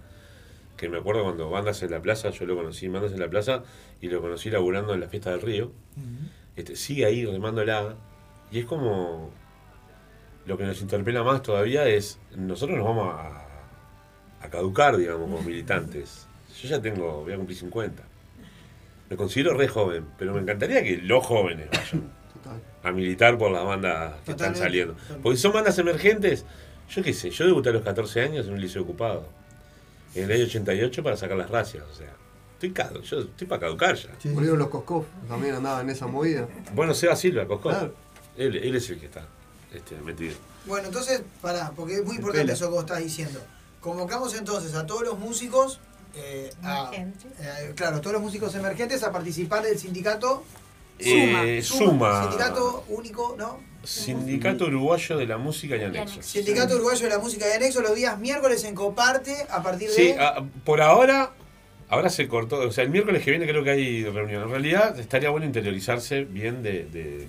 Que me acuerdo cuando Bandas en la Plaza, yo lo conocí Bandas en la Plaza y lo conocí laburando en la fiesta del río. Este, sigue ahí remándola. Y es como. Lo que nos interpela más todavía es. Nosotros nos vamos a, a caducar, digamos, como militantes. Yo ya tengo. Voy a cumplir 50. Me considero re joven, pero me encantaría que los jóvenes vayan a militar por las bandas que están saliendo. Porque son bandas emergentes. Yo qué sé, yo debuté a los 14 años en un liceo ocupado. En el año 88 para sacar las racias. O sea, estoy, cadu- yo estoy para caducar ya. Murieron los Coscov, también andaban en esa movida. Bueno, Seba Silva, Cosco. Claro. Él, él es el que está este, metido. Bueno, entonces, pará, porque es muy importante Pela. eso que vos estás diciendo. Convocamos entonces a todos los músicos, eh, a- Emergentes. eh, claro, todos los músicos emergentes a participar del sindicato Eh, Suma. Sindicato único, ¿no? Sindicato Uruguayo de la Música y Anexos. Sindicato Uruguayo de la Música de Anexo los días miércoles en Coparte a partir de... Sí, por ahora, ahora se cortó. O sea, el miércoles que viene creo que hay reunión. En realidad, estaría bueno interiorizarse bien de, de-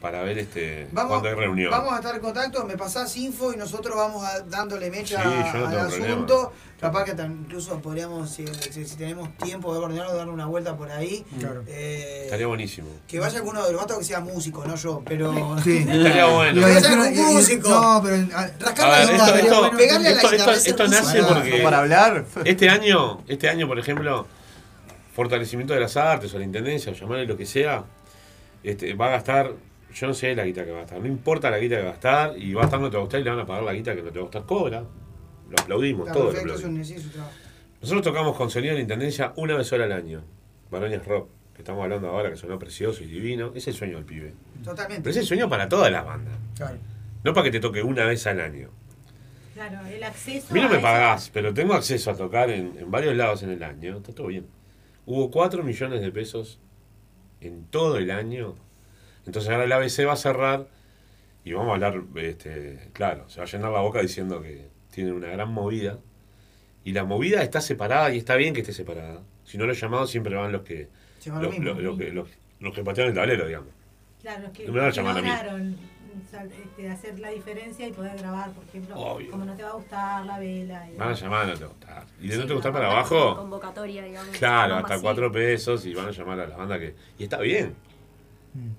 para ver este Vamos, cuando hay reunión. vamos a estar en contacto, me pasás info y nosotros vamos a- dándole mecha Sí, yo no al asunto. Capaz que incluso podríamos, si, si- si tenemos tiempo de coordinarlo, darle una vuelta por ahí. Claro. Eh, Estaría buenísimo. que vaya alguno de los gatos que sea músico, no yo, pero. Sí. Estaría bueno. Que vaya algún músico. No, pero. Rascar A la ver, guitarra, esto, esto- pegarle a la esto- esto- nace músico. porque. Para hablar. Este año, este año, por ejemplo, fortalecimiento de las artes o la intendencia, o llamarle lo que sea, este, va a gastar, yo no sé la guita que va a gastar, no importa la guita que va a gastar, y va a estar no te va a gustar y le van a pagar la guita que no te va a gustar, cobra. Lo aplaudimos, todo lo aplaudimos. Nosotros tocamos con sonido de la intendencia una vez sola al año. Barones Rock, que estamos hablando ahora, que sonó precioso y divino. Es el sueño del pibe. Totalmente. Pero es el sueño para todas las bandas. Claro. No para que te toque una vez al año. Claro, el acceso. A mí no me eso- pagás, pero tengo acceso a tocar en, en varios lados en el año. Está todo bien. Hubo 4 millones de pesos en todo el año. Entonces ahora el ABC va a cerrar y vamos a hablar, este, claro, se va a llenar la boca diciendo que tienen una gran movida. Y la movida está separada y está bien que esté separada. Si no los llamados siempre van los que, lo los, los- los que, los, los que patean el tablero, digamos. Claro, es que No me van a llamar a mí. lograron sal- este, hacer la diferencia y poder grabar, por ejemplo, Obvio. como no te va a gustar la vela. Y Van a llamar a no te va a gustar. Y de no te gustar para abajo. Convocatoria, digamos. Claro, hasta cuatro pesos y van a llamar a la banda que. Y está bien.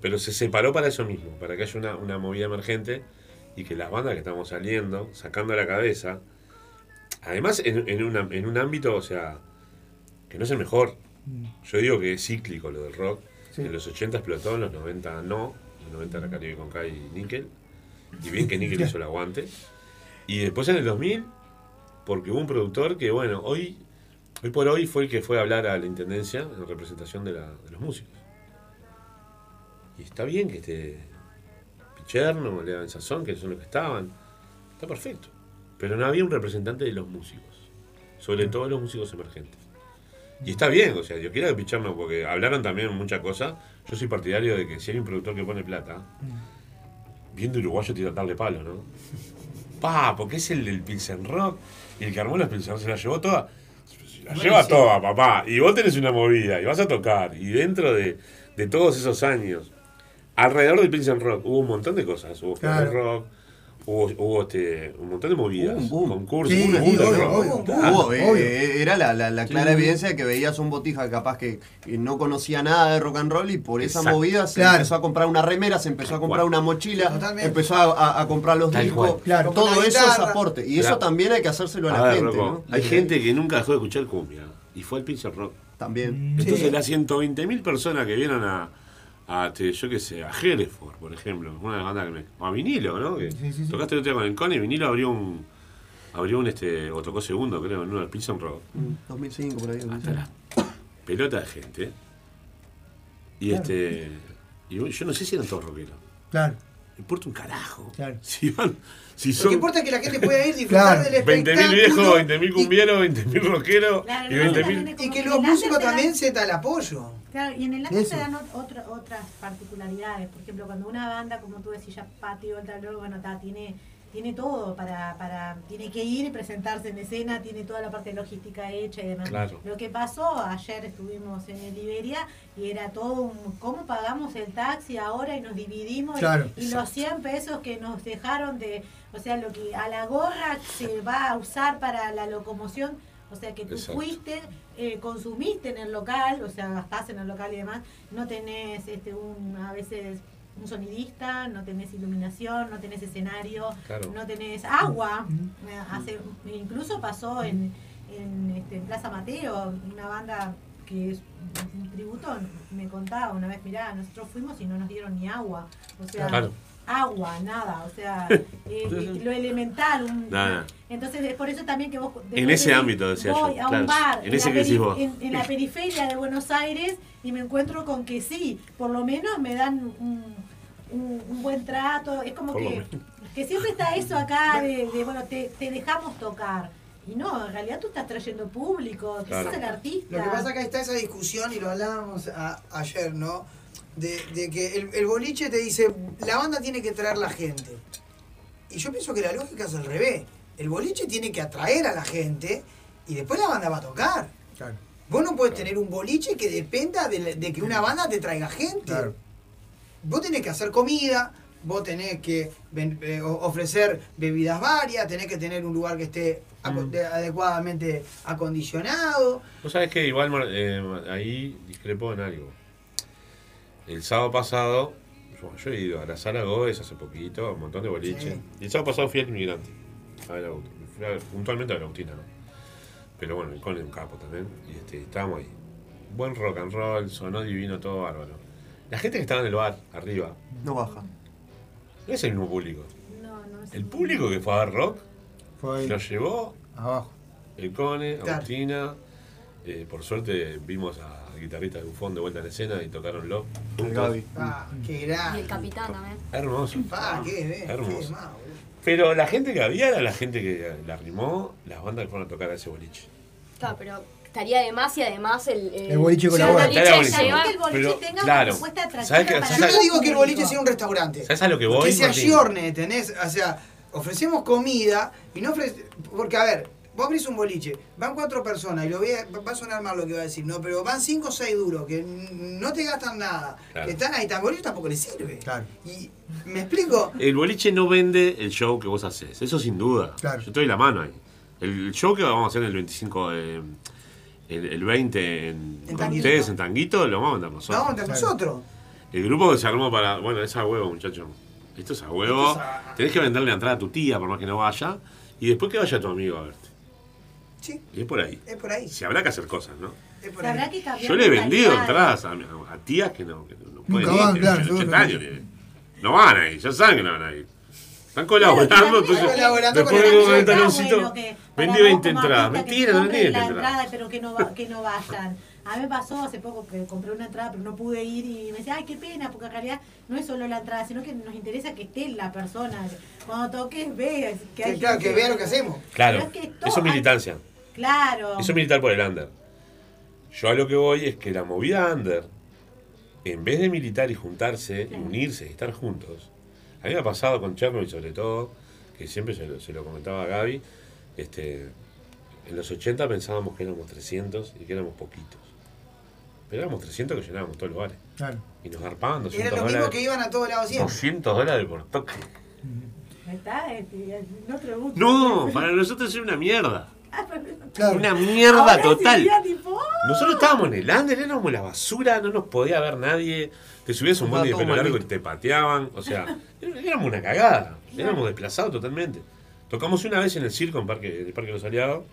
Pero se separó para eso mismo, para que haya una, una movida emergente y que las bandas que estamos saliendo, sacando la cabeza. Además, en, en, una- en un ámbito, o sea, que no es el mejor. Yo digo que es cíclico lo del rock. En los 80 explotó, en los 90 no. En los 90 era Caribe con K y Nickel. Y bien que Nickel hizo el aguante. Y después en el 2000, porque hubo un productor que, bueno, hoy, hoy por hoy fue el que fue a hablar a la intendencia en representación de, la- de los músicos. Y está bien que esté Picherno, Lea Sazón, que son los que estaban. Está perfecto. Pero no había un representante de los músicos. Sobre todo los músicos emergentes. Y está bien, o sea, yo quiero que Picherno, porque hablaron también muchas cosas. Yo soy partidario de que si hay un productor que pone plata, viendo uruguayo tiene que darle palo, ¿no? Pa, porque es el del Pilsen Rock y el que armó los Pilsen Rock se la llevó toda. Se la lleva toda, papá. Y vos tenés una movida y vas a tocar. Y dentro de, de todos esos años, alrededor del Pilsen Rock hubo un montón de cosas. Hubo Claro. Rock, hubo, hubo este, un montón de movidas. Concursos, Sí, sí, eh, era la, la- la clara Sí. evidencia de que veías un botija capaz que, que no conocía nada de rock and roll y por esa Exacto. movida se Claro. empezó a comprar una remera, se empezó a comprar una mochila, Totalmente. empezó a, a- a comprar los Tal discos. Claro. todo eso es aporte. Y eso también hay que hacérselo a la ver, gente. hay gente que nunca dejó de escuchar cumbia y fue al Pilsen Rock. También. Entonces las 120.000 personas que vieron a, a este, yo qué sé, a Hereford, por ejemplo, una de las bandas que me... O a Vinilo, ¿no? Que Sí, sí, sí. Tocaste el otro día con el Cone y Vinilo abrió un... Abrió un, este, o tocó segundo, creo, en uno del Pilsen Rock. Mm, 2005 por ahí. Hasta las pelota de gente. Y Claro. este. Y yo no sé si eran todos rockeros. Claro. Me importa un carajo. Claro. Si van. Si Lo que son importa es que la gente pueda ir disfrutar Claro. del 20.000 espectáculo. viejos, 20.000 cumbieros, 20.000 rockeros Claro, y no, 20.000. Y que los músicos también se da el apoyo. Claro, y en el arte te dan ot- otra- otras particularidades. Por ejemplo, cuando una banda, como tú decías, Patio, Volta luego, bueno, ta, tiene, tiene todo para, para. Tiene que ir y presentarse en escena, tiene toda la parte logística hecha y demás. Claro. Lo que pasó, ayer estuvimos en el Iberia y era todo un. ¿Cómo pagamos el taxi ahora y nos dividimos? Claro. y, los 100 pesos que nos dejaron de. O sea, lo que a la gorra se va a usar para la locomoción. O sea, que tú Exacto. fuiste, eh, consumiste en el local, o sea, gastás en el local y demás, no tenés este, un, a veces un sonidista, no tenés iluminación, no tenés escenario, Claro. no tenés agua. Eh, Hace, incluso pasó en, en, este, en Plaza Mateo, una banda que es un tributo, me contaba una vez, mirá, nosotros fuimos y no nos dieron ni agua. O sea, Claro. agua, nada, o sea, eh, lo elemental. un- Nada. Entonces es por eso también que vos... En ese de- ámbito, decía voy yo, a claro. un bar En ese la que vos. en- en la periferia de Buenos Aires y me encuentro con que sí, por lo menos me dan un, un- un buen trato. Es como que, que siempre está eso acá de, de, bueno, te, te dejamos tocar. Y no, en realidad tú estás trayendo público, que Claro. sos el artista. Lo que pasa que está esa discusión, y lo hablábamos a- ayer, ¿no? De, de que el, el boliche te dice, la banda tiene que traer la gente. Y yo pienso que la lógica es al revés. El boliche tiene que atraer a la gente y después la banda va a tocar. Claro. Vos no puedes tener un boliche que dependa de, de que una banda te traiga gente. Vos tenés que hacer comida, vos tenés que ven- eh, ofrecer bebidas varias, tenés que tener un lugar que esté Mm. de- adecuadamente acondicionado. Vos sabés que igual eh, ahí discrepo en algo. El sábado pasado, yo, yo he ido a la sala Goes hace poquito, a un montón de boliches. Sí. Y el sábado pasado fui al inmigrante. A ver, a Agut- fui a- puntualmente a la Agustina, ¿no? Pero bueno, el es un capo también. Y este, estábamos ahí. Buen rock and roll, sonó divino, todo bárbaro. La gente que estaba en el bar, arriba, No baja. no es el mismo público. No, no es El público que fue a ver rock Fue ahí. lo llevó Abajo. el Cone, Claro. Agustina. eh, por suerte vimos a guitarristas de Bufón de vuelta en escena y tocaron Love. Gaby. Ah, qué Y grande. el capitán también. Hermoso. Ah, qué bien. qué Hermoso. más, boludo. Pero la gente que había era la gente que la arrimó, las bandas que fueron a tocar a ese boliche. Claro, pero estaría de más y además el, El boliche Estaría buenísimo. lleva- que el boliche Pero, tenga claro, una propuesta atractiva ¿sabes qué? para ¿sabes Yo no digo que el boliche sea un restaurante. ¿Sabes a lo que voy? que se Martín? ayorne, tenés, o sea, ofrecemos comida y no ofrece, porque a ver, vos abrís un boliche, van cuatro personas y lo voy a- va a sonar mal lo que voy a decir, no, pero van cinco o seis duros que no te gastan nada, Claro. que están ahí, tan boliche tampoco les sirve. Claro. Y me explico, El boliche no vende el show que vos haces, eso sin duda. Claro. Yo estoy la mano ahí. El show que vamos a hacer el 25, de- el, el 20 en, En con Tanguito. ustedes en Tanguito, lo vamos a mandar lo nosotros. vamos a entre nosotros. El grupo que se armó para. Bueno, es a huevo, muchacho. Esto es a huevo. Es a- Tenés que venderle la entrada a tu tía, por más que no vaya. Y después que vaya tu amigo a verte. Sí, Y es por ahí. es por ahí, Si habrá que hacer cosas, ¿no? es por Se ahí. que Yo le he vendido entradas a, a tías que no, que no pueden Nunca ir, claro, tienen 80 seguro. años. No van a ir, ya saben que no van a ir. Están colaborando, Claro, entonces. colaborando después con de el un artista. taloncito, Bueno, que para vendí vos 20 como entradas. Mentira, no la 20 entradas. entrada, pero que no, va- que no vayan. A mí me pasó hace poco que compré una entrada, pero no pude ir y me decía, ay, qué pena, porque en realidad no es solo la entrada, sino que nos interesa que esté la persona. Cuando toques, veas que hay claro, que vea lo que hacemos. Claro, es que eso es militancia. Claro. Eso es militar por el under. Yo a lo que voy es que la movida under, en vez de militar y juntarse, y unirse y estar juntos, a mí me ha pasado con Chernobyl sobre todo, que siempre se lo, se lo comentaba a Gaby, este, en los 80 pensábamos que éramos 300 y que éramos poquitos. Pero éramos 300 que llenábamos todos los bares. Claro. Y nos garpaban 200 Eran los mismos dólares. que iban a todos lados siempre. 200 dólares por toque. Está, este, no te gusta. No, para nosotros era una mierda. Ah, Claro. Una mierda Ahora total. sería tipo, Nosotros estábamos en el under, éramos la basura, no nos podía ver nadie. Te subías a un bondi de pelo largo y te pateaban. O sea, éramos una cagada. Éramos desplazados totalmente. Tocamos una vez en el circo, en, parque, en el Parque de los Aliados.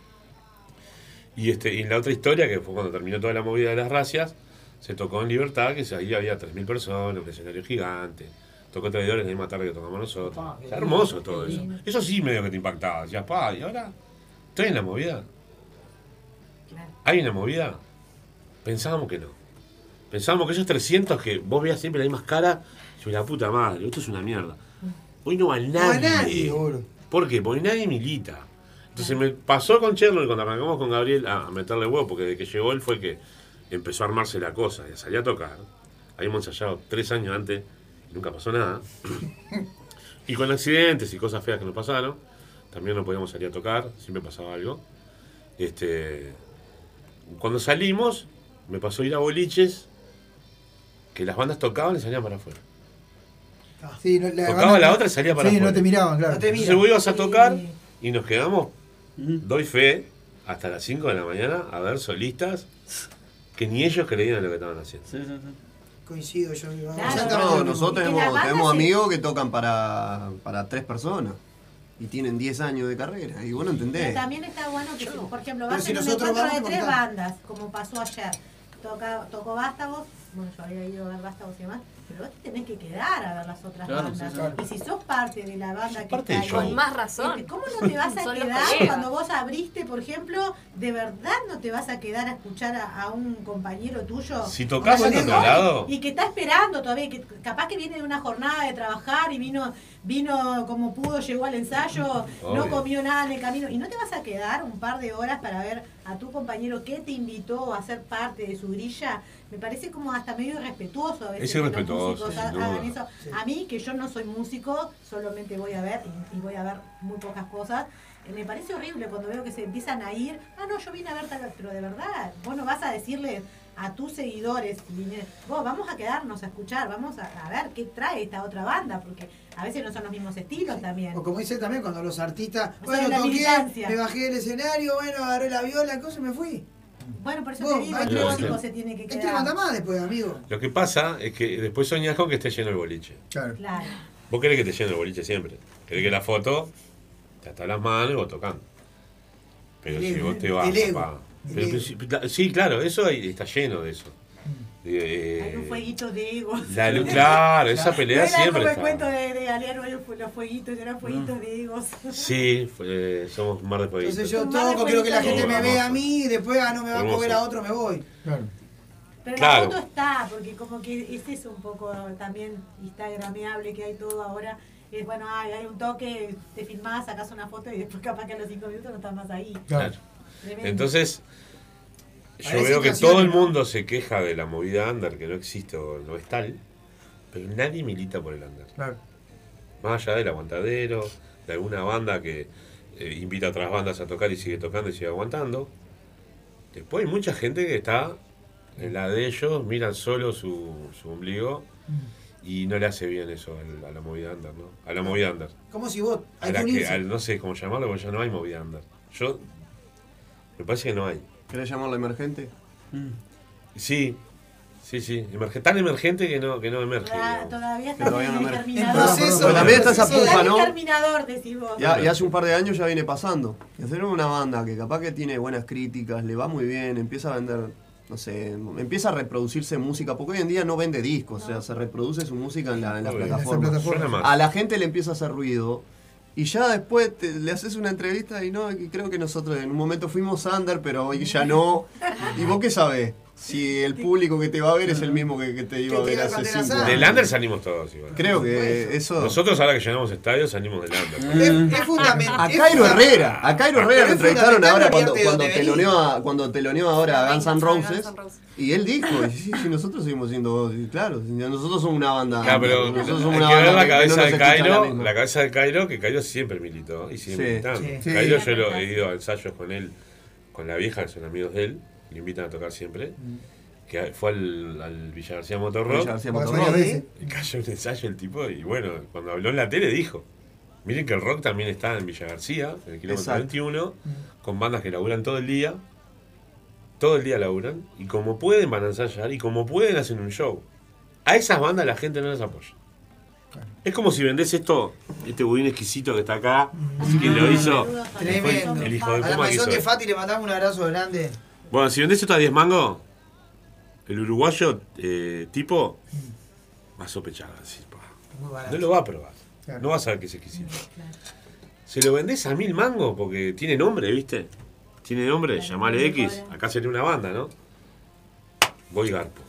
Y, este, y en la otra historia, que fue cuando terminó toda la movida de las racias, se tocó en Libertad, que ahí había 3.000 personas, un escenario gigante. Tocó Traidores la misma tarde que tocamos nosotros. Está hermoso lindo, todo eso. lindo. Eso sí medio que te impactaba. Decías, pa, ¿y ahora? ¿Estoy en la movida? Claro. ¿Hay una movida? pensábamos que no. Pensábamos que esos 300 que vos veías siempre las mismas caras, yo la puta madre, esto es una mierda. Hoy no va nadie. nadie. ¿Por qué? Porque nadie milita. Entonces me pasó con Chernobyl cuando arrancamos con Gabriel a meterle huevo, porque desde que llegó él fue que empezó a armarse la cosa, y salía a tocar. Habíamos ensayado tres años antes y nunca pasó nada. Y con accidentes y cosas feas que nos pasaron, también no podíamos salir a tocar, siempre pasaba algo. Este, cuando salimos, me pasó ir a boliches que las bandas tocaban y salían para afuera. Sí, no, la Tocaba banda- la otra y salía para Sí, afuera. no te miraban, claro. Entonces vos ibas a tocar y nos quedamos, doy fe, hasta las 5 de la mañana a ver solistas que ni ellos creían en lo que estaban haciendo. Coincido yo. No, nosotros Y que la tenemos, tenemos amigos que tocan para, para tres personas y tienen 10 años de carrera y vos no Pero entendés. también está bueno que, si, por ejemplo, vas si en un encuentro de tres bandas, como pasó ayer. Toca, tocó Vástagos, bueno, yo había ido a ver Vástagos y demás, pero vos te tenés que quedar a ver las otras Claro, bandas. sí, claro. Y si sos parte de la banda que parte está ahí, Con más razón. este, ¿Cómo no te vas a quedar cuando vos abriste, por ejemplo, de verdad no te vas a quedar a escuchar a, a un compañero tuyo? Si tocás en otro lado. Y que está esperando todavía, que capaz que viene de una jornada de trabajar y vino, vino como pudo, llegó al ensayo, no comió nada en el camino. ¿Y no te vas a quedar un par de horas para ver a tu compañero que te invitó a ser parte de su grilla? Me parece como hasta medio irrespetuoso a veces Es que los irrespetuoso, músicos sin ha- duda. hagan eso. A mí, que yo no soy músico, solamente voy a ver y, y voy a ver muy pocas cosas. eh, Me parece horrible cuando veo que se empiezan a ir. Ah, no, yo vine a ver tal. Pero de verdad, vos no vas a decirle a tus seguidores, vos vamos a quedarnos a escuchar, vamos a, a ver qué trae esta otra banda, porque a veces no son los mismos estilos también. O como dice también cuando los artistas, O bueno, toqué, me bajé del escenario, bueno, agarré la viola, cosa y me fui. Bueno, por eso Vos, te digo, el que- músico se tiene que quedar. mandar más después, amigo. Lo que pasa es que después soñás con que esté lleno el boliche. Claro. Claro. Vos querés que te llene el boliche siempre. Querés que la foto te ata las manos y vos tocando. Pero El si ego, vos te vas, papá. Pero sí, cla- sí, claro, eso ahí está lleno de eso. Eh, Hay un fueguito de egos. la claro, esa pelea No era siempre como el cuento de, de los fueguitos, eran fueguitos de egos. Sí, fue- somos mar de fueguitos. Entonces yo Un toco, quiero que la gente de me ego. vea a mí y después ah, no me va a comer a otro, me voy. Pero Claro. la foto está, porque como que es eso un poco también instagrameable que hay todo ahora. Es bueno, hay, hay un toque, te filmás, sacás una foto y después capaz que a los cinco minutos no estás más ahí. Claro. Tremendo. Entonces, yo veo que todo el mundo se queja de la movida under, que no existe o no es tal, pero nadie milita por el under. Claro. Más allá del aguantadero, de alguna banda que eh, invita a otras bandas a tocar y sigue tocando y sigue aguantando. Después hay mucha gente que está en la de ellos, miran solo su, su ombligo y no le hace bien eso a la movida under, ¿no? A la movida under. Como si vos, A hay la que que, unirse. al- no sé cómo llamarlo, porque ya no hay movida under. Yo, me parece que no hay. ¿Querés llamarlo emergente? Sí, sí, sí. Emerge- tan emergente que no, que no emerge. Digamos. todavía está todavía no proceso. Pero también está esa puja, en el ¿no? terminador, decís vos. Ya, y hace un par de años ya viene pasando. Y hacer una banda que capaz que tiene buenas críticas, le va muy bien, empieza a vender, no sé, empieza a reproducirse música, porque hoy en día no vende discos, o sea, se reproduce su música en, la- en las plataformas. Plataforma. A la gente le empieza a hacer ruido. Y ya después te- le haces una entrevista y no, y creo que nosotros en un momento fuimos under, pero hoy ya no. ¿Y vos qué sabés? Si el público que te va a ver es el mismo que, que te iba a ver hace cinco años. Del under salimos todos igual. Creo que eso. Nosotros ahora que llenamos estadios salimos del under. Es, es fundamental. A Cairo Herrera, a Cairo Herrera lo entrevistaron ahora cuando, cuando, teloneó a, cuando teloneó ahora a Guns N' Roses. Y él dijo, sí, sí, nosotros seguimos siendo, claro, nosotros somos una banda. Claro, pero nosotros hay somos que una banda la cabeza de Cairo, la cabeza de Cairo, que Cairo siempre militó y sí. Cairo Sí. yo lo he ido a ensayos con él, con la vieja, que son amigos de él, le invitan a tocar siempre. Que fue al, al Villa García Motor Rock. Villa García Motor Rock. Y cayó un ensayo el tipo y bueno, cuando habló en la tele dijo, miren que el rock también está en Villa García, en el kilómetro Exacto. 21, con bandas que laburan todo el día, todo el día laburan, y como pueden van a ensayar, y como pueden hacen un show. A esas bandas la gente no las apoya. Es como si vendés esto, este budín exquisito que está acá, que lo hizo Tremendo. el hijo de a la Puma que hizo. maison de Fati le mandamos un abrazo grande. Bueno, si vendés esto a 10 mangos, el uruguayo eh, tipo va a sospechar, va a decir, "Pa, Muy barato. no lo va a probar. Claro. No va a saber que es exquisito. Se lo vendés a mil mangos porque tiene nombre, ¿viste? Tiene nombre, llamale X. Acá sería una banda, ¿no? voy garpo.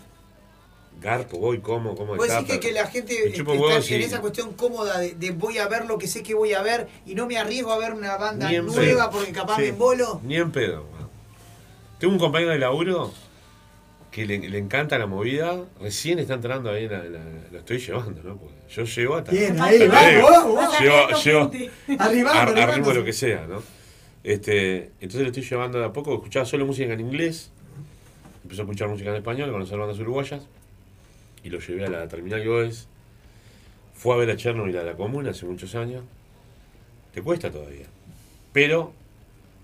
Garpo, voy, como, como Vos decís que, que la gente está en esa cuestión cómoda de, de voy a ver lo que sé que voy a ver y no me arriesgo a ver una banda nueva pedo. porque capaz Sí. me embolo. Ni en pedo. Tengo un compañero de laburo que le, le encanta la movida. Recién está entrando ahí, en la- en la- lo estoy llevando, ¿no? Porque yo llego hasta. Bien, ahí. Llego, Arribando, llego gente. ar- Arribando, arrimo arribando. lo que sea, ¿no? Este, entonces lo estoy llevando de a poco. Escuchaba solo música en inglés. Empezó a escuchar música en español, conocer bandas uruguayas. Y lo llevé a la terminal que es. Fue a ver a Chernobyl a la comuna hace muchos años. Te cuesta todavía. Pero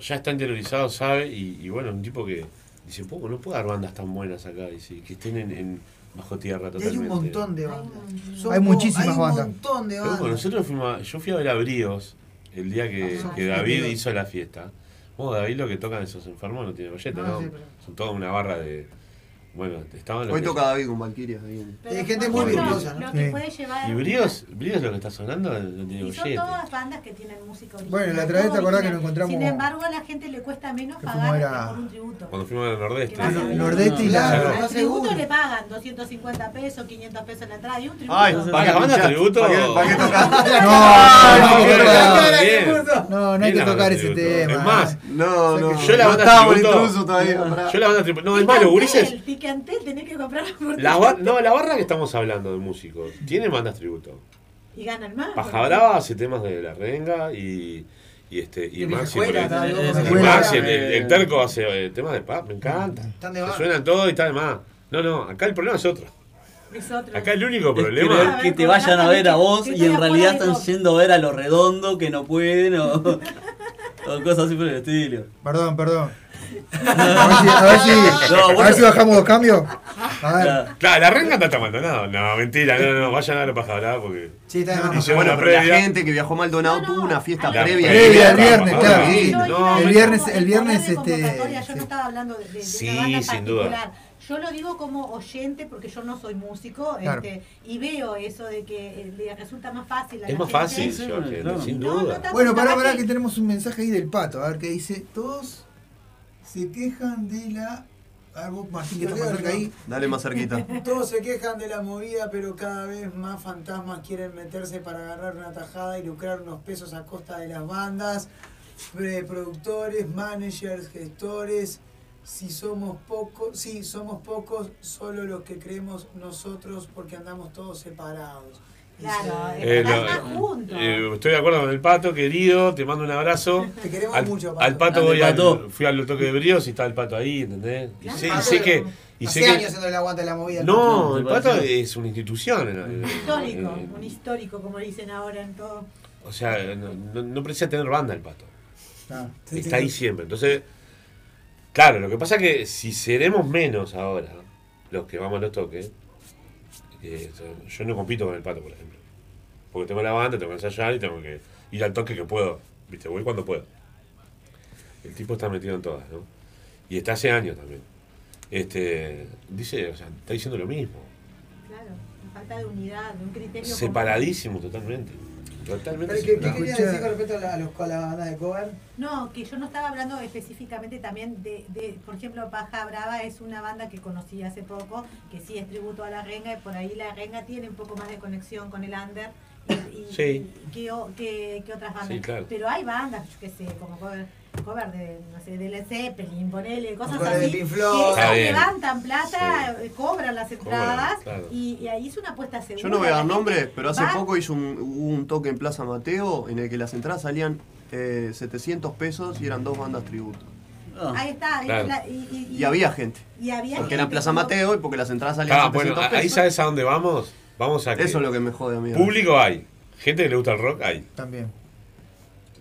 ya está interiorizado, sabe, y, y bueno, un tipo que dice, poco, no puedo dar bandas tan buenas acá, dice, que estén en, en bajo tierra Y hay totalmente. un montón de bandas. Son Hay muchísimas hay un bandas. montón de bandas. nosotros fuimos yo fui a ver a Bríos el día que, Ah, que David pero- hizo la fiesta. Vos, David, lo que tocan esos enfermos no tiene bollete, No, ¿no? sí, pero- Son toda una barra de... Bueno, estaban los Hoy que- toca David con Valkyria. en- Hay gente muy virtuosa, ¿no? Lo que puede llevar. Y Bríos, Bríos lo que está sonando no tiene Y son todas bandas que tienen música original. Bueno, la otra vez te acordás que nos encontramos- Sin embargo, a la gente le cuesta menos Que pagar este por un tributo. Cuando fuimos al Nordeste. Que Nordeste y la- Claro. Al Más tributo seguro. le pagan 250 pesos, 500 pesos la entrada y un tributo. Ay, ¿Para ¿para bandas pinchás? tributo? ¿Para qué tocas? No, no, no, no, no, bien. no, no hay que tocar banda ese tema. Es más, No, no. yo la banda en tributo-. Yo la banda tributo... No, es más, los gurises... Tenés que comprar La no, la barra que estamos hablando de músicos tiene bandas tributo. y ganan más. Paja Brava hace temas de la renga y, y este y Y Maxi, el- Maxi, el, el- el terco hace eh, temas de pop, me encanta. Están de suenan todo y está de más. No, no, acá el problema es otro. Es otro. Acá el único Es problema querer que te vayan a ver a vos y en realidad están yendo yendo a ver a lo redondo que no pueden o, o cosas así por el estilo. Perdón, perdón. A ver si, a ver si, No, a vos- ver si bajamos dos cambios. A ver. Claro. La renga está abandonado. No, mentira, no, no, no, vayan a ver a Paja Brava porque. Sí, está No, Bueno, pero la gente que viajó a Maldonado No, no, tuvo una fiesta la previa. previa, el viernes, claro, Sí. Yo no, el viernes- el viernes, este, Yo sí. no estaba hablando de, de- de Sí, una banda sin duda. particular. Yo lo digo como oyente porque yo no soy músico Claro. este, y veo eso de que eh, le resulta más fácil. a Es la más gente. fácil, Sí, Jorge, claro. sin No, no duda. Bueno, pará, pará, que- que tenemos un mensaje ahí del pato. A ver qué dice. Todos se quejan de la. A ver, vos, que más cerca yo. ahí. Dale más cerquita. Todos se quejan de la movida, pero cada vez más fantasmas quieren meterse para agarrar una tajada y lucrar unos pesos a costa de las bandas, pre- productores, managers, gestores. Si somos pocos, sí, somos pocos, solo los que creemos nosotros porque andamos todos separados. Claro, Eh, lo- eh, estoy de acuerdo con el pato, querido, te mando un abrazo. Te queremos Al, mucho, Pato. al pato voy al, Pato. fui al toque de bríos y está el pato ahí, ¿entendés? Y sé, y Pato, sé que. Y Hace sé que años haciendo el aguante de la movida. no, No, el pato es una institución. en- en- histórico, un histórico, como dicen ahora en todo. o sea, no, no- no precisa tener banda el pato. Ah, Sí, Está sí, ahí sí. siempre. Entonces, claro, lo que pasa es que si seremos menos ahora, los que vamos a los toques, eh, yo no compito con el pato, por ejemplo. Porque tengo la banda, tengo que ensayar y tengo que ir al toque que puedo. Viste, voy cuando puedo. El tipo está metido en todas, ¿no? Y está hace años también. Este, dice, o sea, está diciendo lo mismo. Claro, la falta de unidad, de un criterio. común. Separadísimo totalmente. Totalmente Pero, ¿Qué, querías decir con respecto a la, a los- a la banda de cover? No, que yo no estaba hablando específicamente también de, de, por ejemplo, Paja Brava es una banda que conocí hace poco, que sí es tributo a la renga y por ahí la renga tiene un poco más de conexión con el under y, y- Sí. y que, o- que- que otras bandas. Sí, claro. Pero hay bandas, yo qué sé, como cover, cover de, no sé, de Led Zeppelin, ponele, cosas Cover de así, Pink que levantan plata, cobran las entradas claro. y, y ahí es una apuesta segura. Yo no voy a dar gente nombres, pero hace va- poco hizo un, hubo un toque en Plaza Mateo en el que las entradas salían eh, 700 pesos y eran dos bandas tributo. Ah, Ahí está, ahí Claro. la- y, y- Y había gente. y había Porque era en gente Plaza Mateo y porque las entradas salían Ah, bueno, 700 ahí pesos. sabes a dónde vamos. Vamos a que Eso es lo que me jode a mí. público hay. Gente que le gusta el rock hay. También.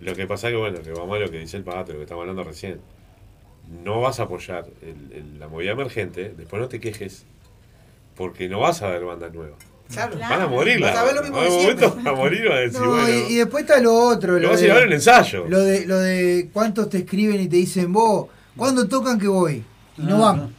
Lo que pasa que, bueno, que vamos a lo que dice el pagato, lo que estamos hablando recién. No vas a apoyar el- el- la movida emergente, después no te quejes, porque no vas a ver bandas nuevas. Claro. Van a morir Vas a ver lo mismo En de un siempre. momento van a morir a decir, No, bueno, y, y después está lo otro. lo Lo vas a a de, ver en ensayo. lo de lo de cuántos te escriben y te dicen, vos, ¿cuándo tocan que voy? Y no Ah, van.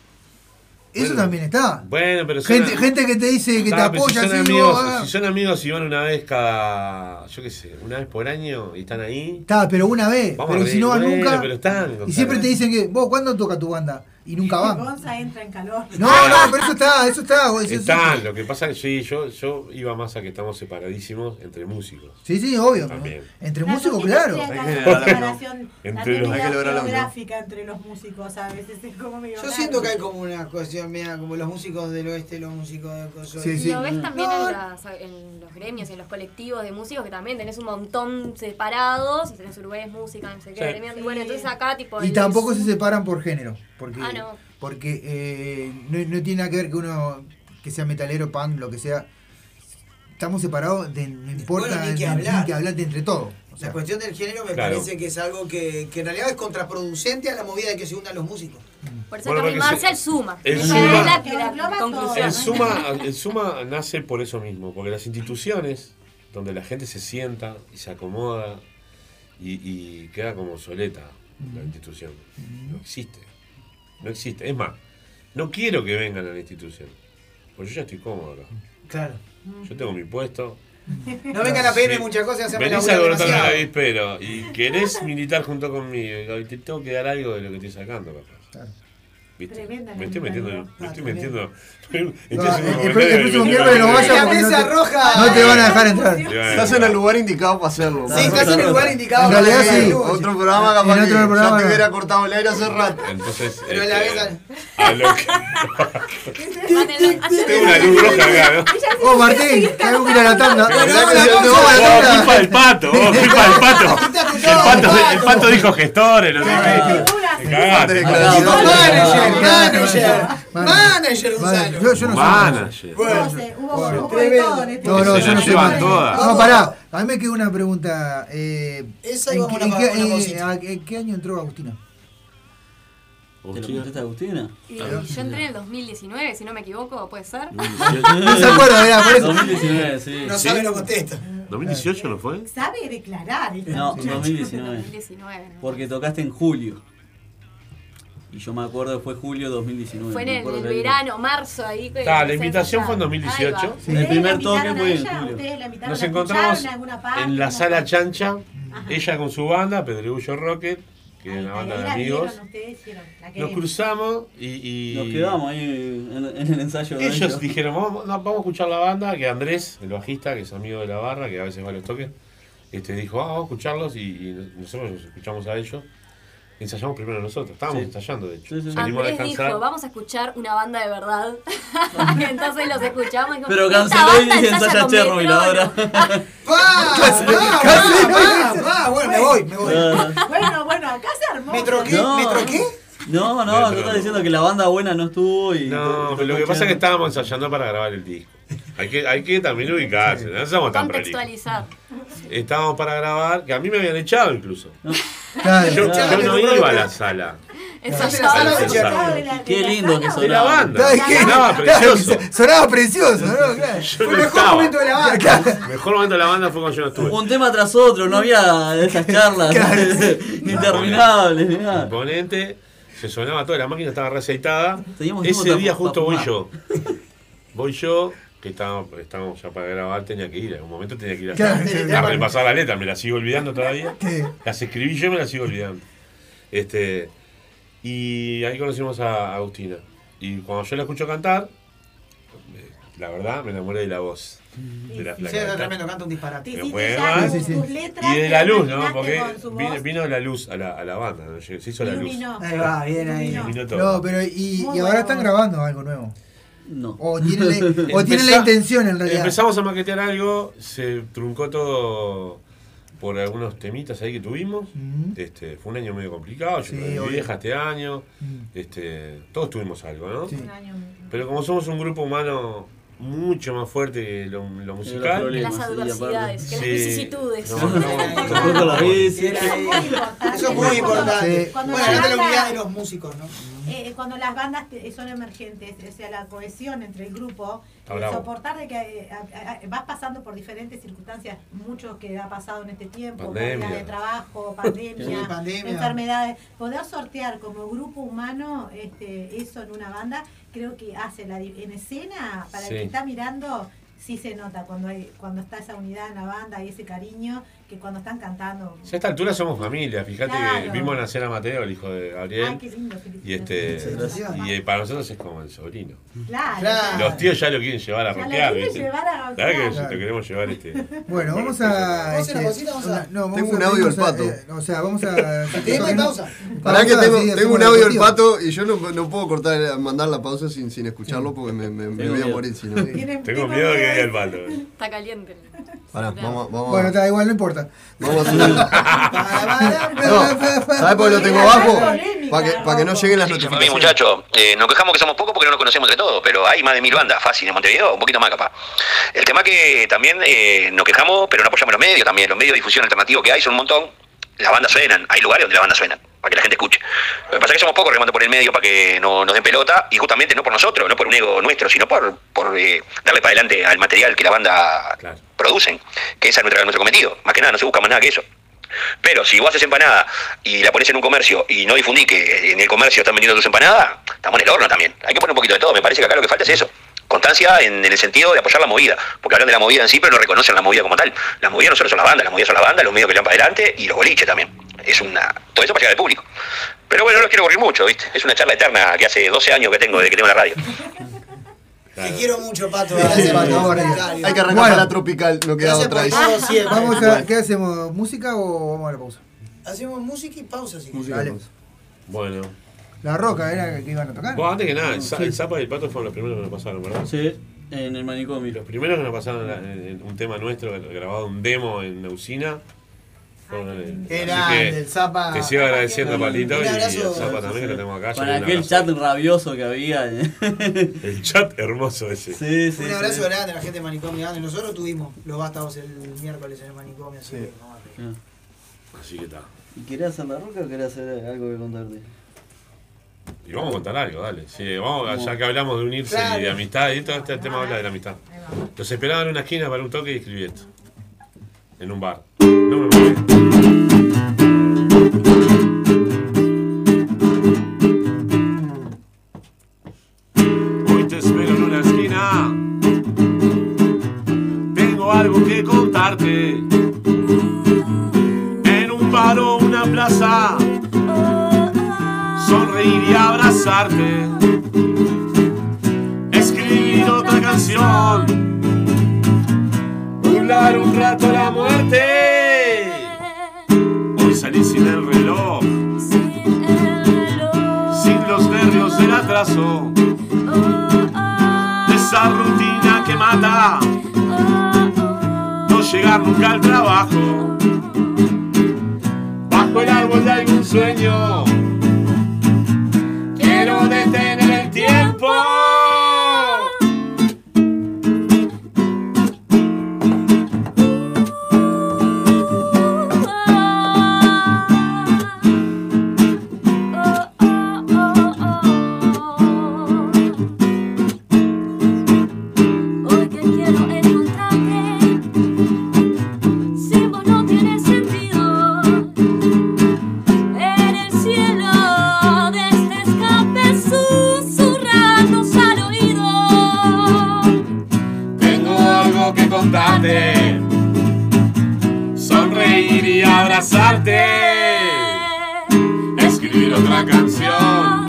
Eso Bueno. también está. Bueno, pero Gente, gente que te dice que te apoya si son, así, amigos, vos, si son amigos y van una vez cada, yo qué sé, una vez por año y están ahí. Está, pero una vez. Vamos pero a si no van nunca. pero están, y siempre te dicen que, vos, ¿cuándo toca tu banda? Y nunca van. Gonza entra en calor. No, no, pero eso está, eso está. eso- Están, lo que pasa es que sí, yo, yo iba más a que estamos separadísimos entre músicos. Sí, sí, obvio. También. Entre La músicos, claro. Hay que separación Entre los- hay que lograrlo. geográfica entre los músicos a veces es como medio Yo siento que hay como una cuestión, mira, como los músicos del oeste, los músicos del coso. Sí, sí. Lo ves también No, en, las- en los gremios, en los colectivos de músicos, que también tenés un montón separados, y tenés Uruguay es música, no sé qué, Sí. gremios, y bueno, entonces acá tipo... Y tampoco se separan por género. Porque, Ah, no. porque eh, no, no tiene nada que ver que uno que sea metalero, punk, lo que sea. Estamos separados, de, no importa, Bueno, ni que hablar. ni que hablar de entre todos. O sea, La cuestión del género me Claro. parece que es algo que, que en realidad es contraproducente a la movida de que se unan los músicos. Por eso Bueno, al suma. el suma-. El suma, el suma nace por eso mismo, porque las instituciones donde la gente se sienta y se acomoda y, y queda como soleta la institución. No existe. No existe. Es más, no quiero que vengan a la institución. Porque yo ya estoy cómodo acá. Claro. Yo tengo mi puesto. No vengan a pedirme Sí. muchas cosas y hacerme Venís a avispero y querés militar junto conmigo y te tengo que dar algo de lo que estoy sacando, capaz. ¿Viste? Tremenda Me estoy la metiendo, me Ah, estoy metiendo. El- el el próximo miércoles no La porque no mesa te- roja. no te van a dejar entrar. Estás en el lugar indicado para hacerlo. Sí, estás en el lugar indicado para realidad hacer sí. el Otro programa capaz que programa ya te hubiera cortado el aire hace rato. Entonces, Pero a la este, vez- a lo que. Tengo una luz roja acá, ¿no? Oh, Martín, tengo que ir a la tanda. Bueno, No, vamos la a la pausa, pausa. la Oh, tanda. culpa del pato, oh, del pato. El pato, el pato dijo gestores. Te cagaste. Manager, manager, manager, Gonzalo. Yo, yo no soy Manager. Bueno, No sé, hubo, Bueno, hubo de todo en este No, no, yo no soy llevan manager. todas. No, pará. A mí me queda una pregunta. Eh, Esa ¿en, qué, una- en qué- una eh, a- en qué año entró Agustina? ¿Te lo contesta Agustina? Y yo entré en el 2019, si no me equivoco, puede ser. No se acuerda, mirá, por eso. 2019, sí. No sabe, no contesta. ¿2018 no fue? Sabe declarar. No, muchacha. 2019. 2019. ¿no? Porque tocaste en julio. Y yo me acuerdo que fue julio 2019. Fue en el, verano, marzo, ahí. que Ta, la a invitación fue en ensayar. 2018. Ahí va. El ¿Ustedes primer toque fue en julio. Nos ¿La encontramos en la sala chancha, Ajá. ella con su banda, Pedregullo Rocket, que es una banda de amigos. Nos cruzamos y, y Nos quedamos ahí en, en el ensayo. de ellos ellos. dijeron, vamos, no, vamos a escuchar la banda, que Andrés, el bajista, que es amigo de la barra, que a veces va a los toques, este, dijo, ah, vamos a escucharlos y, y nosotros los escuchamos a ellos. Ensayamos primero nosotros, estábamos Sí. ensayando de hecho. Sí, sí. A Andrés descansar. dijo, vamos a escuchar una banda de verdad. Entonces los escuchamos y dijo, Pero "Esta canceló y ensaya Chernobyl Metro". ahora. ¡Va! ¡Va! ¡Va! Bueno, me voy, me voy. Bueno, bueno, acá se armó. ¿Me troqué? No. ¿Me troqué? No, no, tú estás diciendo que la banda buena no estuvo y. No, pero lo que pasa es que estábamos ensayando para grabar el disco. Hay que, hay que también ubicarse, no somos tan. Contextualizar. Estábamos para grabar, que a mí me habían echado incluso. Claro, Yo, claro. yo no iba a la sala. Ensayar. Qué lindo que De la sonaba. banda. ¿Sabes qué? Sonaba precioso. Sonaba precioso, ¿no? Claro. Fue el mejor estaba. momento de la banda. El mejor momento de la banda fue cuando yo no estuve. Un tema tras otro, no había esas charlas interminables ni nada. Imponente, se sonaba toda, la máquina estaba reaceitada. Teníamos Ese día justo voy yo. Voy yo, que estábamos, estábamos ya para grabar, tenía que ir. En algún momento tenía que ir a, Claro, a repasar la letra, me la sigo olvidando todavía. ¿Qué? Las escribí yo y me las sigo olvidando. Este, y ahí conocimos a Agustina. Y cuando yo la escucho cantar, me- la verdad me enamoré de la voz. De la tremendo, canta un tus letras, Y de la luz, ¿no? Porque vino, la luz a la, a la banda, ¿no? se hizo la luz. Ahí va, bien ahí. No, pero y, ahora están grabando algo nuevo. No. O tienen la, o tienen la intención en realidad. Empezamos a maquetear algo, se truncó todo por algunos temitas ahí que tuvimos. Mm. Este, fue un año medio complicado, yo Sí, vieja este año. Mm. Este, todos tuvimos algo, ¿no? Sí. Un año. Pero como somos un grupo humano mucho más fuerte que lo, lo musical. problemas. Las sí, adversidades, que las Sí. vicisitudes. No, no, no. Eso es muy importante. Sí. Cuando Bueno, la acá te unidad de los músicos, ¿no? Eh, cuando las bandas te- son emergentes, o sea, la cohesión entre el grupo, el soportar de que eh, a- a- vas pasando por diferentes circunstancias, muchos que ha pasado en este tiempo, Pandemia. de trabajo, pandemia, Sí, pandemia. enfermedades, poder sortear como grupo humano este, eso en una banda, creo que hace la, en escena, para el que está mirando, sí se nota cuando hay cuando está esa unidad en la banda y ese cariño que cuando están cantando. Ya a esta altura somos familia, fíjate que vimos nacer a Mateo, el hijo de Gabriel. Ay, qué lindo, y este y eh, para nosotros es como el sobrino. Claro. Los tíos ya lo quieren llevar a lo rockear, quieren ¿viste? llevar a rockear. que Claro. te queremos llevar este. Bueno, vamos a. ¿Vamos a hacer una este, cosita? Vamos a- una- no, vamos Tengo a- un audio del pato. eh, o sea, vamos a. Tema y pausa. Pará que tengo, sí, tengo un audio del pato y yo no, no puedo cortar, mandar la pausa sin, sin escucharlo porque me, me- voy a morir si no. Tengo miedo que haya el pato. Está caliente. Pará, vamos, vamos, Bueno, está igual, no importa. vamos a subir. No, ¿sabes por qué lo tengo abajo? Para que, para que no lleguen las Bien, notificaciones. muchachos, eh, nos quejamos que somos pocos porque no nos conocemos entre todos, pero hay más de mil bandas, fácil, en Montevideo, un poquito más capaz. El tema que también eh, nos quejamos, pero no apoyamos los medios también, los medios de difusión alternativos que hay son un montón, las bandas suenan, hay lugares donde las bandas suenan, para que la gente escuche. Lo que pasa es que somos pocos remando por el medio para que no nos den pelota, y justamente no por nosotros, no por un ego nuestro, sino por, por eh, darle para adelante al material que la banda producen, que ese es nuestro, nuestro cometido, más que nada, no se busca más nada que eso. Pero si vos haces empanada y la pones en un comercio y no difundís que en el comercio están vendiendo tus empanadas, estamos en el horno también. Hay que poner un poquito de todo. Me parece que acá lo que falta es eso. Constancia en, en el sentido de apoyar la movida. Porque hablan de la movida en sí, pero no reconocen la movida como tal. La movida no solo son las bandas, la movida son las bandas, los medios que le dan para adelante y los boliches también. Es una. Todo eso para llegar al público. Pero bueno, no los quiero correr mucho, ¿viste? Es una charla eterna que hace 12 años que tengo desde que tengo la radio. Te quiero mucho, Pato. Gracias, Pato. Hay que arrancar Bueno. para la tropical, no queda otra. siempre. Vamos a, ¿Qué hacemos? ¿Música o vamos a la pausa? Hacemos música y pausa, si Música, Dale. pausa. Bueno. La roca era que iban a tocar. Vos, antes que nada, el, Sí. el Zapa y el Pato fueron los primeros que nos pasaron, ¿verdad? Sí, en el manicomio. Los primeros que nos pasaron la- en- en un tema nuestro, grabado un demo en. Fueron el- Era del Zapa. Te sigo agradeciendo, Palito, y al Zapa también, que lo tengo acá. Para aquel chat rabioso que había. El chat hermoso ese. Sí, sí. Un abrazo grande a la gente de Manicomio grande. Nosotros tuvimos los vástagos el miércoles en el Manicomio. Así Sí. que arriba. Así que está. ¿Y querés hacer la roca o querés hacer algo que contarte? Y vamos a contar algo, dale. Sí, vamos, ya que hablamos de unirse y de amistad, y todo este tema habla de la amistad. Los esperaban en una esquina para un toque y escribí esto. En un bar. No. Hoy te espero en una esquina. Tengo algo que contarte. En un bar o una plaza. Sonreír y abrazarte. Un rato la muerte. Hoy salí sin el reloj. Sin los nervios del atraso. De esa rutina que mata. No llegar nunca al trabajo. Bajo el árbol de algún sueño. Quiero detener Otra canción.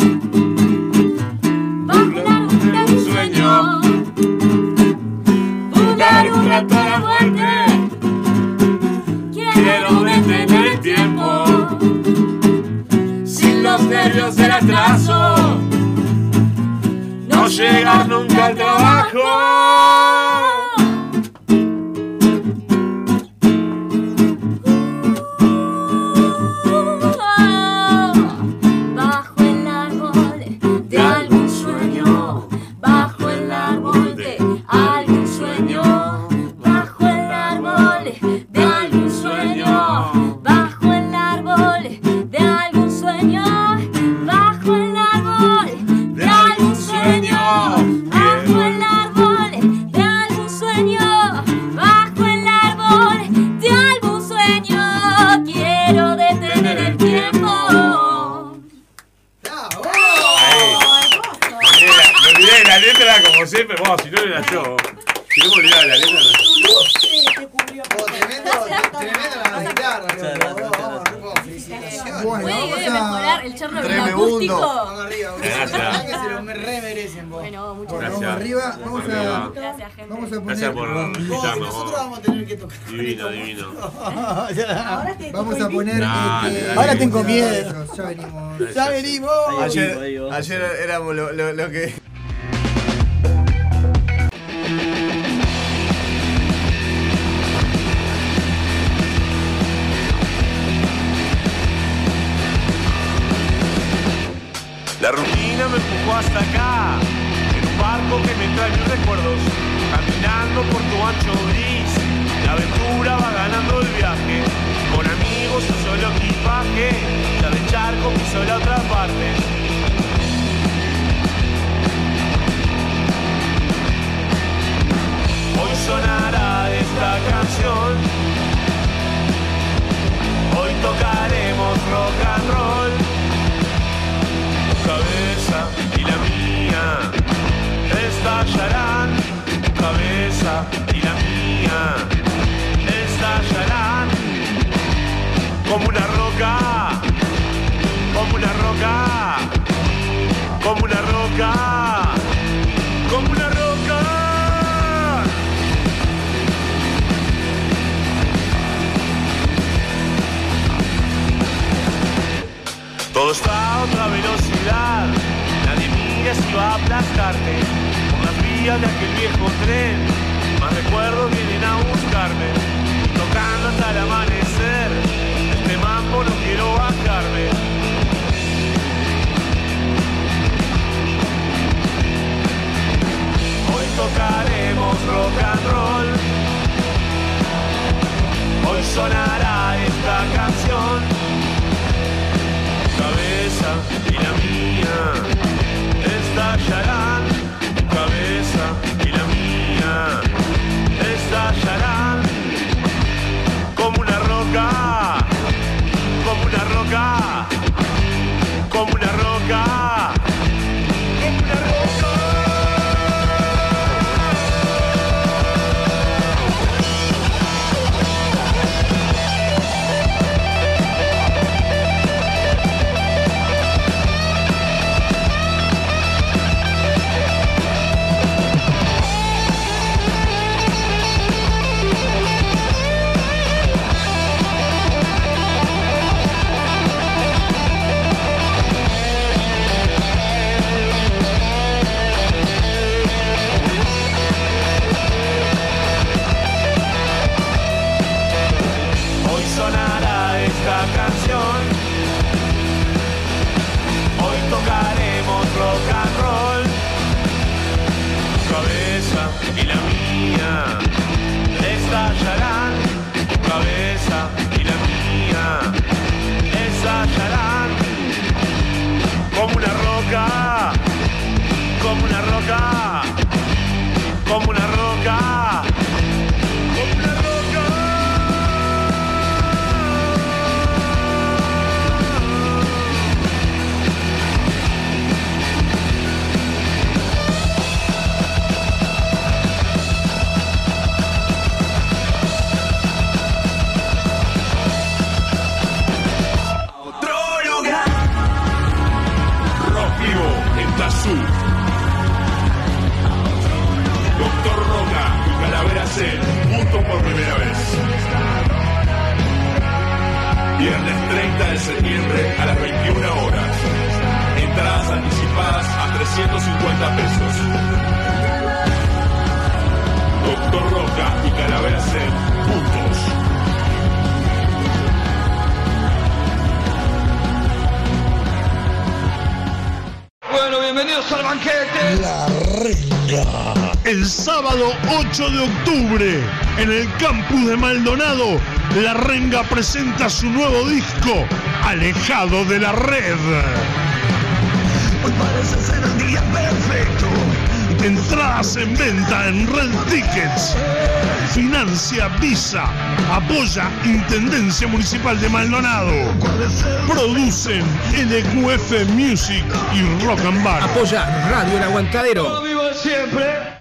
Burlar un sueño. Jugar un rato a la muerte. Quiero detener el tiempo. Sin los nervios del atraso. No llegar nunca al trabajo. Tengo miedo. Ya venimos. Ya venimos. Ayer, ayer éramos lo, lo- lo que. Aplastarte por las vías de aquel viejo tren. Más recuerdos vienen a buscarme, tocando hasta el amanecer. Este mambo no quiero bajarme. Hoy tocaremos rock and roll. Hoy sonará esta canción cabeza y la mía yaşayan como una roca, como una roca, en Tazú. Doctor Roca y Calavera C juntos por primera vez. Viernes 30 de septiembre a las 21 horas. Entradas anticipadas a 350 pesos. Doctor Roca y Calavera C juntos. Bienvenidos al banquete. La Renga. El sábado 8 de octubre, en el campus de Maldonado, La Renga presenta su nuevo disco, Alejado de la Red. Hoy parece ser el día perfecto. Entradas en venta en Red Tickets. Financia Visa. Apoya Intendencia Municipal de Maldonado. Producen LQF Music y Rock and Bar. Apoya Radio El Aguantadero. vivo siempre.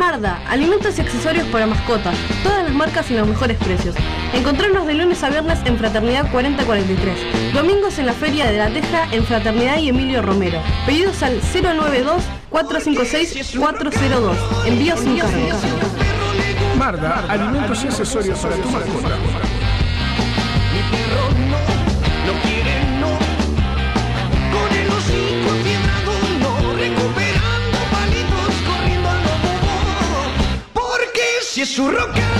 Marda, alimentos y accesorios para mascotas. Todas las marcas y los mejores precios. Encontrarnos de lunes a viernes en Fraternidad 4043. Domingos en la Feria de la Teja en Fraternidad y Emilio Romero. Pedidos al 092-456-402. Envío sin cargo. Marda, alimentos y accesorios para tu mascota. No quiere no Con el hocico no Recuperando palitos Corriendo a lo bobo Porque si es su rock and roll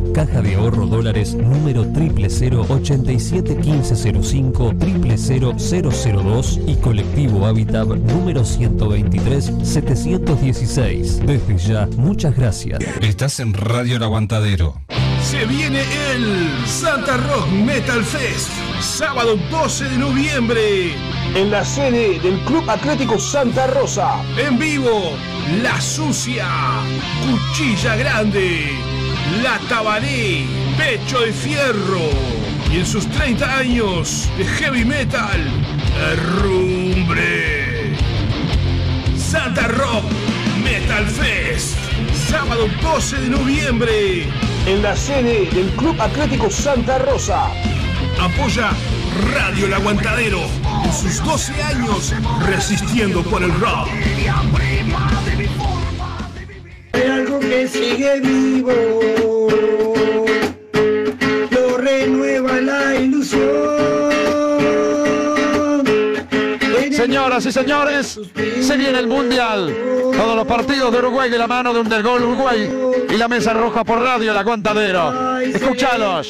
Caja de Ahorro Dólares número 000 87 1505 00002 y Colectivo Habitat número 123 716. Desde ya, muchas gracias. Estás en Radio El Aguantadero. Se viene el Santa Rock Metal Fest, sábado 12 de noviembre, en la sede del Club Atlético Santa Rosa. En vivo, La Sucia, Cuchilla Grande, La Tabaré, Pecho de Fierro. Y en sus 30 años de heavy metal, Herrumbre. Santa Rock Metal Fest, sábado 12 de noviembre, en la sede del Club Atlético Santa Rosa. Apoya Radio El Aguantadero en sus 12 años resistiendo por el rock. Hay algo que sigue vivo Lo renueva la ilusión Señoras y señores, se viene el Mundial. Todos los partidos de Uruguay de la mano de un del gol Uruguay y la mesa roja por radio El Aguantadero. Escuchalos.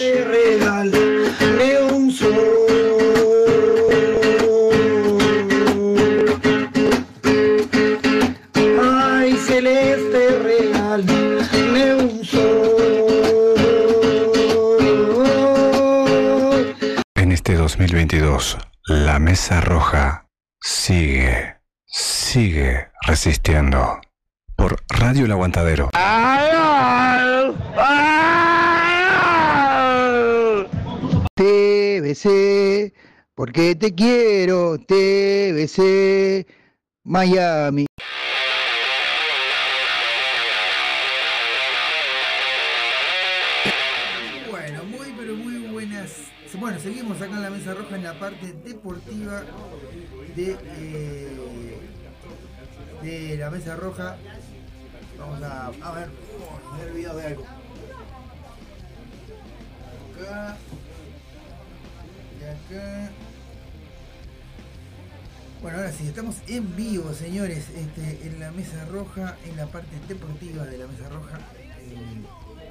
2022, la Mesa Roja sigue, sigue resistiendo. Por Radio El Aguantadero. TBC, porque te quiero, TBC, Miami. Acá en la mesa roja en la parte deportiva de, eh, de la mesa roja. Vamos a, ver, oh, me de algo. Acá. Y acá. Bueno, ahora sí, estamos en vivo, señores, este, en la mesa roja, en la parte deportiva de la mesa roja. Eh,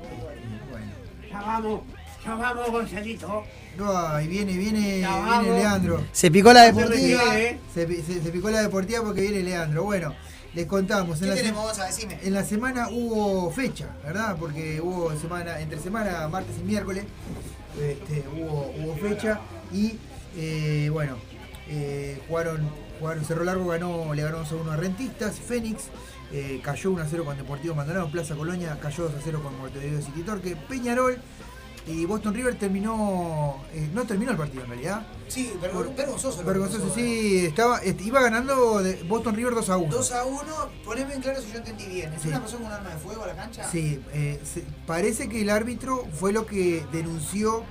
este, bueno. Ya vamos, ya vamos, Gonzalito. Ay, viene, viene, Ya viene vamos. Leandro. Se picó la deportiva. ¿eh? se, se- se picó la deportiva porque viene Leandro. Bueno, les contamos. ¿Qué la tenemos, Gonza? Decime. En la semana hubo fecha, ¿verdad? Porque hubo semana, entre semana, martes y miércoles, este, hubo, hubo fecha. Y eh, bueno, eh, jugaron, jugaron Cerro Largo, ganó, le ganó 2 a 1 a Rentistas, Fénix. eh, cayó 1 a 0 con Deportivo Maldonado, Plaza Colonia cayó 2 a 0 con Montevideo City Torque, Peñarol y Boston River terminó, eh, no terminó el partido en realidad. Sí, vergon- vergonzoso. Vergonzoso, pasó, sí, estaba, este, iba ganando de Boston River 2 a 1. 2 a 1, poneme en claro si yo entendí bien. ¿Es Sí. una persona con un arma de fuego a la cancha? Sí, eh, se- parece que el árbitro fue lo que denunció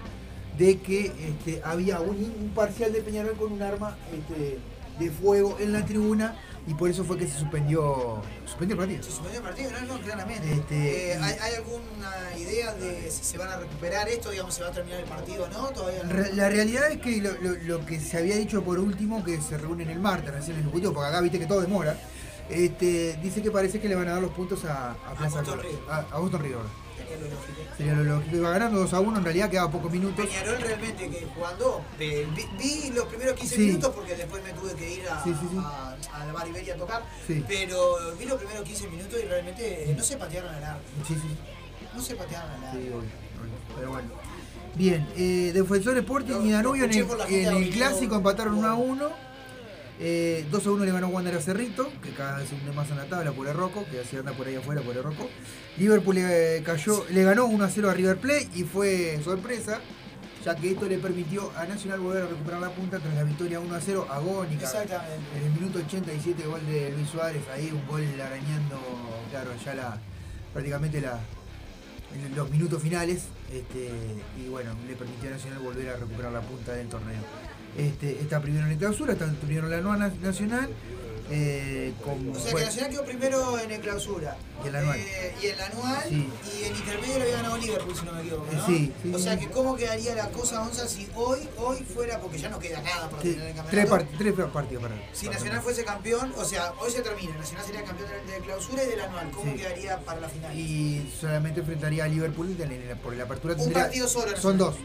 de que este, había un, un parcial de Peñarol con un arma este, de fuego en la tribuna y por eso fue que se suspendió, suspendió el partido. Se suspendió el partido, no, no, claramente. Este, Eh, ¿hay, hay alguna idea de si se van a recuperar esto? Digamos, ¿se va a terminar el partido o no? Todavía no. La realidad es que lo, lo- lo que se había dicho por último, que se reúnen el martes recién el ejecutivo, porque acá viste que todo demora, este, dice que parece que le van a dar los puntos a, a Plaza Boston River. a, a Boston River. Sería lo lógico. Sería lo lógico. Iba ganando 2 a 1, en realidad quedaba pocos minutos. Peñarol realmente que jugando, vi, vi los primeros 15 Sí. minutos porque después me tuve que ir a, Sí, sí, a, a a tocar, pero vi los primeros 15 minutos y realmente no se patearon al arco. Sí, sí. No se patearon al arco. Sí. Pero bueno. Bien, eh, Defensor Sporting y Danubio en el, en el clásico empataron 1 a 1. Eh, 2 a 1 le ganó Wander a Cerrito, que cada vez se hunde más en la tabla, por el Rocco, que así anda por ahí afuera, por el Rocco. Liverpool le, cayó, le ganó 1 a 0 a River Plate y fue sorpresa, ya que esto le permitió a Nacional volver a recuperar la punta tras la victoria 1 a 0 agónica. Exactamente. En el minuto 87 gol de Luis Suárez, ahí un gol arañando, claro, ya la prácticamente la, los minutos finales este, y bueno, le permitió a Nacional volver a recuperar la punta del torneo. Este, está primero en el clausura, está primero en la anual na- nacional. eh, con, O sea que Nacional quedó primero en el clausura. Y el anual. Eh, y el anual. Sí. Y en intermedio lo había ganado Liverpool, si no me equivoco. ¿no? Sí, sí, O sea que cómo quedaría la cosa, Onza, si hoy, hoy fuera, porque ya no queda nada para terminar el tres, campeonato. part- tres partidos para Si Nacional fuese campeón, o sea, hoy se termina, Nacional sería campeón de clausura y del anual. ¿Cómo quedaría para la final? y solamente enfrentaría a Liverpool en el- por la apertura. Un tendría- partido solo, Son dos.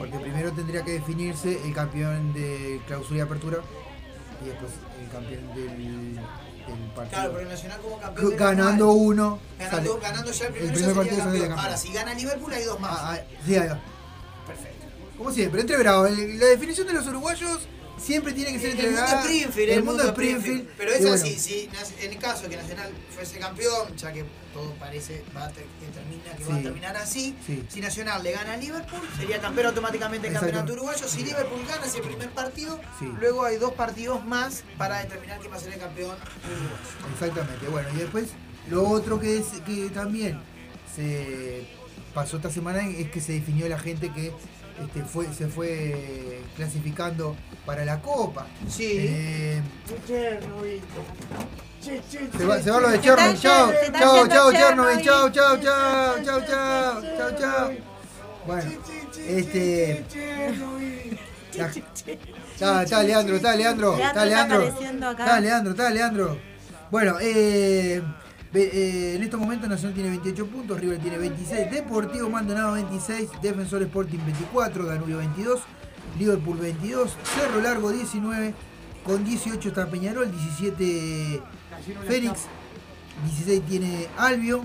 Porque primero tendría que definirse el campeón de clausura y apertura y después el campeón del, del partido. Claro, pero el Nacional como campeón. ganando uno. Ganando, sale- ganando ya el primero, el primer partido campeón. campeón. Ahora, si gana Liverpool, hay dos más. Ah, ah, sí, ahí va. Perfecto. Como siempre, entre bravo. El- La definición de los uruguayos siempre tiene que ser entre El mundo bravo. Springfield, El mundo Springfield. Pero Y es bueno, así, si Nas- en el caso de que Nacional fuese campeón, ya que todo parece va a ter- que termina que va a Sí. terminar así, Sí. si Nacional le gana a Liverpool, sería campeón automáticamente del campeonato uruguayo. Si Liverpool gana ese primer partido, Sí. luego hay dos partidos más para determinar quién va a ser el campeón uruguayo. Exactamente. Bueno, y después lo otro que, es, que también se pasó esta semana es que se definió la gente que este, fue, se fue clasificando para la Copa. Sí. Eh, Chernobyl. se, va, se va lo de Chernobyl. Chao, chao, chao, Chernobyl. Chao, chao, chao, chao, chao, chao, chao. Bueno, este. Está, está Leandro, está Leandro, está Leandro está Leandro. Está Leandro. Bueno, eh, eh, en estos momentos Nacional tiene 28 puntos, River tiene 26, Deportivo Maldonado 26, Defensor Sporting 24, Danubio 22, Liverpool 22, Cerro Largo 19, con 18 está Peñarol, 17 Fénix, 16 tiene Albio,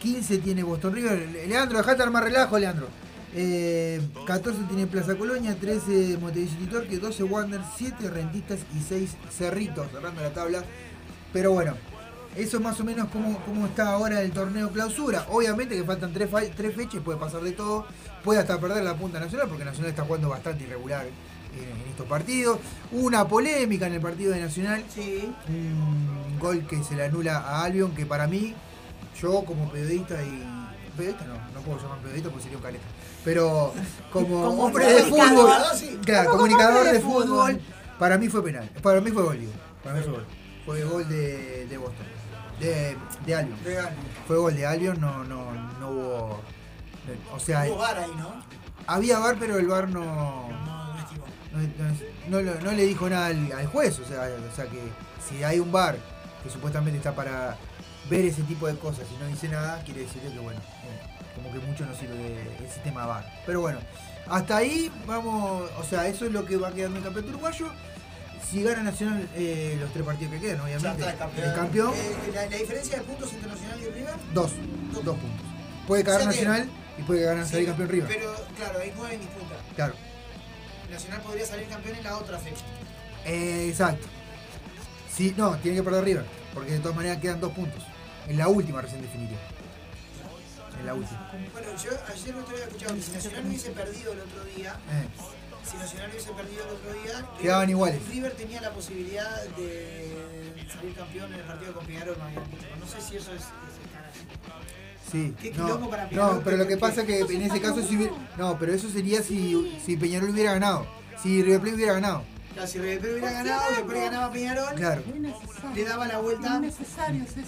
15 tiene Boston River. Le- Leandro, dejate armar relajo, Leandro. Eh, 14 tiene Plaza Colonia, 13 Montevideo City Torque, 12 Wander, 7 Rentistas y 6 Cerritos, cerrando la tabla. Pero bueno, eso es más o menos como, como está ahora el torneo clausura. Obviamente que faltan 3 tres fechas, puede pasar de todo. Puede hasta perder la punta nacional, porque Nacional está jugando bastante irregular en, en estos partidos. Hubo una polémica en el partido de Nacional. Un gol que se le anula a Albion, que para mí, yo como periodista y. Periodista no, no puedo llamar periodista porque sería un caleta. Pero como, Como hombre de comunicador, fútbol, sí. claro, Como comunicador de de fútbol, fútbol. para mí fue penal. Para mí fue gol, digo. Para mí fue gol. Fue gol de, de Boston. De, de Albion. De Albion. Fue gol de Albion, no, no, no hubo. O sea, Hubo VAR ahí, ¿no? había VAR, pero el VAR no. No, no. No, le dijo nada al, al juez, o sea, o sea que si hay un bar que supuestamente está para ver ese tipo de cosas y no dice nada, quiere decir que bueno, como que mucho no sirve el sistema bar. Pero bueno, hasta ahí vamos, o sea, eso es lo que va quedando el campeonato uruguayo. Si gana Nacional eh, los tres partidos que quedan, Ya obviamente. está el campeón. el campeón, Eh, la, la diferencia de puntos entre Nacional y River. dos, dos puntos. Puede caer O sea que- Nacional y puede ganar salir Sí, campeón River. Pero claro, hay nueve en disputa. Claro. Nacional podría salir campeón en la otra fecha. Eh, exacto. Sí, no, tiene que perder River, porque de todas maneras quedan dos puntos. En la última recién definitiva. En la última. Bueno, yo ayer no te había escuchado que si Nacional hubiese perdido el otro día, Eh, si Nacional hubiese perdido el otro día, Quedaban River- iguales. River tenía la posibilidad de salir campeón en el partido con Peñarol. No sé si eso es, es sí. Qué No, para Peñarol, no, pero lo que pasa es que en ese caso si hubiera- No, pero eso sería si, si Peñarol hubiera ganado. Si River Plate hubiera ganado. Claro, si River Plate hubiera ganado, después ganaba Peñarol, Claro. le daba la vuelta.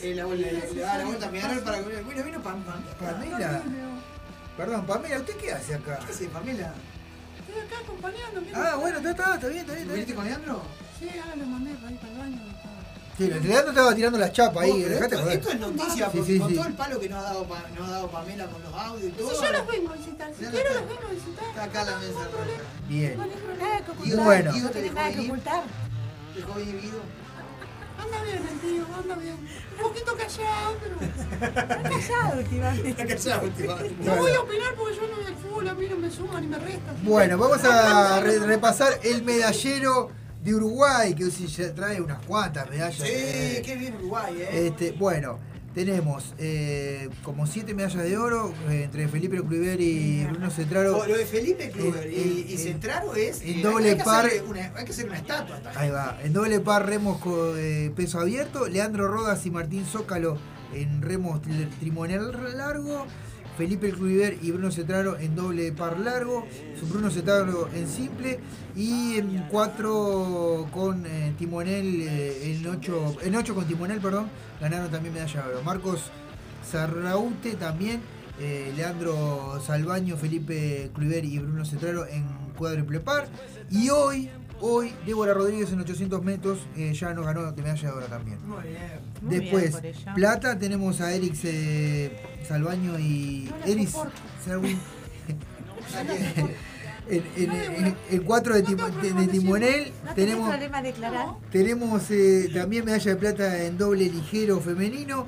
Eh, la, le, le daba la vuelta a Peñarol para que bueno, vino Pam, Pam, Pamela. Perdón, Pamela, ¿usted qué hace acá? ¿Qué hace, Pamela? Estoy acá acompañando. Ah, bueno, está, está, está bien, está bien. Está ¿Viniste bien. con Leandro? Sí, ahora lo mandé para ir para el baño. Sí, el Leandro estaba tirando las chapas ahí, esto, joder. esto es noticia, Sí, porque sí, con sí. todo el palo que nos ha dado, Pa- nos ha dado Pamela con los audios y todo. Si yo los vengo a visitar, si Ya quiero los vengo a visitar. Está acá la mesa roja. Bien. No tengo nada que ocultar. Bueno. Guido No te tengo nada que ocultar. Dejó Guido. Anda bien el tío, anda bien. Un poquito callado, pero. Está callado últimamente. Está callado últimamente. No voy a opinar porque yo no veo el fútbol, a mí no me suman ni me restan. Bueno, vamos a re- repasar el medallero de Uruguay, que sí ya trae unas cuantas medallas. Sí, eh, qué bien Uruguay, ¿eh? Este, bueno, tenemos eh, como siete medallas de oro eh, entre Felipe Kluivert y Bruno Cetraro. Oh, Lo de Felipe Kluber En- y, en- y Centraro es. en eh, doble hay que par- Una, hay que hacer una estatua. esta Ahí va. En doble par remos con eh, peso abierto. Leandro Rodas y Martín Zócalo en remos tri- trimonel largo. Felipe Kluivert y Bruno Cetraro en doble par largo. Bruno Cetraro en simple. Y en cuatro con eh, timonel, eh, en ocho, en ocho con timonel, perdón, ganaron también medalla de. Marcos Sarraute también. eh, Leandro Salvaño, Felipe Kluivert y Bruno Cetraro en cuádruple par. Y hoy, hoy, Débora Rodríguez en 800 metros eh, ya nos ganó de medalla de oro también. Muy bien. Muy Después, bien plata, tenemos a Eric eh, Salvaño y Eris Serwin. en, en, en- en cuatro de, timo- de- de timonel ¿No declarar? tenemos eh, también medalla de plata en doble ligero femenino.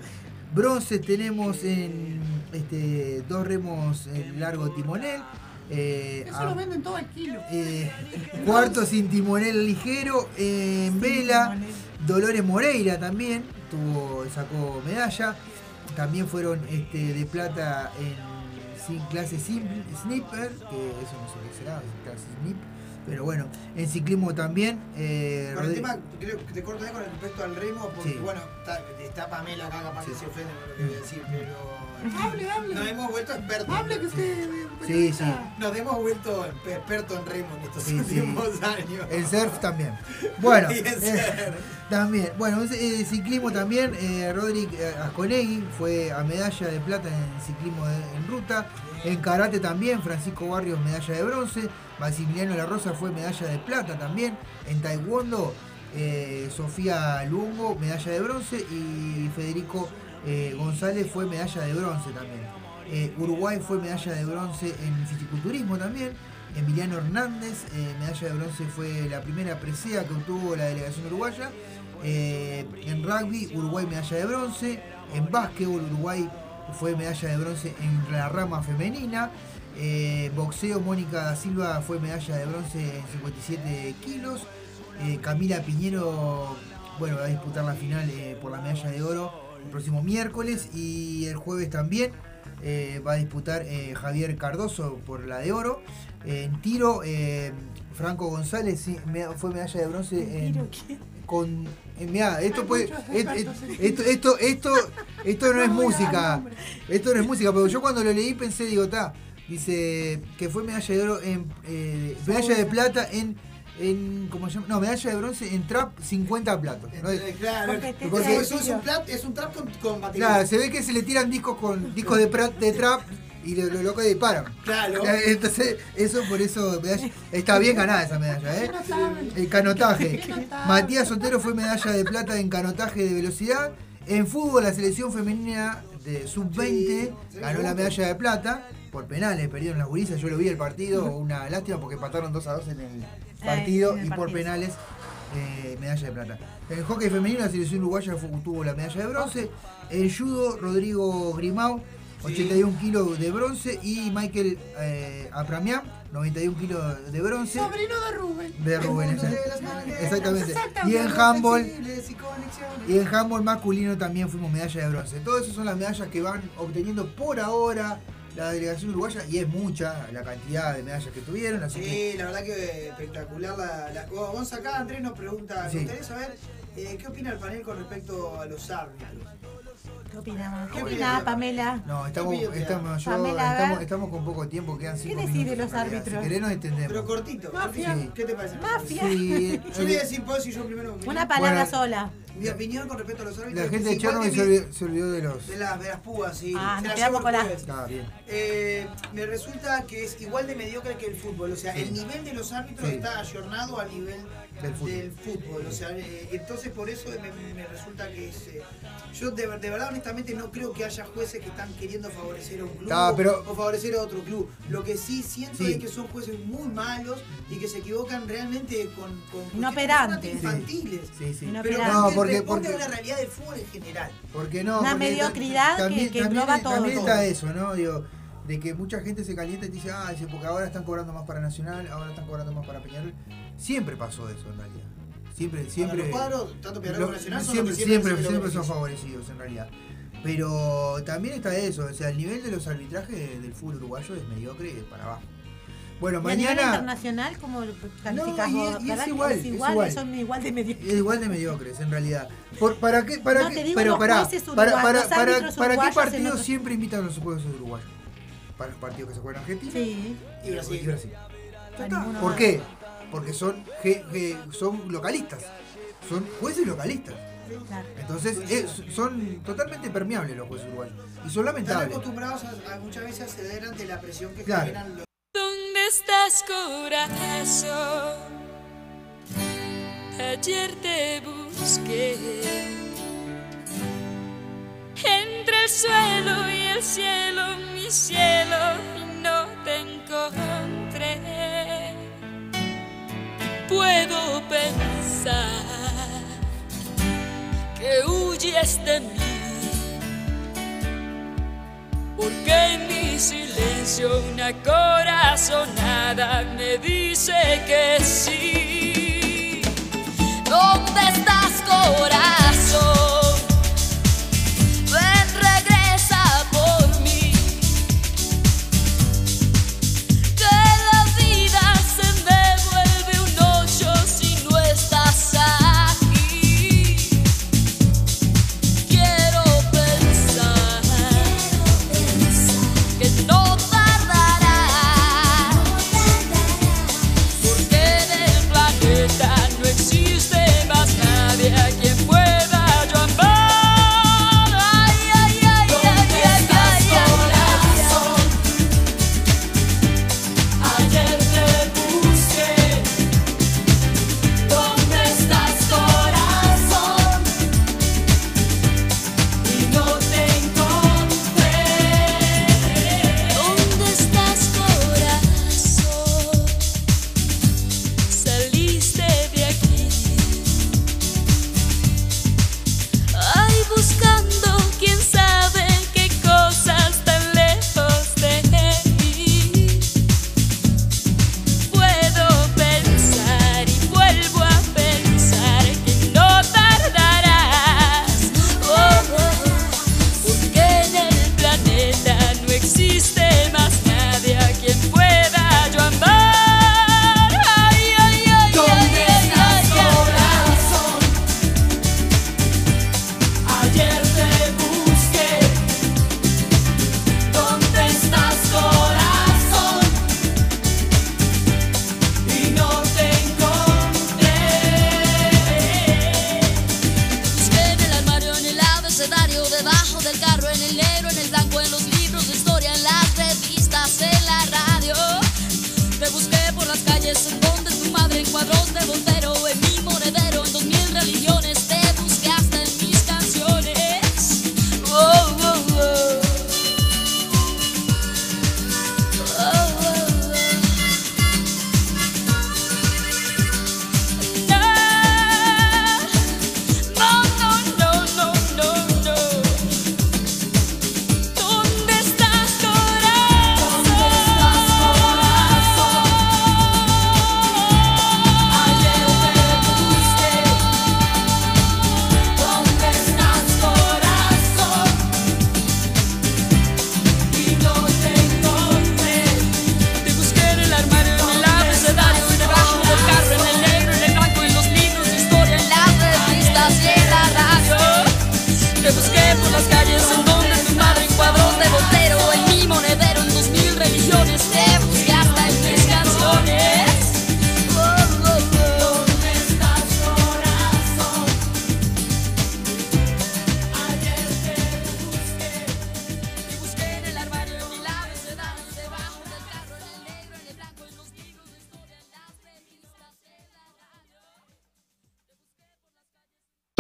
Bronce tenemos en este, dos remos en largo timonel. Eh, Eso a- lo venden todo al kilo. eh, cuarto sin timonel ligero. En vela, Dolores Moreira también tuvo, sacó medalla. También fueron este, de plata en sin clase simple, snipper, que eso no sé qué será, clase snip. Pero bueno, en ciclismo también. eh, Con el Rodri- tema, creo que te corto ahí con respecto al remo, porque Sí. bueno, está, está Pamela acá, capaz que se ofende con lo que voy a decir, pero. Hable, hable. Nos hemos vuelto expertos. Hable que usted. Sí, sí. Nos hemos vuelto expertos en remo en estos Sí, sí. últimos años. El surf también. Bueno, Y el eh, surf. también. Bueno, en eh, ciclismo también, eh, Roderick eh, Asconegui fue a medalla de plata en ciclismo de- en ruta. En karate también, Francisco Barrios medalla de bronce. Maximiliano La Rosa fue medalla de plata también. En taekwondo, eh, Sofía Luongo medalla de bronce y Federico eh, González fue medalla de bronce también. Eh, Uruguay fue medalla de bronce en fisiculturismo también. Emiliano Hernández, medalla de bronce fue la primera presea que obtuvo la delegación uruguaya. En rugby, Uruguay medalla de bronce. En básquetbol, Uruguay fue medalla de bronce en la rama femenina. Eh, boxeo, Mónica da Silva fue medalla de bronce en 57 kilos. Eh, Camila Piñero, bueno, va a disputar la final eh, por la medalla de oro el próximo miércoles y el jueves también va a disputar Javier Cardoso por la de oro. En tiro, Franco González sí, fue medalla de bronce en, con. mirá, esto puede. Esto, esto, esto, esto no es música. Esto no es música, pero yo cuando lo leí pensé, digo, está. Dice que fue medalla de oro en. eh, medalla de plata en. en ¿Cómo se llama? No, medalla de bronce en trap 50 platos. ¿no? Eh, Claro, Porque es un, plat, es un trap con, con batería. Claro, se ve que se le tiran discos con discos de, pra- de trap y lo, lo loco disparan. Claro. Entonces, eso por eso medalla- está bien ganada esa medalla, ¿eh? El canotaje. Matías Sotero fue medalla de plata en canotaje de velocidad. En fútbol, la selección femenina de sub-20 ganó la medalla de plata por penales, perdieron las gurisas. Yo lo vi el partido, una lástima porque empataron 2 a 2 en el partido en el y por partido. penales eh, medalla de plata. En el hockey femenino, la selección uruguaya tuvo la medalla de bronce. En judo, Rodrigo Grimau, 81 kilos de bronce. Y Michael eh, Apramián, 91 kilos de bronce. Sobrino de Rubén. De Rubén, exactamente. exactamente. Y en handball, y en handball masculino también fuimos medalla de bronce. Todas esas son las medallas que van obteniendo por ahora la delegación uruguaya y es mucha la cantidad de medallas que tuvieron. Así que Sí, la verdad que espectacular la. la vamos acá, Andrés nos pregunta, Sí. gustaría saber eh, qué opina el panel con respecto a los árbitros. ¿Qué opinamos? ¿Qué ¿Qué opinaba opina? Pamela? No, estamos, ¿Qué estamos, yo- Pamela, estamos, estamos con poco tiempo, quedan ¿Qué cinco decís minutos. de los árbitros? Si querés nos. Pero cortito. Mafia. ¿Qué te parece? Mafia. Sí, Yo voy a decir, puedo decir yo primero. mi Una palabra Bueno. sola. Mi opinión con respecto a los árbitros. La gente de Chernobyl que se olvidó, se olvidó de los... De las, de las púas, sí. Ah, Se nos las quedamos con el la- jueves. Está bien. Eh, me resulta que es igual de mediocre que el fútbol. O sea, Sí. el nivel de los árbitros Sí. está ayornado al nivel Del fútbol. del fútbol. O sea, eh, entonces por eso me, me resulta que es. eh, yo de, ver- de verdad, honestamente, no creo que haya jueces que están queriendo favorecer a un club Ah, pero- o favorecer a otro club. Lo que sí siento Sí. es que son jueces muy malos y que se equivocan realmente con. con Inoperantes. infantiles. Sí, sí. Pero Inoperantes. No, porque, porque, una realidad del fútbol en general. Porque no, una mediocridad que, que también, engloba todo. También está eso, ¿no? Digo, de que mucha gente se calienta y dice, ah, dice, porque ahora están cobrando más para Nacional, ahora están cobrando más para Peñarol. Siempre pasó eso en realidad. Siempre, siempre. Los cuadros, tanto Peñarol como Nacional, son siempre, siempre, siempre, siempre son favorecidos en realidad. Pero también está eso, o sea, el nivel de los arbitrajes del fútbol uruguayo es mediocre y es para abajo. Bueno, mañana. A nivel internacional, ¿cómo calificas no, es, es, igual, es, igual, igual, son igual de mediocres. Es igual de mediocres, en realidad. ¿Para qué? Para qué, para, qué partidos siempre invitan a los juegos uruguayos? Para los partidos que se juegan en Argentina sí. y, Brasil. ¿Por qué? Porque son, son localistas. Son jueces localistas. Entonces eh, son totalmente permeables los jueces uruguayos y son lamentables. Están acostumbrados a, muchas veces a ceder ante la presión que claro. generan estás corazón. Ayer te busqué entre el suelo y el cielo, mi cielo, y no te encontré. Puedo pensar que huyes de mí porque en mi silencio una corazonada me dice que sí. ¿Dónde estás, corazón?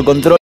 control.